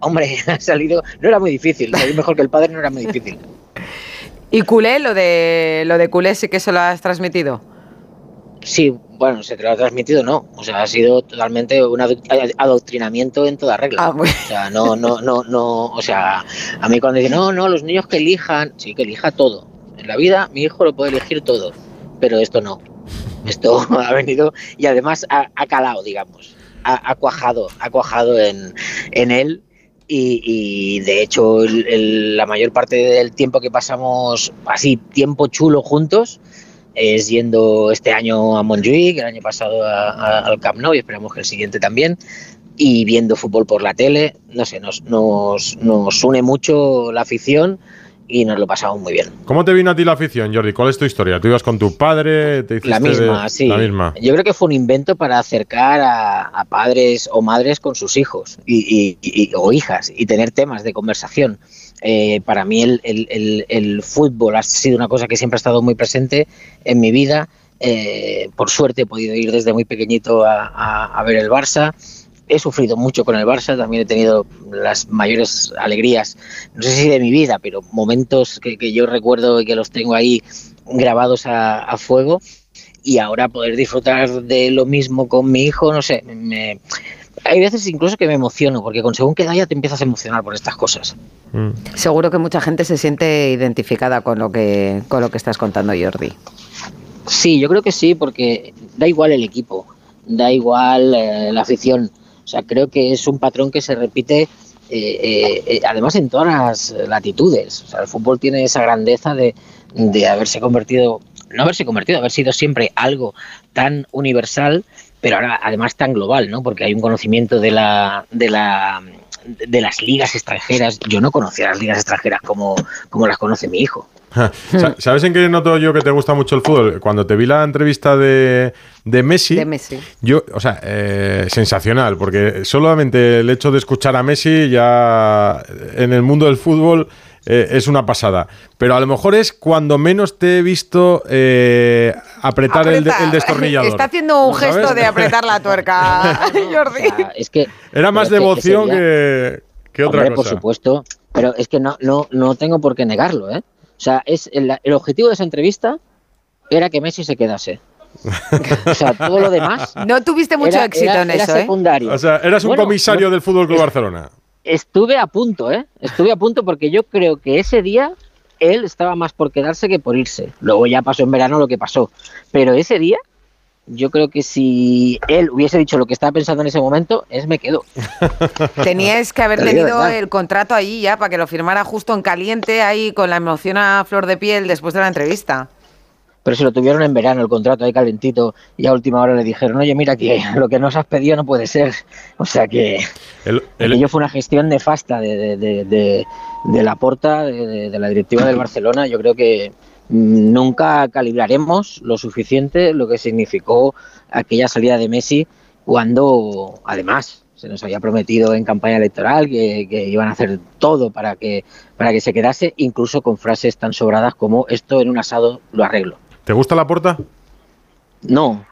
Speaker 22: Hombre, ha salido. No era muy difícil. Salir mejor que el padre no era muy difícil.
Speaker 3: ¿Y culé, lo de, lo de culé sí que se lo has transmitido?
Speaker 22: Sí, bueno, se te lo ha transmitido, no. O sea, ha sido totalmente un ado- adoctrinamiento en toda regla.
Speaker 3: Ah,
Speaker 22: O sea, no, no, no, no. O sea, a mí cuando dicen, no, no, los niños que elijan, sí, que elija todo. En la vida, mi hijo lo puede elegir todo. Pero esto no. Esto ha venido y además ha, ha calado, digamos. Ha, ha cuajado, ha cuajado en, en él. Y, y, de hecho, el- el- la mayor parte del tiempo que pasamos así, tiempo chulo juntos, es yendo este año a Montjuic, el año pasado a- a- al Camp Nou y esperamos que el siguiente también, y viendo fútbol por la tele, no sé, nos, nos, nos une mucho la afición y nos lo pasamos muy bien.
Speaker 2: ¿Cómo te vino a ti la afición, Jordi? ¿Cuál es tu historia? ¿Tú ibas con tu padre? Te
Speaker 22: La
Speaker 2: hiciste de-
Speaker 22: misma, sí.
Speaker 2: La misma.
Speaker 22: Yo creo que fue un invento para acercar a, a padres o madres con sus hijos y, y- y- o hijas y tener temas de conversación. Eh, para mí el, el- el- el fútbol ha sido una cosa que siempre ha estado muy presente en mi vida. Eh, por suerte he podido ir desde muy pequeñito a, a- a ver el Barça. He sufrido mucho con el Barça, también he tenido las mayores alegrías, no sé si de mi vida, pero momentos que, que yo recuerdo y que los tengo ahí grabados a, a fuego y ahora poder disfrutar de lo mismo con mi hijo, no sé, me, hay veces incluso que me emociono, porque con según qué edad ya te empiezas a emocionar por estas cosas.
Speaker 3: Seguro que mucha gente se siente identificada con lo que, con lo que estás contando, Jordi.
Speaker 22: Sí, yo creo que sí, porque da igual el equipo, da igual eh, la afición. Sea, creo que es un patrón que se repite eh, eh, eh, además en todas las latitudes. O sea, el fútbol tiene esa grandeza de, de haberse convertido, no haberse convertido, haber sido siempre algo tan universal, pero ahora además tan global, ¿no? Porque hay un conocimiento de la, de la de las ligas extranjeras. Yo no conocía las ligas extranjeras como, como las conoce mi hijo.
Speaker 2: Sa- ¿Sabes en qué noto yo que te gusta mucho el fútbol? Cuando te vi la entrevista de, de Messi,
Speaker 3: De Messi.
Speaker 2: yo, o sea, eh, sensacional, porque solamente el hecho de escuchar a Messi ya en el mundo del fútbol eh, es una pasada. Pero a lo mejor es cuando menos te he visto eh, apretar, el, de- el destornillador.
Speaker 3: Está haciendo un
Speaker 2: ¿Sabes?
Speaker 3: gesto de apretar la tuerca, Jordi.
Speaker 22: Es que
Speaker 2: Era más devoción
Speaker 22: que
Speaker 2: que, que otra
Speaker 22: Hombre,
Speaker 2: cosa.
Speaker 22: por supuesto, pero es que no, no, no tengo por qué negarlo, ¿eh? O sea, es el, el objetivo de esa entrevista era que Messi se quedase. O sea, todo lo demás.
Speaker 3: No tuviste mucho
Speaker 22: era-
Speaker 3: éxito
Speaker 22: era-
Speaker 3: en
Speaker 22: era
Speaker 3: eso, ¿eh?
Speaker 22: secundario.
Speaker 2: O sea, eras un
Speaker 22: Bueno,
Speaker 2: comisario
Speaker 22: no-
Speaker 2: del Fútbol Club Barcelona.
Speaker 22: Estuve a punto, ¿eh? Estuve a punto porque yo creo que ese día él estaba más por quedarse que por irse. Luego ya pasó en verano lo que pasó. Pero ese día, yo creo que si él hubiese dicho lo que estaba pensando en ese momento, es me quedo.
Speaker 3: Teníais que haber tenido el contrato allí ya para que lo firmara justo en caliente, ahí con la emoción a flor de piel después de la entrevista.
Speaker 22: Pero si lo tuvieron en verano, el contrato ahí calentito, y a última hora le dijeron, oye, mira que lo que nos has pedido no puede ser. O sea que
Speaker 2: El- el-
Speaker 22: aquello fue una gestión nefasta de, de, de, de- de la porta, de, de- de la directiva del Barcelona. Yo creo que nunca calibraremos lo suficiente lo que significó aquella salida de Messi cuando, además, se nos había prometido en campaña electoral que, que iban a hacer todo para que, para que se quedase, incluso con frases tan sobradas como esto en un asado lo arreglo.
Speaker 2: ¿Te gusta la porta?
Speaker 22: No,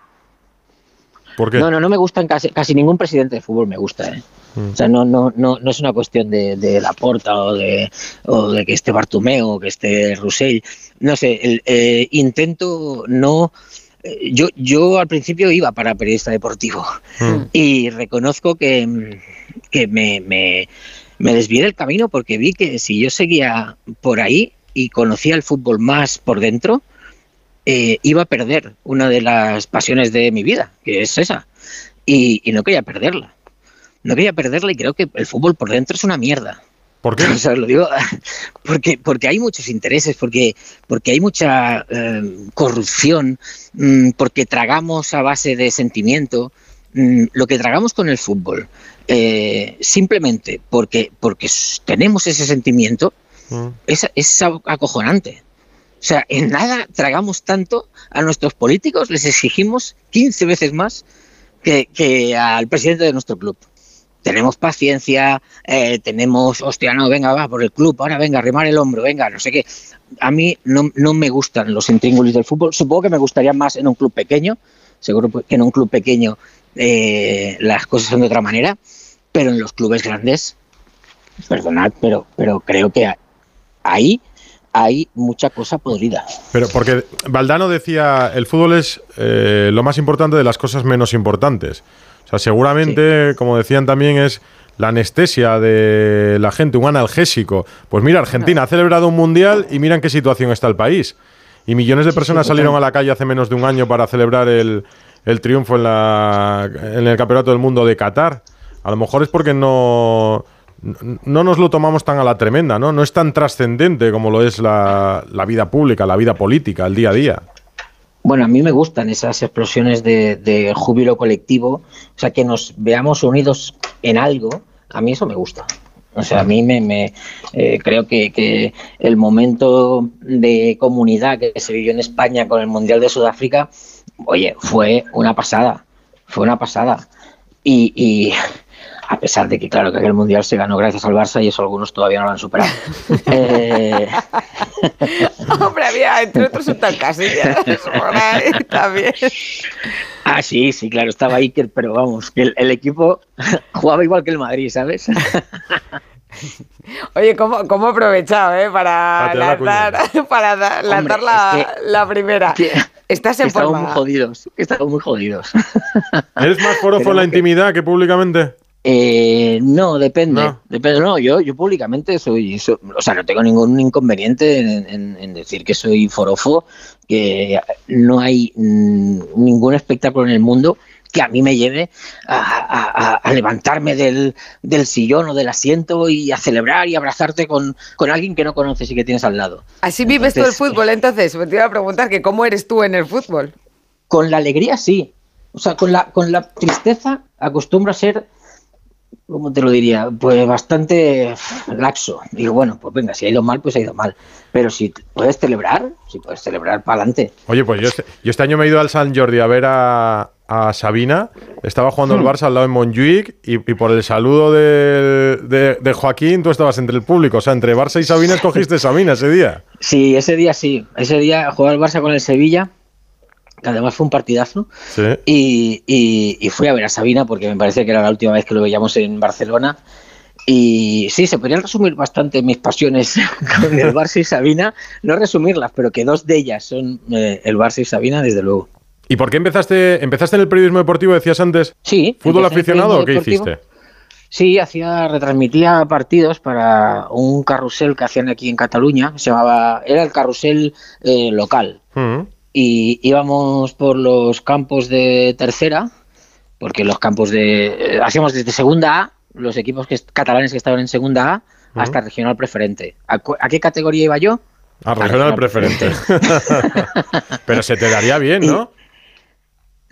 Speaker 2: ¿Por qué?
Speaker 22: no, no, no me gustan casi, casi ningún presidente de fútbol me gusta, ¿eh?
Speaker 2: Mm.
Speaker 22: O sea, no, no, no, no es una cuestión de, de Laporta o de, o de que esté Bartumeo o que esté Roussel. No sé, el, eh, intento no... eh, Yo, yo al principio iba para periodista deportivo
Speaker 2: Mm.
Speaker 22: y reconozco que, que me, me, me desvié del camino porque vi que si yo seguía por ahí y conocía el fútbol más por dentro, eh, iba a perder una de las pasiones de mi vida, que es esa. Y, y no quería perderla. No quería perderla y creo que el fútbol por dentro es una mierda.
Speaker 2: ¿Por qué?
Speaker 22: O sea, lo digo porque, porque hay muchos intereses, porque, porque hay mucha eh, corrupción, mm, porque tragamos a base de sentimiento. Mm, lo que tragamos con el fútbol, eh, simplemente porque, porque tenemos ese sentimiento, es, es a- acojonante. O sea, en nada tragamos tanto a nuestros políticos, les exigimos 15 veces más que, que al presidente de nuestro club. Tenemos paciencia, eh, tenemos, hostia, no, venga, va por el club, ahora venga, arrimar el hombro, venga, no sé qué. A mí no, no me gustan los intríngulis del fútbol. Supongo que me gustaría más en un club pequeño. Seguro que en un club pequeño eh, las cosas son de otra manera. Pero en los clubes grandes, perdonad, pero, pero creo que ahí hay mucha cosa podrida.
Speaker 2: Pero porque Valdano decía, el fútbol es eh, lo más importante de las cosas menos importantes. O sea, seguramente, como decían también, es la anestesia de la gente, un analgésico. Pues mira, Argentina ha celebrado un mundial y mira en qué situación está el país. Y millones de personas salieron a la calle hace menos de un año para celebrar el, el triunfo en, la, en el Campeonato del Mundo de Qatar. A lo mejor es porque no, no nos lo tomamos tan a la tremenda, ¿no? No es tan trascendente como lo es la, la vida pública, la vida política, el día a día.
Speaker 22: Bueno, a mí me gustan esas explosiones de, júbilo colectivo, o sea, que nos veamos unidos en algo, a mí eso me gusta. O sea, a mí me, eh, creo que, el momento de comunidad que se vivió en España con el Mundial de Sudáfrica, oye, fue una pasada, fue una pasada. Y a pesar de que, claro, que aquel Mundial se ganó gracias al Barça y eso algunos todavía no lo han superado. Eh,
Speaker 3: Hombre, había entre otros un tal Casillas también.
Speaker 22: ah, sí, sí, claro, estaba Iker, pero vamos, que el, el equipo jugaba igual que el Madrid, ¿sabes?
Speaker 3: Oye, ¿cómo, cómo aprovechado, eh? Para
Speaker 2: tirar la
Speaker 3: lanzar, para da- lanzar la,
Speaker 22: es
Speaker 3: la primera. Estás en
Speaker 22: Estamos
Speaker 3: forma.
Speaker 22: muy jodidos, estamos muy jodidos.
Speaker 2: ¿Eres más forofo en la intimidad que públicamente?
Speaker 22: Eh, no, depende. Depende. No, yo, yo públicamente soy, so- o sea, no tengo ningún inconveniente en, en- en decir que soy forofo, que no hay mm, ningún espectáculo en el mundo que a mí me lleve a, a- a- a levantarme del, del sillón o del asiento y a celebrar y abrazarte con, con alguien que no conoces y que tienes al lado.
Speaker 3: Así vives tú el fútbol, entonces. Me te iba a preguntar que cómo eres tú en el fútbol.
Speaker 22: Con la alegría sí. O sea, con la, con la tristeza acostumbro a ser, ¿cómo te lo diría? Pues bastante laxo. Digo, bueno, pues venga, si ha ido mal, pues ha ido mal. Pero si puedes celebrar, si puedes celebrar para adelante.
Speaker 2: Oye, pues yo este, yo este año me he ido al San Jordi a ver a, a Sabina. Estaba jugando el Barça al lado de Montjuic y, y por el saludo de, de- de Joaquín tú estabas entre el público. O sea, entre Barça y Sabina escogiste Sabina ese día.
Speaker 22: Sí, ese día sí. Ese día jugaba el Barça con el Sevilla, que además fue un partidazo.
Speaker 2: Sí.
Speaker 22: Y, y- y fui a ver a Sabina porque me parece que era la última vez que lo veíamos en Barcelona. Y sí, se podrían resumir bastante mis pasiones con el Barça y Sabina. No resumirlas, pero que dos de ellas son eh, el Barça y Sabina, desde luego.
Speaker 2: ¿Y por qué empezaste, empezaste en el periodismo deportivo, decías antes?
Speaker 22: Sí.
Speaker 2: ¿Fútbol aficionado o qué
Speaker 22: deportivo.
Speaker 2: hiciste?
Speaker 22: Sí, hacía, retransmitía partidos para un carrusel que hacían aquí en Cataluña. Se llamaba, era el carrusel eh, local.
Speaker 2: Mm.
Speaker 22: Y íbamos por los campos de tercera, porque los campos de... eh, hacíamos desde segunda A, los equipos que, catalanes que estaban en segunda A, hasta regional preferente. ¿A, qué categoría iba yo?
Speaker 2: A regional
Speaker 22: regional
Speaker 2: preferente. Pero se te daría bien, ¿no?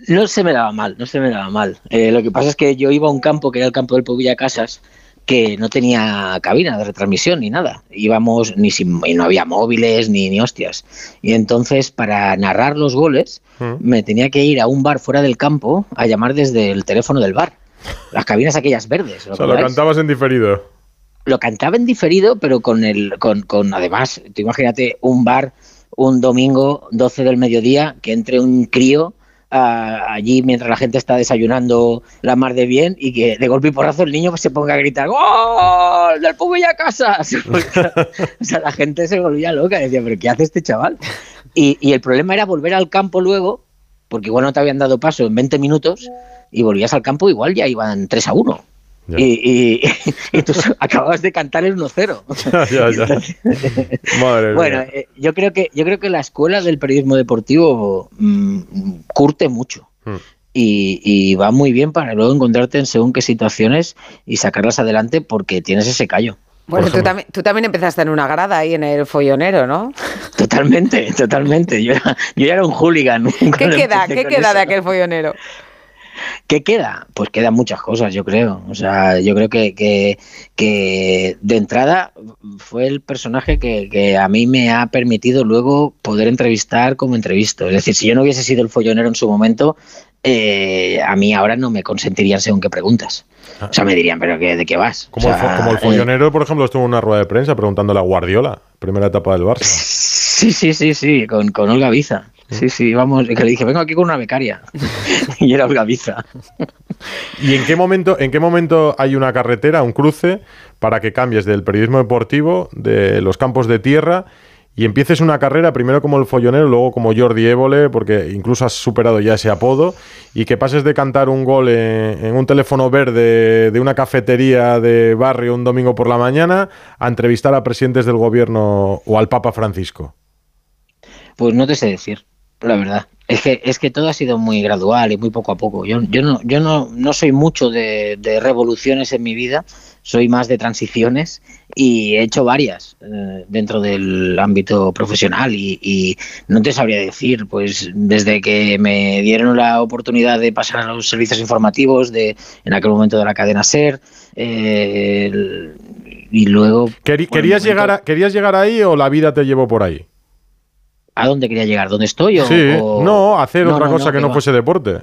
Speaker 22: No se me daba mal, no se me daba mal. Eh, lo que pasa es que yo iba a un campo, que era el campo del Pobilla Casas, que no tenía cabina de retransmisión ni nada. Íbamos, ni sin, y no había móviles ni, ni hostias. Y entonces, para narrar los goles, me tenía que ir a un bar fuera del campo a llamar desde el teléfono del bar. Las cabinas aquellas verdes. ¿lo
Speaker 2: O sea, lo cantabas en diferido.
Speaker 22: lo cantaba en diferido, pero con el, con, con además, tú imagínate un bar un domingo 12 del mediodía que entre un crío ah, allí mientras la gente está desayunando la mar de bien y que de golpe y porrazo el niño se ponga a gritar ¡Gol! ¡Del Puebla Casas! o sea, la gente se volvía loca, decía, ¿pero qué hace este chaval? Y, y el problema era volver al campo luego, porque igual no te habían dado paso en 20 minutos y volvías al campo, igual ya iban 3 a 1. Y, y- y tú acababas de cantar el 1-0.
Speaker 2: ya, ya. Madre
Speaker 22: Bueno,
Speaker 2: mía.
Speaker 22: eh, yo creo que yo creo que la escuela del periodismo deportivo mm, curte mucho
Speaker 2: Mm.
Speaker 22: y, y va muy bien para luego encontrarte en según qué situaciones y sacarlas adelante porque tienes ese callo.
Speaker 3: Bueno, tú también, tú también empezaste en una grada ahí en el follonero, ¿no?
Speaker 22: Totalmente, totalmente. Yo era, yo ya era un hooligan.
Speaker 3: ¿Qué queda? ¿Qué queda de aquel follonero?
Speaker 22: ¿Qué queda? Pues quedan muchas cosas, yo creo. O sea, yo creo que, que, que de entrada fue el personaje que, que a mí me ha permitido luego poder entrevistar como entrevisto. Es decir, si yo no hubiese sido el follonero en su momento, eh, a mí ahora no me consentirían según qué preguntas. O sea, me dirían, ¿pero qué, de qué vas?
Speaker 2: Como,
Speaker 22: O
Speaker 2: el,
Speaker 22: sea,
Speaker 2: fo- como el
Speaker 22: eh,
Speaker 2: follonero, por ejemplo, estuvo en una rueda de prensa preguntándole a Guardiola, primera etapa del Barça.
Speaker 22: Sí, sí, sí, sí, con, con Olga Biza. Sí, sí, vamos, que le dije, vengo aquí con una becaria. y era Olga Biza.
Speaker 2: ¿Y en qué momento, en qué momento hay una carretera, un cruce, para que cambies del periodismo deportivo, de los campos de tierra, y empieces una carrera primero como el follonero, luego como Jordi Évole, porque incluso has superado ya ese apodo, y que pases de cantar un gol en, en un teléfono verde de una cafetería de barrio un domingo por la mañana a entrevistar a presidentes del gobierno o al Papa Francisco?
Speaker 22: Pues no te sé decir, la verdad. Es que, es que todo ha sido muy gradual y muy poco a poco. Yo, yo no, yo no, no soy mucho de, de revoluciones en mi vida, soy más de transiciones y he hecho varias eh, dentro del ámbito profesional y, y no te sabría decir, pues desde que me dieron la oportunidad de pasar a los servicios informativos de en aquel momento de la cadena SER, eh, el- y luego...
Speaker 2: ¿Querías, llegar a- ¿Querías llegar ahí o la vida te llevó por ahí?
Speaker 22: ¿A dónde quería llegar? ¿Dónde estoy? O,
Speaker 2: Sí,
Speaker 22: o-
Speaker 2: no, hacer
Speaker 22: No,
Speaker 2: otra
Speaker 22: no,
Speaker 2: cosa
Speaker 22: no,
Speaker 2: que
Speaker 22: que
Speaker 2: no fuese deporte.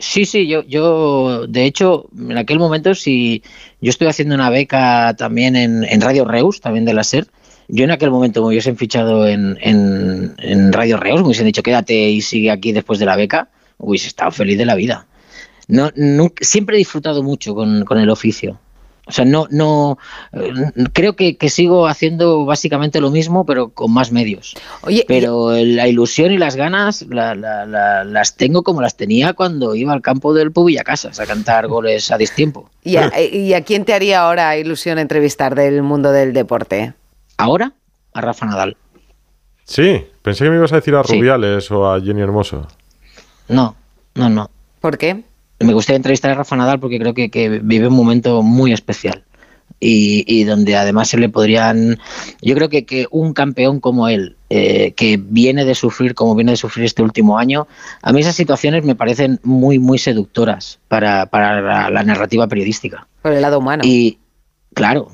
Speaker 22: Sí, sí, yo, yo, de hecho, en aquel momento, si yo estoy haciendo una beca también en, en Radio Reus, también de la SER, yo en aquel momento me hubiesen fichado en, en, en Radio Reus, me hubiesen dicho quédate y sigue aquí después de la beca, hubiese estado feliz de la vida. No, nunca- siempre he disfrutado mucho con, con el oficio. O sea, no, no, eh, creo que, que sigo haciendo básicamente lo mismo, pero con más medios.
Speaker 3: Oye,
Speaker 22: pero la ilusión y las ganas la- la- la- las tengo como las tenía cuando iba al campo del Pubillacasas a cantar goles a distiempo.
Speaker 3: ¿Y a, ¿Y a quién te haría ahora ilusión entrevistar del mundo del deporte?
Speaker 22: Ahora, a Rafa Nadal.
Speaker 2: Sí, pensé que me ibas a decir a
Speaker 22: Sí.
Speaker 2: Rubiales o a Jenny Hermoso.
Speaker 22: No, no, no.
Speaker 3: ¿Por qué?
Speaker 22: Me gustaría entrevistar a Rafa Nadal porque creo que, que vive un momento muy especial. Y, y donde además se le podrían. Yo creo que, que un campeón como él, eh, que viene de sufrir como viene de sufrir este último año, a mí esas situaciones me parecen muy, muy seductoras para, para la- la narrativa periodística.
Speaker 3: Por el lado humano.
Speaker 22: Y claro,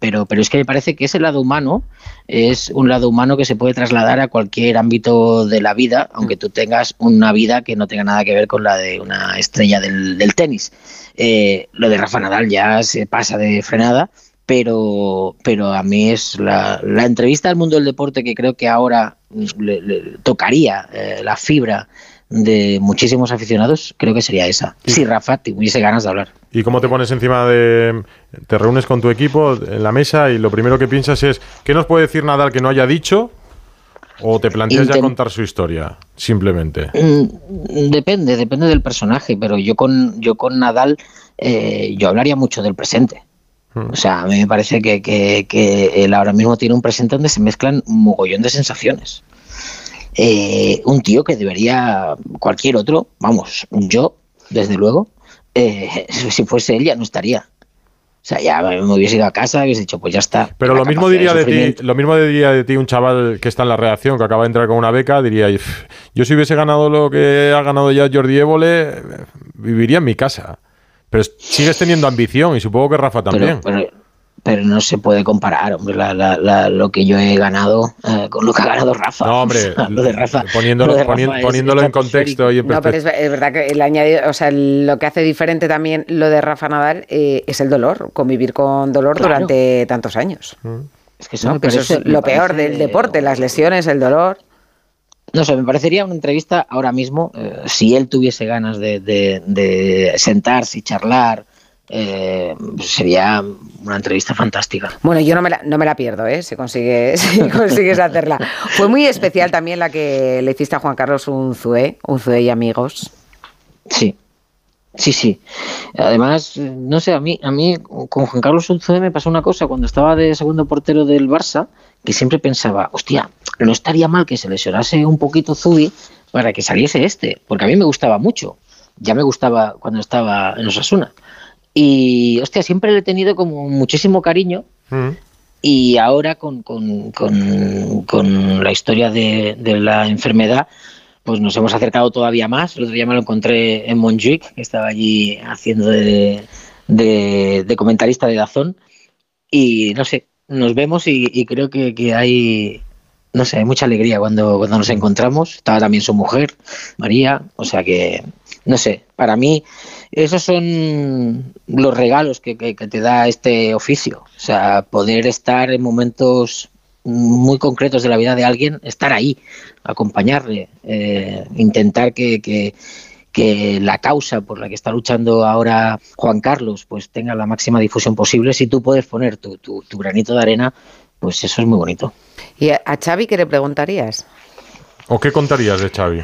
Speaker 22: pero, pero es que me parece que ese lado humano es un lado humano que se puede trasladar a cualquier ámbito de la vida, aunque tú tengas una vida que no tenga nada que ver con la de una estrella del, del tenis. Eh, lo de Rafa Nadal ya se pasa de frenada, pero, pero a mí es la, la entrevista al mundo del deporte que creo que ahora le- tocaría eh, la fibra de muchísimos aficionados, creo que sería esa. Si Rafa tuviese ganas de hablar.
Speaker 2: ¿Y cómo te pones encima de... Te reúnes con tu equipo en la mesa y lo primero que piensas es, ¿qué nos puede decir Nadal que no haya dicho? ¿O te planteas ya contar su historia? Simplemente.
Speaker 22: Mm, Depende, depende del personaje, pero yo con, yo con Nadal eh, yo hablaría mucho del presente. O sea, a mí me parece que, que- que él ahora mismo tiene un presente donde se mezclan un mogollón de sensaciones. Eh, un tío que debería, cualquier otro, vamos, yo, desde luego, eh, si fuese él ya no estaría. O sea, ya me hubiese ido a casa y hubiese dicho, pues ya está.
Speaker 2: Pero lo mismo diría de ti, lo mismo diría de ti un chaval que está en la redacción, que acaba de entrar con una beca, diría, "If, yo si hubiese ganado lo que ha ganado ya Jordi Évole, eh, viviría en mi casa. Pero sigues teniendo ambición y supongo que Rafa también.
Speaker 22: Pero, pero- pero no se puede comparar, hombre, la- la- la- lo que yo he ganado eh, con lo que ha ganado Rafa.
Speaker 2: No, hombre,
Speaker 22: O sea, lo de Rafa.
Speaker 2: poniéndolo,
Speaker 22: lo de Rafa
Speaker 2: ponien-
Speaker 22: es
Speaker 2: poniéndolo en contexto y en
Speaker 3: No, pero es, verdad que el añadido, o sea, lo que hace diferente también lo de Rafa Nadal eh, es el dolor, convivir con dolor
Speaker 22: Claro.
Speaker 3: durante tantos años.
Speaker 22: Es que eso
Speaker 3: ¿no?
Speaker 22: me
Speaker 3: Que eso es lo peor
Speaker 22: parece-
Speaker 3: del deporte, las lesiones, el dolor.
Speaker 22: No sé, me parecería una entrevista ahora mismo, eh, si él tuviese ganas de, de- de sentarse y charlar, eh, sería una entrevista fantástica.
Speaker 3: Bueno, yo no me la, no me la pierdo, ¿eh? Si consigues, si consigues hacerla. Fue muy especial también la que le hiciste a Juan Carlos Unzué, Unzué y amigos.
Speaker 22: Sí, sí, sí. Además, no sé, a mí, a mí con Juan Carlos Unzué me pasó una cosa cuando estaba de segundo portero del Barça, que siempre pensaba, hostia, no estaría mal que se lesionase un poquito Zubi para que saliese este, porque a mí me gustaba mucho. Ya me gustaba cuando estaba en Osasuna. Y, hostia, siempre le he tenido como muchísimo cariño y ahora con, con- con- con la historia de, de la enfermedad, pues nos hemos acercado todavía más. El otro día me lo encontré en Montjuic, que estaba allí haciendo de, de- de comentarista de Dazón. Y no sé, nos vemos y, y creo que, que hay, no sé, hay mucha alegría cuando, cuando nos encontramos. Estaba también su mujer, María, o sea que, no sé, para mí esos son los regalos que, que- que te da este oficio. O sea, poder estar en momentos muy concretos de la vida de alguien, estar ahí, acompañarle, eh, intentar que, que- que la causa por la que está luchando ahora Juan Carlos pues tenga la máxima difusión posible. Si tú puedes poner tu, tu- tu granito de arena, pues eso es muy bonito.
Speaker 3: ¿Y a, a Xavi qué le preguntarías?
Speaker 2: ¿O qué contarías de Xavi?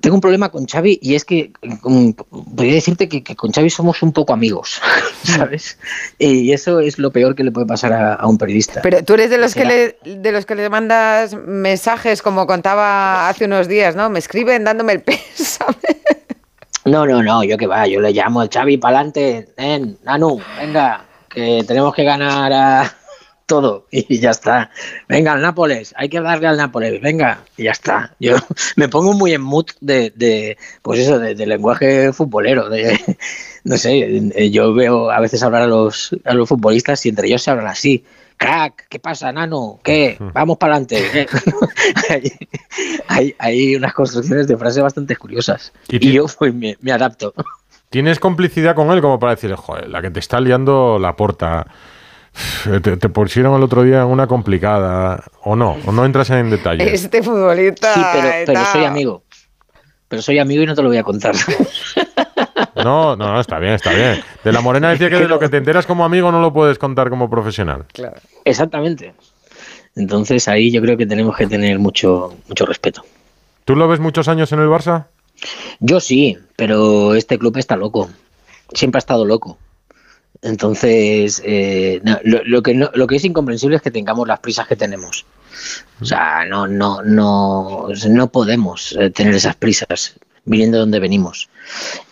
Speaker 22: Tengo un problema con Xavi y es que mm, podría decirte que, que con Xavi somos un poco amigos, ¿sabes? Y eso es lo peor que le puede pasar a, a un periodista.
Speaker 3: Pero tú eres de los que le, de los que le mandas mensajes, como contaba hace unos días, ¿no? Me escriben dándome el pésame.
Speaker 22: No, no, no, yo que va, yo le llamo al Xavi para adelante, ven, Nanu, venga, que tenemos que ganar a, todo y ya está. Venga, al Nápoles, hay que darle al Nápoles, venga, y ya está. Yo me pongo muy en mood de, de pues eso, de, de lenguaje futbolero, de, no sé, eh, yo veo a veces hablar a los, a los futbolistas y entre ellos se hablan así. Crack, ¿qué pasa, nano? ¿Qué? Vamos para adelante. hay, hay, hay unas construcciones de frases bastante curiosas. Y, yo pues, me, me adapto.
Speaker 2: ¿Tienes complicidad con él como para decir, joder, la que te está liando la porta? Te, te pusieron el otro día en una complicada, o no, o no entras en detalle.
Speaker 3: Este futbolista.
Speaker 22: Sí, pero, pero soy amigo. Pero soy amigo y no te lo voy a contar.
Speaker 2: No, no, no, está bien, está bien. De la Morena decía que de lo que te enteras como amigo no lo puedes contar como profesional.
Speaker 22: Exactamente. Entonces ahí yo creo que tenemos que tener mucho, mucho respeto.
Speaker 2: ¿Tú lo ves muchos años en el Barça?
Speaker 22: Yo sí, pero este club está loco. Siempre ha estado loco. Entonces, eh, lo que no- lo que es incomprensible es que tengamos las prisas que tenemos. O sea, no, no, no, no podemos eh, tener esas prisas viniendo de donde venimos.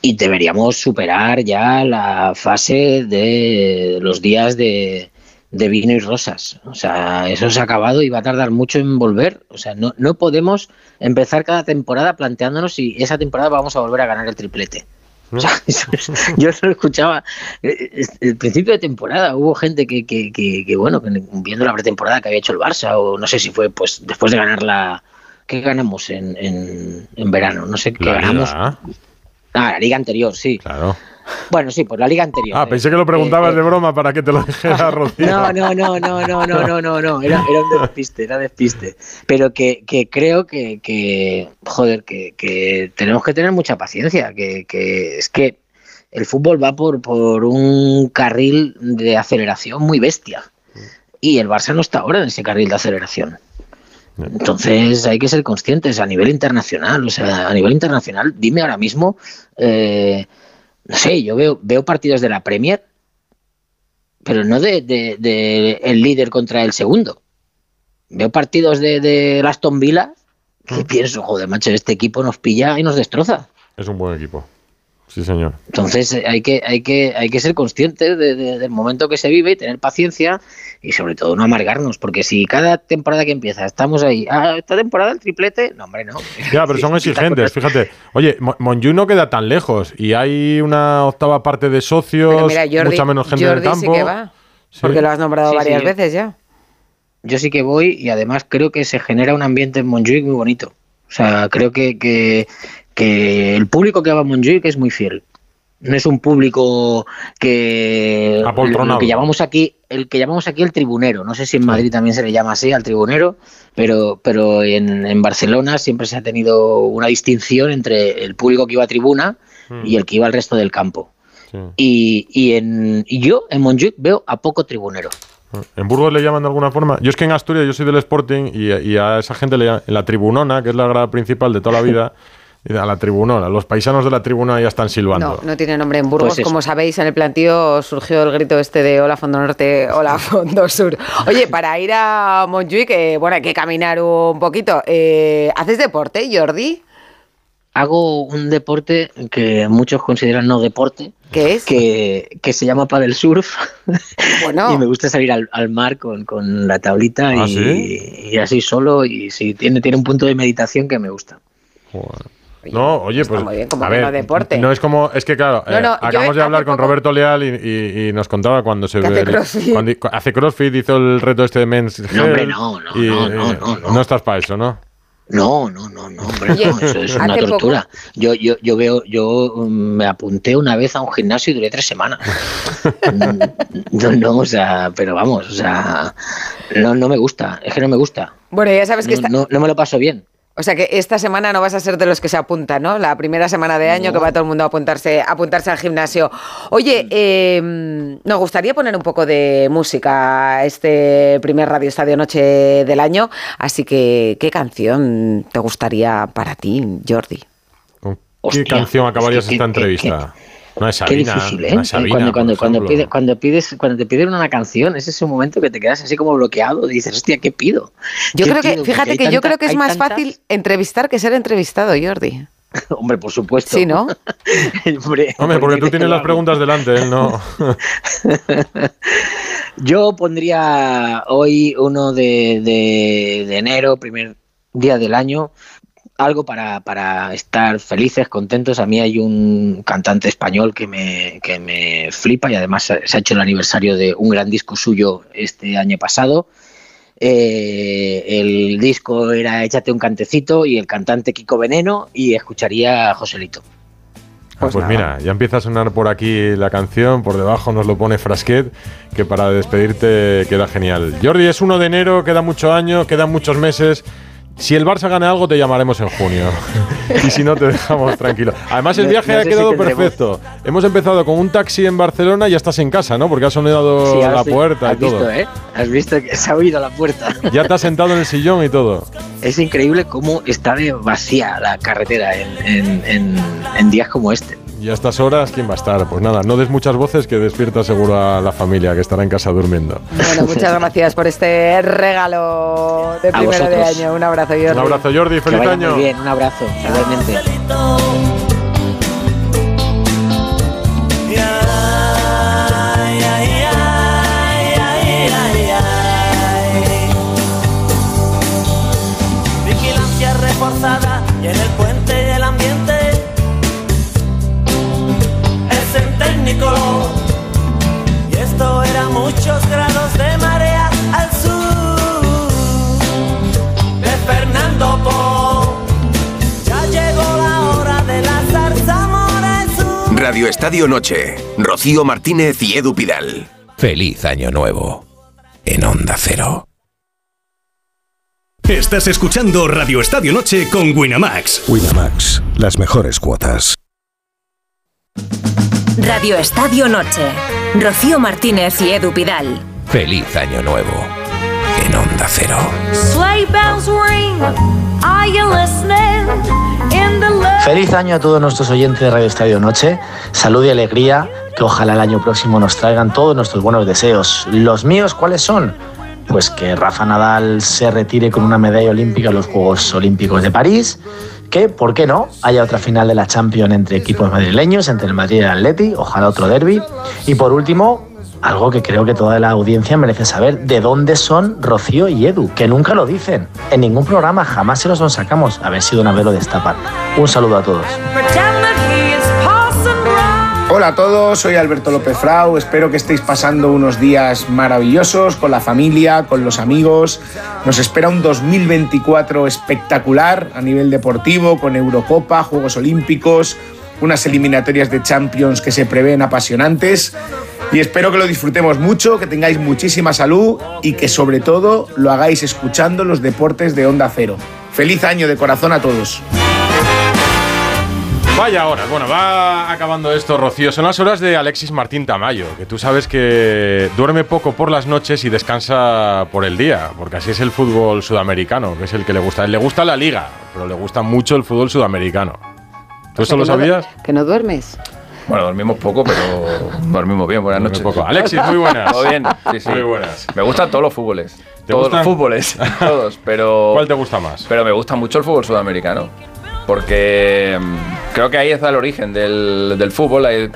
Speaker 22: Y deberíamos superar ya la fase de los días de, de vino y rosas. O sea, eso se ha acabado y va a tardar mucho en volver. O sea, no, no podemos empezar cada temporada planteándonos si esa temporada vamos a volver a ganar el triplete. O sea, eso es- yo lo escuchaba eh, el principio de temporada. Hubo gente que, que, que, que, bueno, que viendo la pretemporada que había hecho el Barça, o no sé si fue pues después de ganar la. ¿Qué ganamos en, en, en verano? No sé qué
Speaker 2: La
Speaker 22: ganamos.
Speaker 2: Liga.
Speaker 22: Ah, la liga anterior, sí.
Speaker 2: Claro.
Speaker 22: Bueno, sí, pues la liga anterior.
Speaker 2: Ah, pensé que lo preguntabas
Speaker 22: Eh,
Speaker 2: de broma para que te lo dijera Rocío.
Speaker 22: no, no, no, no, no, no, no, no, no, era, era un despiste, era despiste. Pero que, que creo que, que joder, que, que tenemos que tener mucha paciencia, que, que es que el fútbol va por, por un carril de aceleración muy bestia. Y el Barça no está ahora en ese carril de aceleración. Entonces hay que ser conscientes a nivel internacional. O sea, a nivel internacional, dime ahora mismo, eh, no sé, yo veo, veo partidos de la Premier pero no de, de- de el líder contra el segundo. Veo partidos de, de Aston Villa que pienso, joder, macho, este equipo nos pilla y nos destroza.
Speaker 2: Es un buen equipo. Sí, señor.
Speaker 22: Entonces eh, hay que, hay que, hay que ser conscientes de- de- del momento que se vive y tener paciencia y sobre todo no amargarnos, porque si cada temporada que empieza estamos ahí, ah, esta temporada el triplete, no, hombre, no.
Speaker 2: Ya, pero son exigentes, fíjate. Oye, Mo- Monju no queda tan lejos y hay una octava parte de socios,
Speaker 3: Pero mira, Jordi,
Speaker 2: mucha menos gente
Speaker 3: Jordi
Speaker 2: en el
Speaker 3: sí
Speaker 2: campo.
Speaker 3: que va.
Speaker 2: Sí.
Speaker 3: Porque lo has nombrado
Speaker 22: Sí,
Speaker 3: varias
Speaker 22: sí.
Speaker 3: veces ya.
Speaker 22: Yo sí que voy y además creo que se genera un ambiente en Montjuic muy bonito. O sea, creo que, que, que el público que va a Montjuic es muy fiel. No es un público que
Speaker 2: Apoltronado.
Speaker 22: lo que llamamos aquí el que llamamos aquí el tribunero. No sé si en Madrid también se le llama así al tribunero, pero pero en, en Barcelona siempre se ha tenido una distinción entre el público que iba a tribuna y el que iba al resto del campo. Y, y, en, y yo en Montjuic veo a poco tribunero.
Speaker 2: ¿En Burgos le llaman de alguna forma? Yo es que en Asturias yo soy del Sporting y, y a esa gente le llaman la tribunona, que es la grada principal de toda la vida, a la tribunona. Los paisanos de la tribuna ya están silbando.
Speaker 3: No, no tiene nombre en Burgos.
Speaker 2: Pues.
Speaker 3: Como sabéis, en el plantío surgió el grito este de Hola Fondo Norte, Hola Fondo Sur. Oye, para ir a Montjuic, eh, bueno, hay que caminar un poquito. Eh, ¿Haces deporte, Jordi?
Speaker 22: Hago un deporte que muchos consideran no deporte.
Speaker 3: ¿Qué es?
Speaker 22: Que, que se llama paddle surf.
Speaker 3: Bueno.
Speaker 22: y me gusta salir al, al mar con, con la tablita
Speaker 2: ¿Ah,
Speaker 22: y,
Speaker 2: sí?
Speaker 22: y así solo. Y sí, tiene, tiene un punto de meditación que me gusta.
Speaker 2: No, oye, pues.
Speaker 3: muy bien, como
Speaker 2: a ver,
Speaker 3: no deporte.
Speaker 2: No es como. Es que, claro,
Speaker 3: No,
Speaker 2: eh,
Speaker 3: no,
Speaker 2: acabamos de hablar con
Speaker 3: poco-
Speaker 2: Roberto Leal y, y- y nos contaba cuando se
Speaker 3: hace
Speaker 2: el-
Speaker 3: crossfit.
Speaker 2: cuando hace CrossFit, hizo el reto este de Men's
Speaker 22: No, hombre, no, no,
Speaker 2: y,
Speaker 22: no, no,
Speaker 2: eh,
Speaker 22: no, no.
Speaker 2: estás para eso, ¿no?
Speaker 22: No, no, no, no, hombre, no, eso es una tortura. Yo, yo, yo veo, yo mm, me apunté una vez a un gimnasio y duré tres semanas. No, no, o sea, pero vamos, o sea, no, no me gusta, es que no me gusta.
Speaker 3: Bueno, ya sabes que
Speaker 22: No,
Speaker 3: esta-
Speaker 22: no, no me lo paso bien.
Speaker 3: O sea que esta semana no vas a ser de los que se apuntan, ¿no? La primera semana de año que va todo el mundo a apuntarse, a apuntarse al gimnasio. Oye, eh, nos gustaría poner un poco de música a este primer Radio Estadio Noche del año. Así que, ¿qué canción te gustaría para ti, Jordi?
Speaker 2: ¿Con
Speaker 22: Hostia,
Speaker 2: ¿Qué canción acabarías
Speaker 22: es que-
Speaker 2: esta
Speaker 22: que-
Speaker 2: entrevista? No es
Speaker 22: Qué
Speaker 2: Sabina.
Speaker 22: difícil, ¿eh?
Speaker 2: no es Sabina,
Speaker 22: cuando, cuando, cuando,
Speaker 2: ejemplo.
Speaker 22: pide- cuando pides, cuando te piden una canción, es ese momento que te quedas así como bloqueado. Dices, hostia, ¿qué pido?
Speaker 3: Yo
Speaker 22: ¿Qué
Speaker 3: creo que,
Speaker 22: pido?
Speaker 3: Fíjate que yo
Speaker 22: tanta-
Speaker 3: creo que es más
Speaker 22: tantas-
Speaker 3: fácil entrevistar que ser entrevistado, Jordi.
Speaker 22: Hombre, por supuesto.
Speaker 3: Sí, ¿no?
Speaker 22: Hombre,
Speaker 2: Hombre, porque tú tienes las preguntas delante, él no.
Speaker 22: Yo pondría hoy 1 de, de- de enero, primer día del año, algo para, para estar felices, contentos. A mí hay un cantante español que me, que me flipa y además se ha hecho el aniversario de un gran disco suyo este año pasado. Eh, el disco era Échate un cantecito y el cantante Kiko Veneno y escucharía a Joselito.
Speaker 2: Ah, Pues, mira, ya empieza a sonar por aquí la canción, por debajo nos lo pone Frasquet, que para despedirte queda genial. Jordi, es 1 de enero, queda mucho año, quedan muchos meses. Si el Barça gana algo, te llamaremos en junio. y si no, te dejamos tranquilo. Además, el viaje
Speaker 22: no
Speaker 2: ha
Speaker 22: si
Speaker 2: quedado perfecto. Hemos empezado con un taxi en Barcelona y ya estás en casa, ¿no? Porque ha sonado
Speaker 22: Sí,
Speaker 2: la
Speaker 22: sí.
Speaker 2: puerta
Speaker 22: Has
Speaker 2: y todo.
Speaker 22: visto, ¿eh? Has visto que se ha oído la puerta.
Speaker 2: Ya te has sentado en el sillón y todo.
Speaker 22: Es increíble cómo está de vacía la carretera en, en- en- en días como este.
Speaker 2: Y a estas horas, ¿quién va a estar? Pues nada, no des muchas voces que despierta seguro a la familia que estará en casa durmiendo.
Speaker 3: Bueno, muchas gracias por este regalo de primero de año. Un abrazo, Jordi.
Speaker 2: Un abrazo, Jordi,
Speaker 22: Que
Speaker 2: feliz
Speaker 22: vaya
Speaker 2: año.
Speaker 22: muy bien, un abrazo, igualmente.
Speaker 14: Radio Estadio Noche. Rocío Martínez y Edu Pidal.
Speaker 6: Feliz Año Nuevo en Onda Cero.
Speaker 23: Estás escuchando Radio Estadio Noche con Winamax.
Speaker 24: Winamax, las mejores cuotas.
Speaker 18: Radio Estadio Noche. Rocío Martínez y Edu Pidal.
Speaker 6: Feliz Año Nuevo en Onda Cero.
Speaker 25: Sleigh bells ring. Are you listening?
Speaker 26: Feliz año a todos nuestros oyentes de Radio Estadio Noche. Salud y alegría. Que ojalá el año próximo nos traigan todos nuestros buenos deseos. ¿Los míos cuáles son? Pues que Rafa Nadal se retire con una medalla olímpica en los Juegos Olímpicos de París. Que, ¿por qué no? Haya otra final de la Champions entre equipos madrileños, entre el Madrid y el Atleti. Ojalá otro derby. Y por último, algo que creo que toda la audiencia merece saber, ¿de dónde son Rocío y Edu? Que nunca lo dicen. En ningún programa jamás se los sacamos. A ver si vez lo destapan. Un saludo a todos.
Speaker 20: Hola a todos, soy Alberto López Frau, espero que estéis pasando unos días maravillosos con la familia, con los amigos. Nos espera un 2024 espectacular a nivel deportivo, con Eurocopa, Juegos Olímpicos, unas eliminatorias de Champions que se prevén apasionantes. Y espero que lo disfrutemos mucho, que tengáis muchísima salud y que sobre todo lo hagáis escuchando los deportes de Onda Cero. Feliz año de corazón a todos.
Speaker 2: Vaya horas. Bueno, va acabando esto, Rocío. Son las horas de Alexis Martín Tamayo, que tú sabes que duerme poco por las noches y descansa por el día, porque así es el fútbol sudamericano, que es el que le gusta. Le gusta la liga, pero le gusta mucho el fútbol sudamericano. ¿Tú eso lo
Speaker 3: no-
Speaker 2: sabías?
Speaker 3: ¿Que no duermes?
Speaker 27: Bueno, dormimos poco, pero dormimos bien. Buenas noches.
Speaker 2: poco. Alexis, muy buenas.
Speaker 27: Todo bien, sí, sí.
Speaker 2: Muy buenas.
Speaker 27: Me gustan todos los fútboles. Todos
Speaker 2: gustan?
Speaker 27: los fútboles, todos, pero...
Speaker 2: ¿Cuál te gusta más?
Speaker 27: Pero me gusta mucho el fútbol sudamericano. Porque mm, creo que ahí está el origen del, del fútbol. Hay-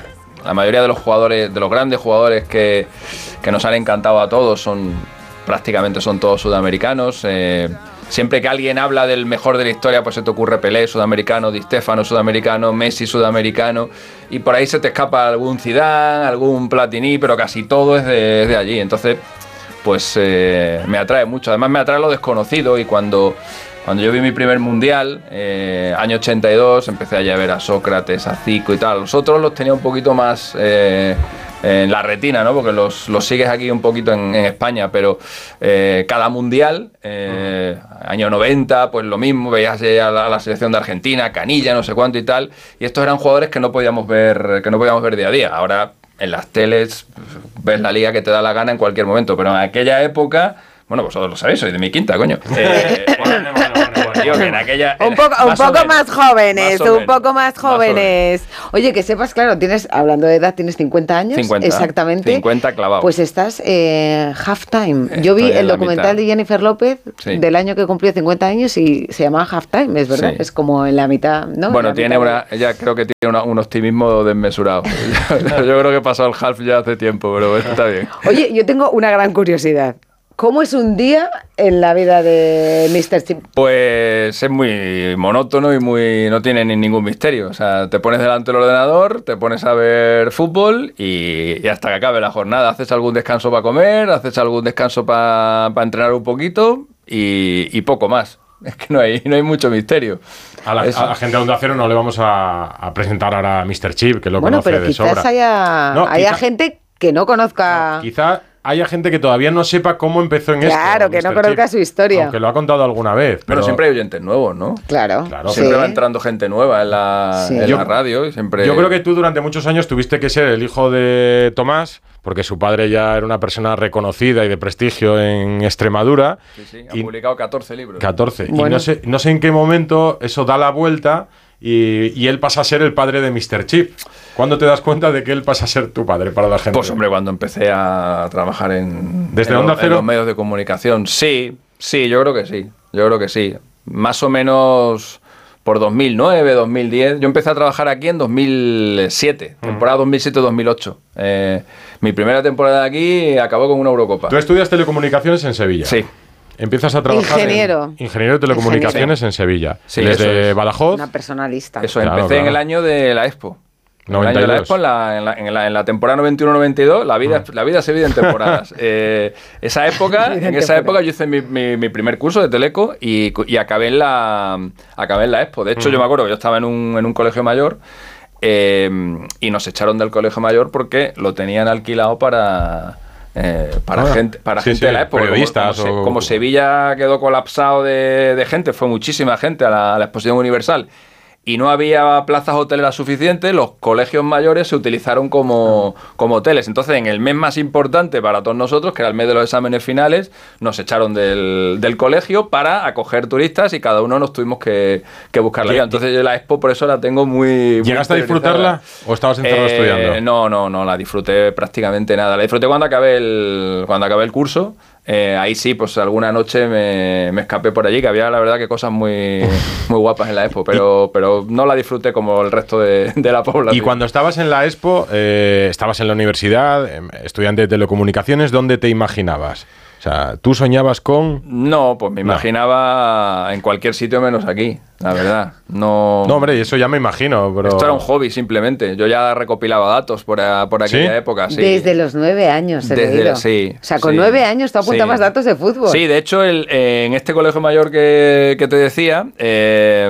Speaker 27: la mayoría de los jugadores, de los grandes jugadores que, que nos han encantado a todos, son prácticamente son todos sudamericanos. Eh, siempre que alguien habla del mejor de la historia, pues se te ocurre Pelé, sudamericano, Di Stefano, sudamericano, Messi, sudamericano. Y por ahí se te escapa algún Zidane, algún Platini, pero casi todo es de, allí. Entonces, pues eh, me atrae mucho. Además me atrae lo desconocido y cuando, cuando yo vi mi primer mundial, eh, año 82, empecé ya a ver a Sócrates, a Zico y tal. Los otros los tenía un poquito más eh, en la retina, ¿no? Porque los, los sigues aquí un poquito en, en España, pero eh, cada mundial, eh, año 90, pues lo mismo, veías a la, selección de Argentina, Canilla, no sé cuánto y tal, y estos eran jugadores que no podíamos ver, que no podíamos ver día a día. Ahora en las teles ves la liga que te da la gana en cualquier momento, pero en aquella época, bueno, vosotros lo sabéis, soy de mi quinta, coño. Eh, digo que en aquella.
Speaker 3: Un poco, un
Speaker 27: más
Speaker 3: poco jóvenes,
Speaker 27: más
Speaker 3: un poco más jóvenes. Oye, que sepas, claro, tienes, hablando de edad, tienes 50 años.
Speaker 27: 50,
Speaker 3: Exactamente.
Speaker 27: 50 clavados.
Speaker 3: Pues estás eh, halftime. Yo vi el documental
Speaker 27: mitad.
Speaker 3: de Jennifer López
Speaker 27: Sí.
Speaker 3: del año que cumplió 50 años y se llamaba halftime, es verdad.
Speaker 27: Sí.
Speaker 3: Es como en la mitad, ¿no?
Speaker 27: Bueno, tiene una, ella creo que tiene una- un optimismo desmesurado. Yo creo que pasó el half ya hace tiempo, pero bueno, está bien.
Speaker 3: Oye, yo tengo una gran curiosidad. ¿Cómo es un día en la vida de Mr. Chip?
Speaker 27: Pues es muy monótono y muy no tiene ni ningún misterio. O sea, te pones delante del ordenador, te pones a ver fútbol y, y hasta que acabe la jornada. Haces algún descanso para comer, haces algún descanso para entrenar un poquito y, y poco más. Es que no hay, no hay mucho misterio.
Speaker 2: A la,
Speaker 27: Eso.
Speaker 2: a la gente de Onda Cero no le vamos a, a presentar ahora a Mr. Chip, que lo
Speaker 3: Bueno,
Speaker 2: conoce
Speaker 3: pero
Speaker 2: de
Speaker 3: quizás
Speaker 2: sobra.
Speaker 3: haya,
Speaker 2: No,
Speaker 3: haya
Speaker 2: quizá-
Speaker 3: gente que no conozca.
Speaker 2: Quizá haya gente que todavía no sepa cómo empezó en esto.
Speaker 3: Claro, que no conozca
Speaker 2: Chip,
Speaker 3: su historia.
Speaker 2: Aunque lo ha contado alguna vez.
Speaker 27: Pero
Speaker 2: Pero
Speaker 27: siempre hay oyentes nuevos, ¿no?
Speaker 3: Claro.
Speaker 27: Siempre
Speaker 3: sí.
Speaker 27: va entrando gente nueva en la,
Speaker 3: Sí.
Speaker 27: en
Speaker 2: Yo-
Speaker 27: la radio y siempre...
Speaker 2: Yo creo que tú durante muchos años tuviste que ser el hijo de Tomás, porque su padre ya era una persona reconocida y de prestigio en Extremadura.
Speaker 27: Sí, sí, ha
Speaker 2: y-
Speaker 27: publicado 14 libros.
Speaker 2: 14. Y
Speaker 3: Bueno.
Speaker 2: no sé, no sé en qué momento eso da la vuelta y, y él pasa a ser el padre de Mr. Chip. ¿Cuándo te das cuenta de que él pasa a ser tu padre para la gente?
Speaker 27: Pues hombre, cuando empecé a trabajar en,
Speaker 2: ¿Desde
Speaker 27: en
Speaker 2: Onda
Speaker 27: los, en los medios de comunicación, sí, sí, yo creo que sí, yo creo que sí. Más o menos por 2009, 2010. Yo empecé a trabajar aquí en 2007,
Speaker 2: Mm.
Speaker 27: temporada 2007-2008. Eh, mi primera temporada aquí acabó con una Eurocopa.
Speaker 2: Tú estudias telecomunicaciones en Sevilla.
Speaker 27: Sí.
Speaker 2: Empiezas a trabajar. en-
Speaker 3: Ingeniero.
Speaker 2: ingeniero de telecomunicaciones en Sevilla.
Speaker 27: Sí,
Speaker 2: Desde
Speaker 27: es.
Speaker 2: Badajoz.
Speaker 3: Una personalista.
Speaker 27: Eso,
Speaker 2: Claro,
Speaker 27: empecé en el año de la Expo. En el año de la
Speaker 2: 92.
Speaker 27: Expo, en la, en la- en temporada 91-92, la vida, la vida se vive en temporadas. Eh, esa época,
Speaker 3: en
Speaker 27: esa época yo hice mi, mi- mi primer curso de Teleco y, y acabé, en la, acabé en la Expo. De hecho, yo me acuerdo que yo estaba en un, en un colegio mayor eh, y nos echaron del colegio mayor porque lo tenían alquilado para... eh, para
Speaker 2: Ah,
Speaker 27: gente, para
Speaker 2: sí,
Speaker 27: gente
Speaker 2: sí,
Speaker 27: de la época. Como-
Speaker 2: periodistas
Speaker 27: como, Se-
Speaker 2: o-
Speaker 27: como Sevilla quedó colapsado de, de gente, fue muchísima gente a la, a la exposición universal y no había plazas hoteleras suficientes, los colegios mayores se utilizaron como, como hoteles. Entonces, en el mes más importante para todos nosotros, que era el mes de los exámenes finales, nos echaron del, del colegio para acoger turistas y cada uno nos tuvimos que, que buscar la
Speaker 2: ¿Qué-
Speaker 27: vida. Entonces, yo la expo por eso la tengo muy. muy
Speaker 2: ¿Llegaste a disfrutarla o estabas encerrado
Speaker 27: Eh,
Speaker 2: estudiando?
Speaker 27: No, no, no, la disfruté prácticamente nada. La disfruté cuando acabé el, cuando acabé el curso. Eh, ahí sí, pues alguna noche me, me escapé por allí, que había la verdad que cosas muy, muy guapas en la expo, pero, pero no la disfruté como el resto de, de la población.
Speaker 2: Y cuando estabas en la Expo, eh, estabas en la universidad, em, estudiante de telecomunicaciones, ¿dónde te imaginabas? O sea, ¿tú soñabas con...?
Speaker 27: No, pues me imaginaba en cualquier sitio menos aquí, la verdad. No,
Speaker 2: No, hombre, eso ya me imagino, pero...
Speaker 27: Esto era un hobby simplemente. Yo ya recopilaba datos por, a- por aquella
Speaker 2: ¿Sí?
Speaker 27: época. Sí.
Speaker 3: Desde los nueve años, he
Speaker 27: Desde-
Speaker 3: leído.
Speaker 27: sí,
Speaker 3: O sea, con
Speaker 27: sí,
Speaker 3: nueve años tú apuntabas
Speaker 27: sí.
Speaker 3: datos de fútbol.
Speaker 27: Sí, de hecho, el- eh, en este colegio mayor que, que te decía, eh,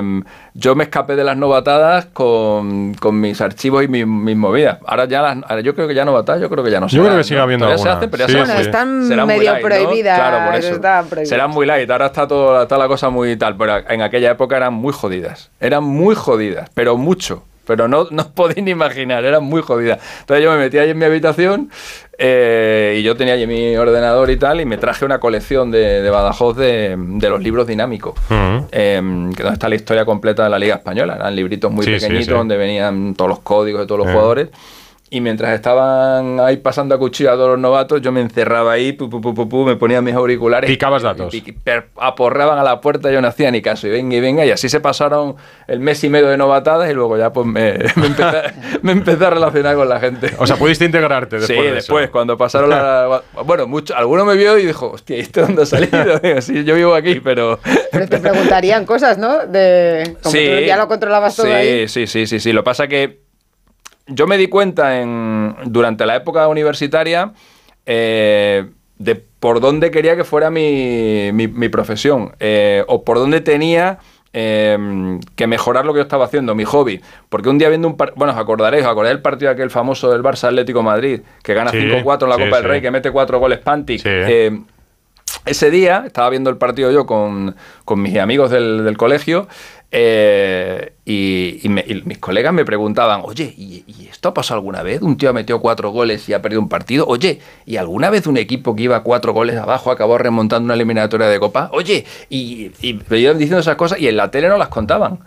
Speaker 27: yo me escapé de las novatadas con, con mis archivos y mis, mis movidas. Ahora ya las, ahora yo creo que ya novatadas, yo creo que ya no se
Speaker 2: Yo creo que sigue
Speaker 27: ¿no?
Speaker 2: habiendo
Speaker 27: Todavía se hacen, pero ya
Speaker 2: Sí,
Speaker 27: se
Speaker 3: Bueno,
Speaker 2: sí.
Speaker 3: están medio
Speaker 27: ¿no?
Speaker 3: Prohibidas.
Speaker 27: Claro, por eso.
Speaker 3: prohibidas.
Speaker 27: Serán muy light. Ahora está, todo, está la cosa muy tal. Pero en aquella época eran muy jodidas. Eran muy jodidas, pero mucho. Pero no, no os podéis ni imaginar, eran muy jodidas. Entonces yo me metí ahí en mi habitación eh, y yo tenía allí mi ordenador y tal y me traje una colección de, de Badajoz de, de los libros dinámicos.
Speaker 2: Ujú.
Speaker 27: eh, que donde está la historia completa de la Liga Española. Eran libritos muy
Speaker 2: Sí, sí,
Speaker 27: pequeñitos
Speaker 2: sí.
Speaker 27: donde venían todos los códigos de todos los
Speaker 2: Eh.
Speaker 27: jugadores. Y mientras estaban ahí pasando a cuchillo a todos los novatos, yo me encerraba ahí, pu, pu, pu, pu, pu, me ponía mis auriculares.
Speaker 2: Picabas datos.
Speaker 27: Y, y aporreaban a la puerta, yo no hacía ni caso. Y venga y venga, y así se pasaron el mes y medio de novatadas y luego ya pues me, me, empecé, me empecé a relacionar con la gente.
Speaker 2: O sea, pudiste integrarte después
Speaker 27: Sí,
Speaker 2: de
Speaker 27: después,
Speaker 2: eso.
Speaker 27: cuando pasaron la... Bueno, mucho, alguno me vio y dijo, hostia, ¿y esto dónde ha salido? Digo, sí, yo vivo aquí, pero...
Speaker 3: Pero te preguntarían cosas, ¿no? De, como tú ya lo controlabas todo
Speaker 27: sí,
Speaker 3: ahí.
Speaker 27: Sí, sí, sí, sí. Lo que pasa que yo me di cuenta en, durante la época universitaria eh, de por dónde quería que fuera mi, mi- mi profesión eh, o por dónde tenía eh, que mejorar lo que yo estaba haciendo, mi hobby. Porque un día viendo un partido, bueno, os acordaréis, os acordáis del partido aquel famoso del Barça Atlético Madrid, que gana
Speaker 2: Sí,
Speaker 27: 5-4 en la
Speaker 2: sí,
Speaker 27: Copa del
Speaker 2: sí.
Speaker 27: Rey, que mete cuatro goles Pantic. Eh, ese día estaba viendo el partido yo con, con mis amigos del, del colegio eh, y, mis colegas me preguntaban, oye, ¿y, esto ha pasado alguna vez? Un tío ha metido cuatro goles y ha perdido un partido. Oye, ¿y alguna vez un equipo que iba cuatro goles abajo acabó remontando una eliminatoria de copa? Oye, y, y me iban diciendo esas cosas y en la tele no las contaban.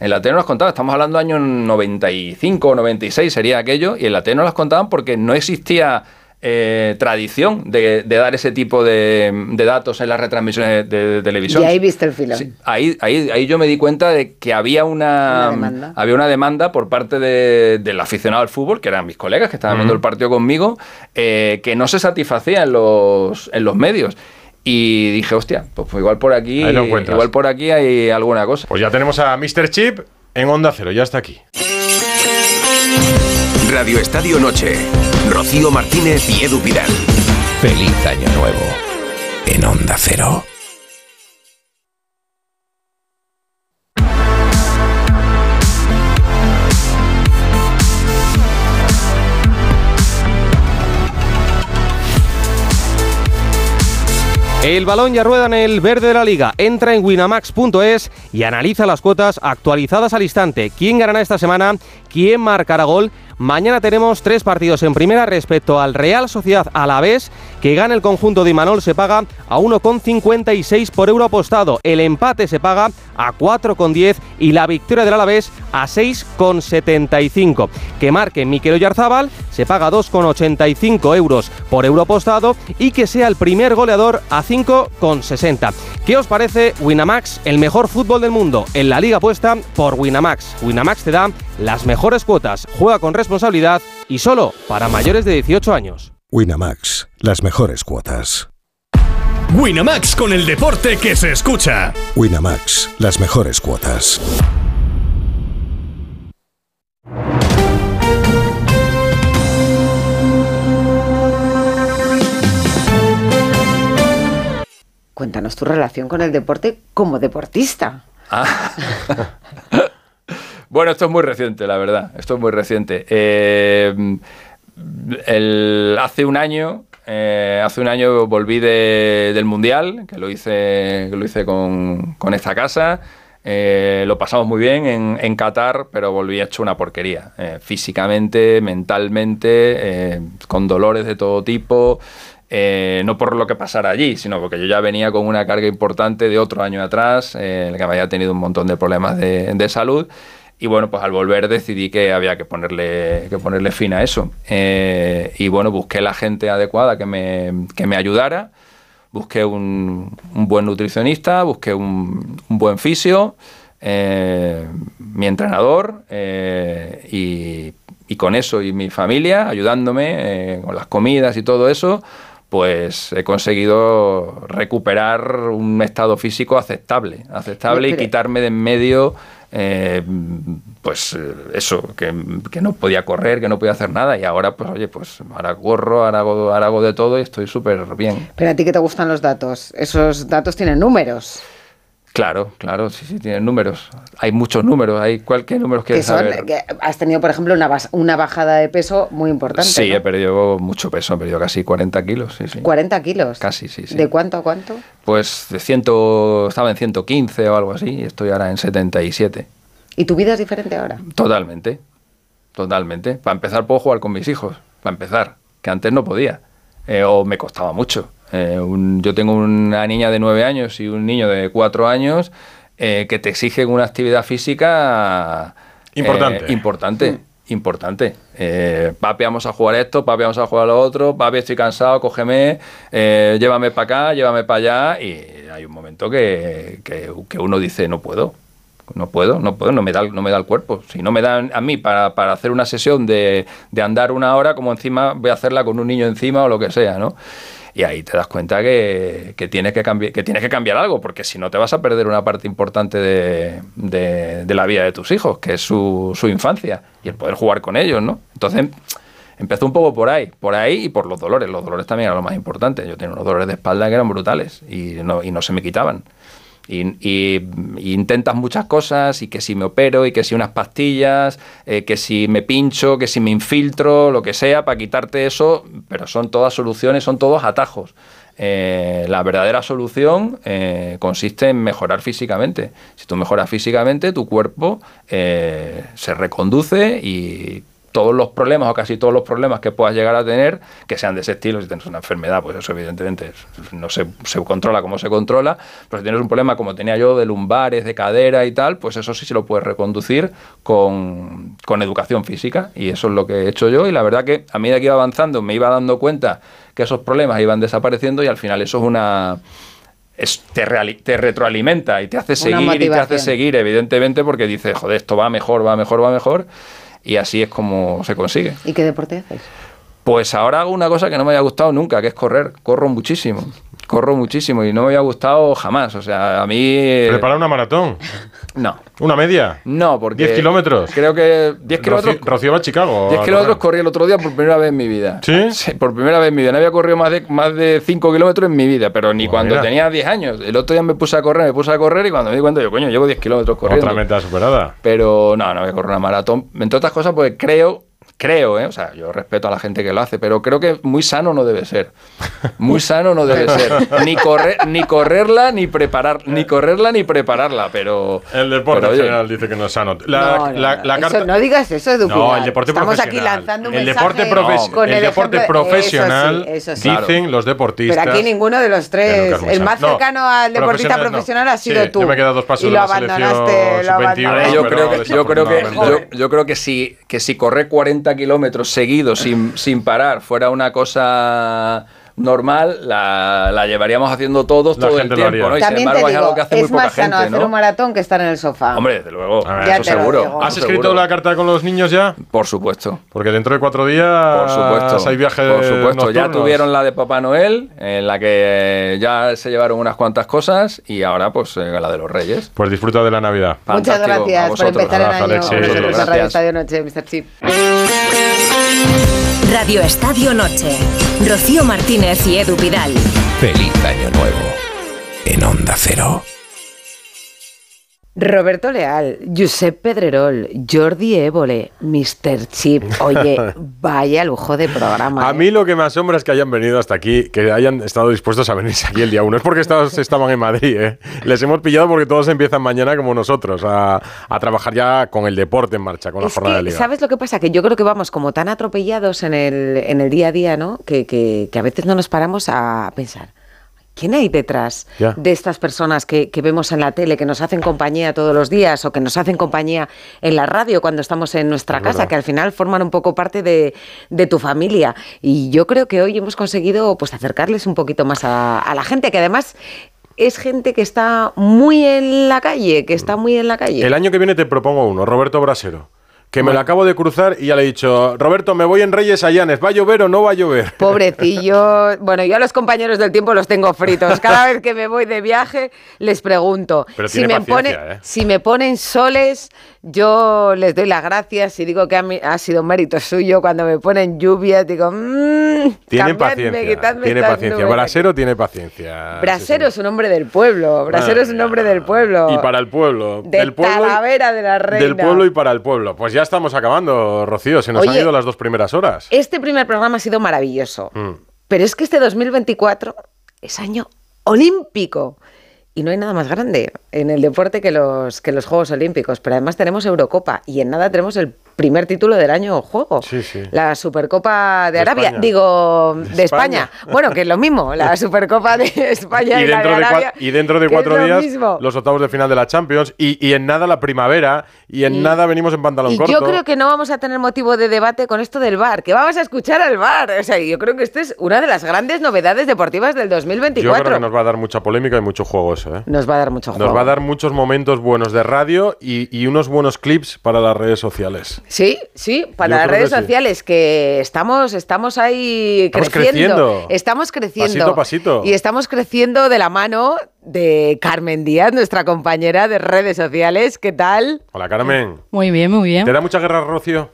Speaker 27: En la tele no las contaban, estamos hablando de años 95 o 96 sería aquello, y en la tele no las contaban porque no existía eh, tradición de, de dar ese tipo de, de datos en las retransmisiones de, de televisión.
Speaker 3: Y ahí viste el filón.
Speaker 27: Ahí, ahí, ahí yo me di cuenta de que había una,
Speaker 3: Una demanda.
Speaker 27: había una demanda por parte de- del aficionado al fútbol, que eran mis colegas que estaban viendo el partido conmigo, eh, que no se satisfacía en los, en los medios. Y dije, hostia, pues, pues igual por aquí, igual por aquí hay alguna cosa.
Speaker 2: Pues ya tenemos a Mr. Chip en Onda Cero, ya está aquí.
Speaker 14: Radio Estadio Noche. Rocío Martínez y Edu Pidal.
Speaker 6: Feliz Año Nuevo en Onda Cero.
Speaker 28: El balón ya rueda en el verde de la liga. Entra en winamax.es y analiza las cuotas actualizadas al instante. ¿Quién ganará esta semana? ¿Quién marcará gol? Mañana tenemos tres partidos en primera respecto al Real Sociedad Alavés, que gana el conjunto de Imanol se paga a 1,56 por euro apostado. El empate se paga a 4,10 y la victoria del Alavés a 6,75. Que marque Miquel Oyarzábal se paga 2,85 euros por euro apostado y que sea el primer goleador a 5,60. ¿Qué os parece Winamax, el mejor fútbol del mundo? En la liga apuesta por Winamax. Winamax te da las mejores cuotas, juega con responsabilidad y solo para mayores de 18 años.
Speaker 23: Winamax, las mejores cuotas. Winamax con el deporte que se escucha. Winamax, las mejores cuotas.
Speaker 3: Cuéntanos tu relación con el deporte como deportista.
Speaker 27: Ah. Bueno, esto es muy reciente, la verdad. Esto es muy reciente. Eh, hace un año, eh, hace un año volví de- del mundial, que lo hice, lo hice con, esta casa. Eh, lo pasamos muy bien en, Qatar, pero volví hecho una porquería. Físicamente, mentalmente, con dolores de todo tipo. Eh, no por lo que pasara allí, sino porque yo ya venía con una carga importante de otro año atrás, eh, en el que había tenido un montón de problemas de, salud. Y bueno, pues al volver decidí que había que ponerle, que ponerle fin a eso. Eh, y bueno, busqué la gente adecuada que me, que me ayudara. Busqué un, buen nutricionista, busqué un, buen fisio, mi entrenador, y, y con eso y mi familia ayudándome con las comidas y todo eso, pues he conseguido recuperar un estado físico aceptable, aceptable y quitarme de en medio, eh, pues eh, eso, que, que no podía correr, que no podía hacer nada y ahora pues oye, pues ahora corro, ahora hago, ahora hago de todo y estoy súper bien.
Speaker 3: Pero a ti que te gustan los datos, esos datos tienen números.
Speaker 27: Claro, claro, sí, sí, tienen números. Hay muchos números, hay cualquier número que saber.
Speaker 3: que has tenido, por ejemplo, una, bas- una bajada de peso muy importante.
Speaker 27: Sí,
Speaker 3: ¿no?
Speaker 27: he perdido mucho peso, he perdido casi 40 kilos, sí, sí.
Speaker 3: 40 kilos.
Speaker 27: Casi, sí, sí.
Speaker 3: ¿De cuánto a cuánto?
Speaker 27: Pues de 100, estaba en 115 o algo así y estoy ahora en 77.
Speaker 3: ¿Y tu vida es diferente ahora?
Speaker 27: Totalmente, totalmente. Para empezar puedo jugar con mis hijos, para empezar, que antes no podía, eh, o me costaba mucho. Eh, un- yo tengo una niña de 9 años y un niño de 4 años eh, que te exigen una actividad física eh,
Speaker 2: Importante.
Speaker 27: importante. Importante. Eh, papi, vamos a jugar esto, papi, vamos a jugar lo otro, papi, estoy cansado, cógeme, eh, llévame para acá, llévame para allá. Y hay un momento que, que- que uno dice, no puedo, no puedo, no puedo, no me da, no me da el cuerpo. Si no me dan a mí para, para hacer una sesión de, de andar una hora, como encima voy a hacerla con un niño encima o lo que sea, ¿no? Y ahí te das cuenta que, que tienes que, cambiar, que tienes que cambiar algo, porque si no te vas a perder una parte importante de, de- de la vida de tus hijos, que es su, su infancia, y el poder jugar con ellos, ¿no? Entonces, empezó un poco por ahí, por ahí y por los dolores. Los dolores también eran lo más importante. Yo tenía unos dolores de espalda que eran brutales y no, y no se me quitaban. Y, intentas muchas cosas, y que si me opero, y que si unas pastillas, eh, que si me pincho, que si me infiltro, lo que sea, para quitarte eso, pero son todas soluciones, son todos atajos. eh, la verdadera solución eh, consiste en mejorar físicamente. Si tú mejoras físicamente, tu cuerpo se reconduce y todos los problemas o casi todos los problemas que puedas llegar a tener, que sean de ese estilo, si tienes una enfermedad, pues eso evidentemente no se, se controla como se controla, pero si tienes un problema como tenía yo de lumbares, de cadera y tal, pues eso sí se lo puedes reconducir con, con educación física y eso es lo que he hecho yo y la verdad que a medida que iba avanzando me iba dando cuenta que esos problemas iban desapareciendo y al final eso es una... es- te, te retroalimenta y te hace seguir y te hace seguir, evidentemente, porque dices, joder, esto va mejor, va mejor, va mejor. Y así es como se consigue.
Speaker 3: ¿Y qué deporte haces?
Speaker 27: Pues ahora hago una cosa que no me había gustado nunca, que es correr. Corro muchísimo. Corro muchísimo y no me había gustado jamás. O sea, a mí...
Speaker 2: Prepara una maratón.
Speaker 27: No.
Speaker 2: ¿Una media?
Speaker 27: No, porque...
Speaker 2: 10 kilómetros.
Speaker 27: Creo que 10 kilómetros...
Speaker 2: Rocío, Rocío va a Chicago.
Speaker 27: 10
Speaker 2: a
Speaker 27: kilómetros
Speaker 2: correr.
Speaker 27: corrí el otro día por primera vez en mi vida.
Speaker 2: ¿Sí?
Speaker 27: por primera vez en mi vida. No había corrido más de, más de 5 kilómetros en mi vida, pero ni
Speaker 2: Pues
Speaker 27: cuando
Speaker 2: mira.
Speaker 27: tenía 10 años. El otro día me puse a correr, me puse a correr y cuando me di cuenta, yo, coño, llevo 10 kilómetros corriendo.
Speaker 2: Otra meta superada.
Speaker 27: Pero no, no voy a correr una maratón. Entre otras cosas, porque creo, creo, ¿eh? o sea, yo respeto a la gente que lo hace, pero creo que muy sano no debe ser. Muy sano no debe ser. Ni correr, ni correrla, ni preparar, ni correrla, ni prepararla, pero.
Speaker 2: El deporte
Speaker 27: pero, oye,
Speaker 2: general dice que no es sano. La,
Speaker 3: No, no,
Speaker 2: la-
Speaker 3: no.
Speaker 2: la
Speaker 3: Eso-
Speaker 2: carta-
Speaker 3: no digas eso, Edu
Speaker 2: No, el deporte
Speaker 3: Estamos aquí
Speaker 2: profesional.
Speaker 3: lanzando un
Speaker 2: el
Speaker 3: mensaje
Speaker 2: deporte, profes-
Speaker 3: con
Speaker 2: el
Speaker 3: el
Speaker 2: deporte
Speaker 3: ejemplo-
Speaker 2: profesional,
Speaker 3: eso sí, eso sí.
Speaker 2: dicen los deportistas.
Speaker 3: Pero aquí ninguno de los tres. El más
Speaker 2: No,
Speaker 3: cercano al deportista
Speaker 2: profesional no.
Speaker 3: ha sido
Speaker 2: Sí,
Speaker 3: tú.
Speaker 2: yo me he quedado dos pasos
Speaker 3: y
Speaker 2: de
Speaker 3: lo
Speaker 2: la selección
Speaker 3: abandonaste. Lo
Speaker 2: sub-21.
Speaker 3: abandonaste.
Speaker 27: yo creo que, yo creo que
Speaker 2: desafortunadamente.
Speaker 27: yo, yo creo que si que si correr 40 kilómetros seguidos sin, sin parar. Fuera una cosa normal, la, la llevaríamos haciendo todos
Speaker 2: La
Speaker 27: todo el tiempo. ¿no? Y sin
Speaker 3: También te
Speaker 27: embargo es
Speaker 3: digo,
Speaker 27: algo que hace muy
Speaker 3: es
Speaker 27: poca
Speaker 3: más sano
Speaker 27: gente,
Speaker 3: hacer
Speaker 27: ¿no?
Speaker 3: un maratón que estar en el sofá.
Speaker 27: Hombre, desde luego,
Speaker 3: Ya
Speaker 27: eso
Speaker 3: te lo
Speaker 27: seguro.
Speaker 3: digo.
Speaker 2: ¿Has escrito
Speaker 27: seguro.
Speaker 2: la carta con los niños ya?
Speaker 27: Por supuesto.
Speaker 2: Porque dentro de cuatro días
Speaker 27: Por supuesto.
Speaker 2: hay viajes
Speaker 27: Por supuesto. Ya
Speaker 2: nocturnos.
Speaker 27: tuvieron la de Papá Noel, en la que ya se llevaron unas cuantas cosas, y ahora pues eh, la de los Reyes.
Speaker 2: Pues disfruta de la Navidad.
Speaker 3: Muchas
Speaker 27: Fantástico.
Speaker 3: Gracias por empezar el año
Speaker 2: Alexis.
Speaker 3: nosotros en
Speaker 27: Gracias.
Speaker 3: Radio Estadio Noche, Mr. Chip.
Speaker 18: Radio Estadio Noche. Rocío Martínez y Edu Pidal.
Speaker 6: Feliz Año Nuevo en Onda Cero.
Speaker 3: Roberto Leal, Josep Pedrerol, Jordi Évole, Mr. Chip. Oye, vaya lujo de programa.
Speaker 2: A
Speaker 3: ¿eh?
Speaker 2: mí lo que me asombra es que hayan venido hasta aquí, que hayan estado dispuestos a venirse aquí el día 1. Es porque estos estaban en Madrid, ¿eh? Les hemos pillado porque todos empiezan mañana como nosotros, a, a trabajar ya con el deporte en marcha, con la jornada de liga.
Speaker 3: ¿sabes lo que pasa? Que yo creo que vamos como tan atropellados en el, en el día a día, ¿no? Que, que- que a veces no nos paramos a pensar. ¿Quién hay detrás de estas personas que, que vemos en la tele, que nos hacen compañía todos los días o que nos hacen compañía en la radio cuando estamos en nuestra
Speaker 2: Es
Speaker 3: casa,
Speaker 2: verdad.
Speaker 3: que al final forman un poco parte de, de tu familia? Y yo creo que hoy hemos conseguido pues acercarles un poquito más a, a la gente, que además es gente que está muy en la calle, que está muy en la calle.
Speaker 2: El año que viene te propongo uno, Roberto Brasero. Que me lo acabo de cruzar y ya le he dicho, Roberto, me voy en Reyes a Llanes, ¿va a llover o no va a llover?
Speaker 3: Pobrecillo. Bueno, yo a los compañeros del tiempo los tengo fritos. Cada vez que me voy de viaje les pregunto.
Speaker 2: Pero
Speaker 3: si
Speaker 2: tiene
Speaker 3: me, pone,
Speaker 2: paciencia, ¿eh?
Speaker 3: si me ponen soles, yo les doy las gracias y digo que ha, ha sido mérito suyo. Cuando me ponen lluvia, digo, mmm,
Speaker 2: Tiene paciencia, tiene paciencia.
Speaker 3: nubes".
Speaker 2: Brasero tiene paciencia.
Speaker 3: Brasero es un hombre del pueblo. Brasero es un hombre del pueblo.
Speaker 2: Y para el pueblo.
Speaker 3: de
Speaker 2: del pueblo
Speaker 3: Talavera de la Reina.
Speaker 2: Del pueblo y para el pueblo. Pues ya estamos acabando, Rocío. Se nos han ido las dos primeras horas.
Speaker 3: Este primer programa ha sido maravilloso.
Speaker 2: Mm.
Speaker 3: Pero es que este 2024 es año olímpico. Y no hay nada más grande en el deporte que los, que los Juegos Olímpicos. Pero además tenemos Eurocopa y en nada tenemos el primer título del año juego.
Speaker 2: Sí, sí.
Speaker 3: La Supercopa de,
Speaker 2: De
Speaker 3: Arabia.
Speaker 2: España.
Speaker 3: Digo, de,
Speaker 2: De
Speaker 3: España.
Speaker 2: España.
Speaker 3: Bueno, que es lo mismo. La Supercopa de España y,
Speaker 2: Y
Speaker 3: la
Speaker 2: dentro,
Speaker 3: de Arabia.
Speaker 2: y dentro de cuatro
Speaker 3: lo
Speaker 2: días,
Speaker 3: mismo.
Speaker 2: los octavos de final de la Champions. Y, y en nada la primavera. Y en
Speaker 3: Y-
Speaker 2: nada venimos en pantalón
Speaker 3: Y
Speaker 2: corto.
Speaker 3: yo creo que no vamos a tener motivo de debate con esto del VAR, que vamos a escuchar al VAR. O sea, yo creo que esta es una de las grandes novedades deportivas del
Speaker 2: Yo
Speaker 3: 2024.
Speaker 2: creo que nos va a dar mucha polémica y mucho juego eso, ¿eh?
Speaker 3: Nos va a dar mucho juego.
Speaker 2: Nos va a dar muchos momentos buenos de radio y, y unos buenos clips para las redes sociales.
Speaker 3: Sí, sí, para
Speaker 2: Yo
Speaker 3: las redes
Speaker 2: que sí.
Speaker 3: sociales, que estamos, estamos ahí
Speaker 2: Estamos
Speaker 3: creciendo.
Speaker 2: creciendo.
Speaker 3: Estamos creciendo.
Speaker 2: Pasito a pasito.
Speaker 3: Y estamos creciendo de la mano de Carmen Díaz, nuestra compañera de redes sociales. ¿Qué tal?
Speaker 2: Hola, Carmen.
Speaker 29: Muy bien, muy bien.
Speaker 2: ¿Te da mucha guerra, Rocío?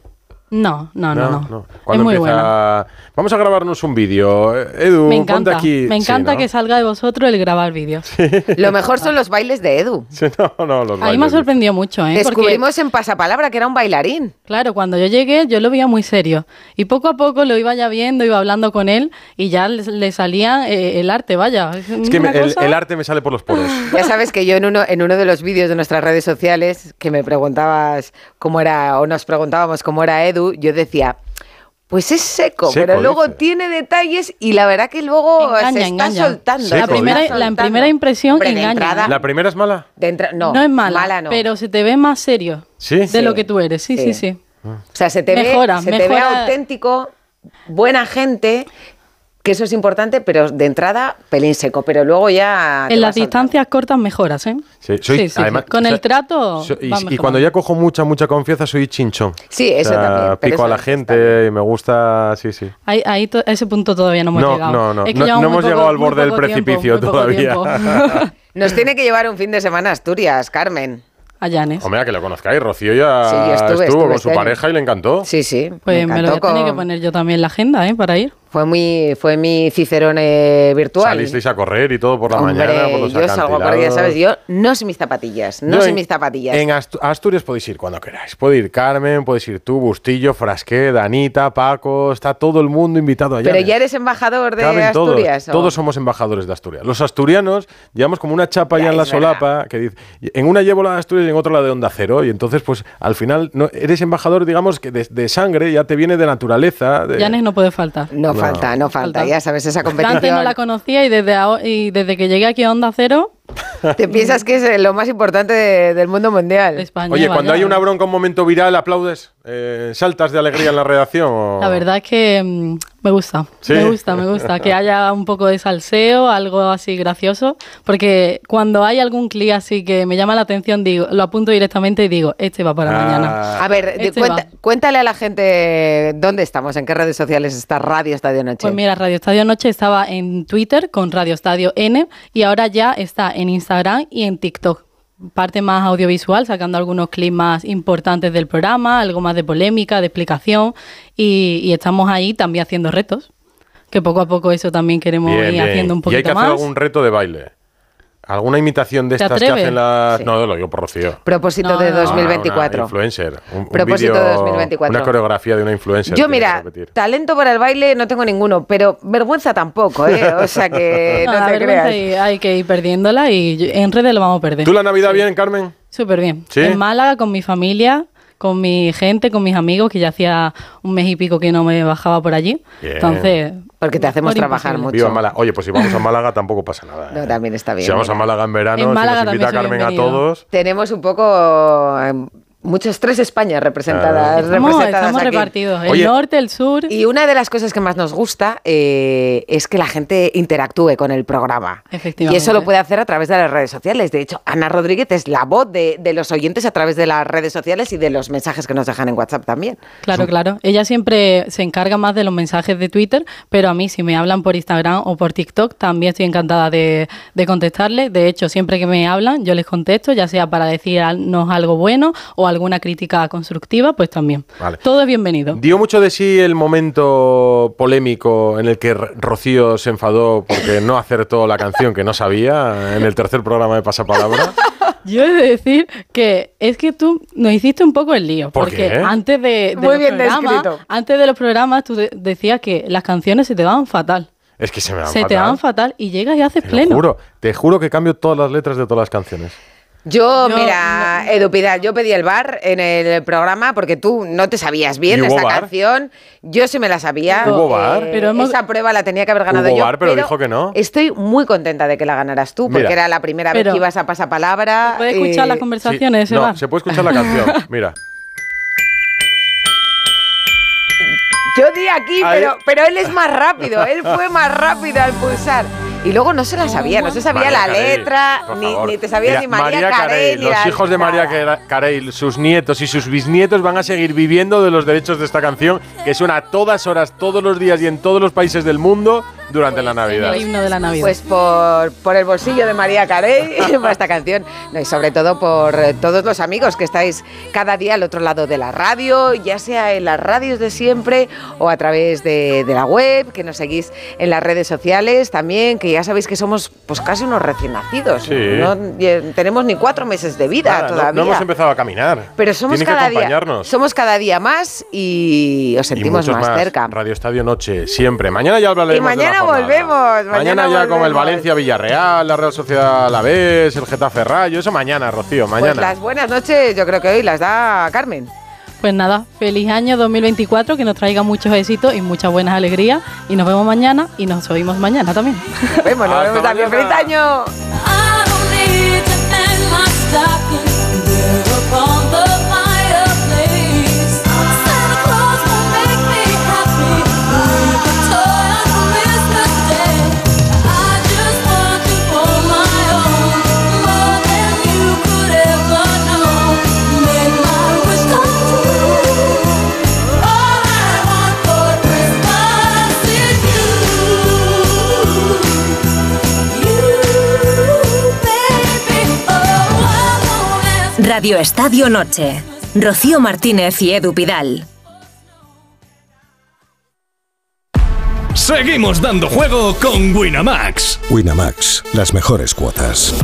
Speaker 29: No, no, no, no. Es
Speaker 2: Cuando
Speaker 29: muy
Speaker 2: empieza-
Speaker 29: bueno.
Speaker 2: Vamos a grabarnos un vídeo. Eh, Edu,
Speaker 29: Me
Speaker 2: ponte
Speaker 29: encanta,
Speaker 2: aquí.
Speaker 29: me
Speaker 2: Sí,
Speaker 29: encanta
Speaker 2: ¿no?
Speaker 29: que salga de vosotros el grabar vídeos.
Speaker 3: Lo mejor son los bailes de Edu.
Speaker 2: Sí, no, no, los
Speaker 29: A mí me ha sorprendido mucho, ¿eh? Porque,
Speaker 3: Descubrimos en Pasapalabra que era un bailarín.
Speaker 29: claro, cuando yo llegué yo lo veía muy serio. Y poco a poco lo iba ya viendo, iba hablando con él y ya le, le salía eh, el arte, vaya.
Speaker 2: Es que me- el, el arte me sale por los poros.
Speaker 3: Ya sabes que yo en uno, en uno de los vídeos de nuestras redes sociales que me preguntabas cómo era, o nos preguntábamos cómo era Edu, yo decía, pues es seco,
Speaker 29: Seco,
Speaker 3: pero luego
Speaker 29: dice.
Speaker 3: tiene detalles y la verdad que luego
Speaker 29: Engaña,
Speaker 3: se está soltando.
Speaker 29: la, primera,
Speaker 2: dice.
Speaker 29: la primera impresión engaña.
Speaker 3: entrada-
Speaker 2: ¿La primera es mala?
Speaker 3: De entra- no,
Speaker 29: no, es mala,
Speaker 3: no.
Speaker 29: pero se te ve más serio
Speaker 2: ¿Sí?
Speaker 29: de
Speaker 2: Sí.
Speaker 29: lo que tú eres. Sí, sí, sí.
Speaker 3: O sea, se te
Speaker 29: Mejora,
Speaker 3: ve, se te ve auténtico, buena gente, que eso es importante, pero de entrada pelín seco, pero luego ya...
Speaker 29: En las distancias cortas mejoras, ¿eh?
Speaker 2: Sí, soy-
Speaker 29: Sí, sí,
Speaker 2: además,
Speaker 29: sí. Con el trato
Speaker 2: soy- y, cuando ya cojo mucha, mucha confianza, soy chinchón.
Speaker 3: Sí, eso
Speaker 2: O sea,
Speaker 3: también, pero
Speaker 2: Pico a la gente y me gusta, sí, sí.
Speaker 29: Ahí, ahí a ese punto todavía no hemos
Speaker 2: No,
Speaker 29: llegado.
Speaker 2: no, no.
Speaker 29: Es que
Speaker 2: No- no hemos
Speaker 29: poco-
Speaker 2: llegado al borde del
Speaker 29: tiempo,
Speaker 2: precipicio todavía.
Speaker 3: Nos tiene que llevar un fin de semana a Asturias, Carmen.
Speaker 29: A Llanes.
Speaker 2: Hombre, a que lo conozcáis. Rocío ya
Speaker 3: Sí, yo estuve,
Speaker 2: estuvo
Speaker 3: estuve
Speaker 2: con
Speaker 3: este
Speaker 2: su
Speaker 3: año.
Speaker 2: pareja y le encantó.
Speaker 3: Sí, sí.
Speaker 29: Pues me, lo voy a tener que poner yo también en la agenda, ¿eh? Para ir.
Speaker 3: Fue, muy, fue mi cicerone virtual.
Speaker 2: Salisteis a correr y todo por la
Speaker 3: Hombre,
Speaker 2: mañana, por los
Speaker 3: yo salgo ya
Speaker 2: acantilados.
Speaker 3: sabes, yo no sé mis zapatillas, no
Speaker 2: Yo
Speaker 3: sé
Speaker 2: en-
Speaker 3: mis zapatillas.
Speaker 2: En Astu- Asturias podéis ir cuando queráis. Puede ir Carmen, puedes ir tú, Bustillo, Frasqué, Danita, Paco. Está todo el mundo invitado allá.
Speaker 3: Pero ya eres embajador de
Speaker 2: Caben todos.
Speaker 3: Asturias. ¿o?
Speaker 2: Todos somos embajadores de Asturias. Los asturianos llevamos como una chapa ya, en la
Speaker 3: verdad.
Speaker 2: solapa que dice, en una llevo la de Asturias y en otra la de Onda Cero. Y entonces, pues al final no, eres embajador, digamos, que de, de sangre, ya te viene de naturaleza. de-
Speaker 29: no puede faltar.
Speaker 3: No, falta, no falta, ya sabes, esa
Speaker 29: Antes
Speaker 3: competición.
Speaker 29: no la conocía y desde, y desde que llegué aquí a Onda Cero,
Speaker 3: Te piensas que es eh, lo más importante de- del mundo mundial.
Speaker 29: España.
Speaker 2: Oye, cuando
Speaker 29: vaya.
Speaker 2: hay una bronca, un momento viral, ¿aplaudes? Eh, ¿Saltas de alegría en la redacción? o-
Speaker 29: La verdad es que mm, me gusta,
Speaker 2: Sí.
Speaker 29: me gusta, me gusta que haya un poco de salseo, algo así gracioso, porque cuando hay algún clic así que me llama la atención, digo, lo apunto directamente y digo, este va para
Speaker 2: Ah.
Speaker 29: mañana.
Speaker 3: A ver,
Speaker 29: Este
Speaker 3: cuenta- cuéntale a la gente dónde estamos, en qué redes sociales está Radio Estadio Noche.
Speaker 29: Pues mira, Radio Estadio Noche estaba en Twitter con Radio Estadio N y ahora ya está en Instagram y en TikTok. Parte más audiovisual, sacando algunos clips más importantes del programa, algo más de polémica, de explicación y, y estamos ahí también haciendo retos, que poco a poco eso también queremos
Speaker 2: Bien,
Speaker 29: ir
Speaker 2: bien.
Speaker 29: haciendo un
Speaker 2: y hay que
Speaker 29: poquito
Speaker 2: hacer
Speaker 29: más.
Speaker 2: algún reto de baile. ¿Alguna imitación de
Speaker 29: ¿Te
Speaker 2: estas que hacen las.?
Speaker 3: Sí.
Speaker 2: No, lo digo por Rocío.
Speaker 3: Propósito
Speaker 29: No,
Speaker 3: de
Speaker 29: no.
Speaker 2: Ah,
Speaker 3: 2024.
Speaker 2: una influencer. Un, un
Speaker 3: Propósito de
Speaker 2: vídeo,
Speaker 3: 2024.
Speaker 2: Una coreografía de una influencer.
Speaker 3: Yo, mira, talento para el baile no tengo ninguno, pero vergüenza tampoco, ¿eh? O sea que no,
Speaker 29: No,
Speaker 3: te creas.
Speaker 29: hay, hay que ir perdiéndola y en redes lo vamos a perder.
Speaker 2: ¿Tú la Navidad bien, Carmen?
Speaker 29: Súper bien.
Speaker 2: ¿Sí?
Speaker 29: En Málaga con mi familia, con mi gente, con mis amigos, que ya hacía un mes y pico que no me bajaba por allí.
Speaker 2: Bien.
Speaker 29: Entonces...
Speaker 3: Porque te hacemos trabajar
Speaker 29: imposible.
Speaker 3: mucho.
Speaker 2: Viva Málaga. Oye, pues si vamos a Málaga tampoco pasa nada. ¿eh?
Speaker 3: No, también está bien.
Speaker 2: Si vamos a. Málaga en verano,
Speaker 29: En
Speaker 2: si nos invita Carmen a todos.
Speaker 3: Tenemos un poco eh, muchas tres Españas representadas,
Speaker 29: Estamos,
Speaker 3: representadas
Speaker 29: estamos
Speaker 3: aquí.
Speaker 29: repartidos. El
Speaker 2: Oye.
Speaker 29: norte, el sur.
Speaker 3: Y una de las cosas que más nos gusta eh, es que la gente interactúe con el programa. Y
Speaker 29: Efectivamente.
Speaker 3: eso lo puede hacer a través de las redes sociales. De hecho, Ana Rodríguez es la voz de, de los oyentes a través de las redes sociales y de los mensajes que nos dejan en WhatsApp también.
Speaker 29: Claro, claro. Ella siempre se encarga más de los mensajes de Twitter, pero a mí si me hablan por Instagram o por TikTok también estoy encantada de, de contestarles. De hecho, siempre que me hablan yo les contesto, ya sea para decirnos algo bueno o alguna crítica constructiva, pues también.
Speaker 2: Vale.
Speaker 29: Todo es bienvenido.
Speaker 2: Dio mucho de sí el momento polémico en el que Rocío se enfadó porque no acertó la canción que no sabía en el tercer programa de Pasapalabra.
Speaker 29: Yo he de decir que es que tú nos hiciste un poco el lío.
Speaker 2: ¿Por
Speaker 29: porque
Speaker 2: qué?
Speaker 29: antes de, de
Speaker 3: Muy
Speaker 29: los
Speaker 3: bien
Speaker 29: programas,
Speaker 3: descrito.
Speaker 29: antes de los programas tú de- decías que las canciones se te daban fatal.
Speaker 2: Es que se me dan
Speaker 29: se te
Speaker 2: fatal.
Speaker 29: daban fatal y llegas y haces
Speaker 2: Te lo
Speaker 29: pleno.
Speaker 2: juro, te juro que cambio todas las letras de todas las canciones.
Speaker 3: Yo, mira, Edu Pidal, yo pedí el bar en el programa porque tú no te sabías bien
Speaker 2: ¿Y hubo
Speaker 3: esta
Speaker 2: bar?
Speaker 3: canción. Yo sí me la sabía. Eh,
Speaker 2: ¿Hubo bar?
Speaker 29: Pero hemos-
Speaker 3: Esa prueba la tenía que haber ganado
Speaker 2: Hubo
Speaker 3: yo.
Speaker 2: bar, pero dijo que no.
Speaker 3: Estoy muy contenta de que la ganaras tú porque
Speaker 2: Mira.
Speaker 3: era la primera vez que ibas a pasapalabra.
Speaker 29: ¿Puedes escuchar
Speaker 3: eh,
Speaker 29: las conversaciones ese
Speaker 2: no,
Speaker 29: bar?
Speaker 2: se puede escuchar la canción. Mira.
Speaker 3: Yo di aquí,
Speaker 2: Ahí.
Speaker 3: pero, pero él es más rápido. Él fue más rápido al pulsar. Y luego no se la sabía, no se sabía
Speaker 2: María
Speaker 3: la
Speaker 2: Carey,
Speaker 3: letra, ni, ni te sabía
Speaker 2: Mira,
Speaker 3: ni María, Carey, ni
Speaker 2: los
Speaker 3: la-
Speaker 2: hijos de María Carey, sus nietos y sus bisnietos van a seguir viviendo de los derechos de esta canción que suena a todas horas, todos los días y en todos los países del mundo durante la Navidad.
Speaker 29: El himno de la Navidad.
Speaker 3: Pues por, por el bolsillo de María Carey, por esta canción. No, y sobre todo por eh, todos los amigos que estáis cada día al otro lado de la radio, ya sea en las radios de siempre o a través de, de la web, que nos seguís en las redes sociales también, que ya sabéis que somos pues casi unos recién nacidos.
Speaker 2: Sí.
Speaker 3: No eh, tenemos ni cuatro meses de vida
Speaker 2: Nada,
Speaker 3: todavía.
Speaker 2: no, hemos empezado a caminar.
Speaker 3: pero somos
Speaker 2: Tienen
Speaker 3: cada día, somos cada día más y os sentimos más, cerca.
Speaker 2: Radio Estadio Noche, siempre. Mañana ya hablaremos
Speaker 3: Y mañana
Speaker 2: de la
Speaker 3: volvemos, mañana
Speaker 2: ya con el
Speaker 3: volvemos.
Speaker 2: Valencia Villarreal, la Real Sociedad Alavés, el Getafe Rayo. Eso mañana, Rocío, mañana.
Speaker 3: Pues las buenas noches yo creo que hoy las da Carmen.
Speaker 29: Pues nada, feliz año 2024, que nos traiga muchos éxitos y muchas buenas alegrías. Y nos vemos mañana y nos oímos mañana también.
Speaker 3: Nos vemos, nos vemos también. ¡Feliz año!
Speaker 18: Radio Estadio Noche. Rocío Martínez y Edu Pidal.
Speaker 23: Seguimos dando juego con Winamax.
Speaker 6: Winamax, las mejores cuotas.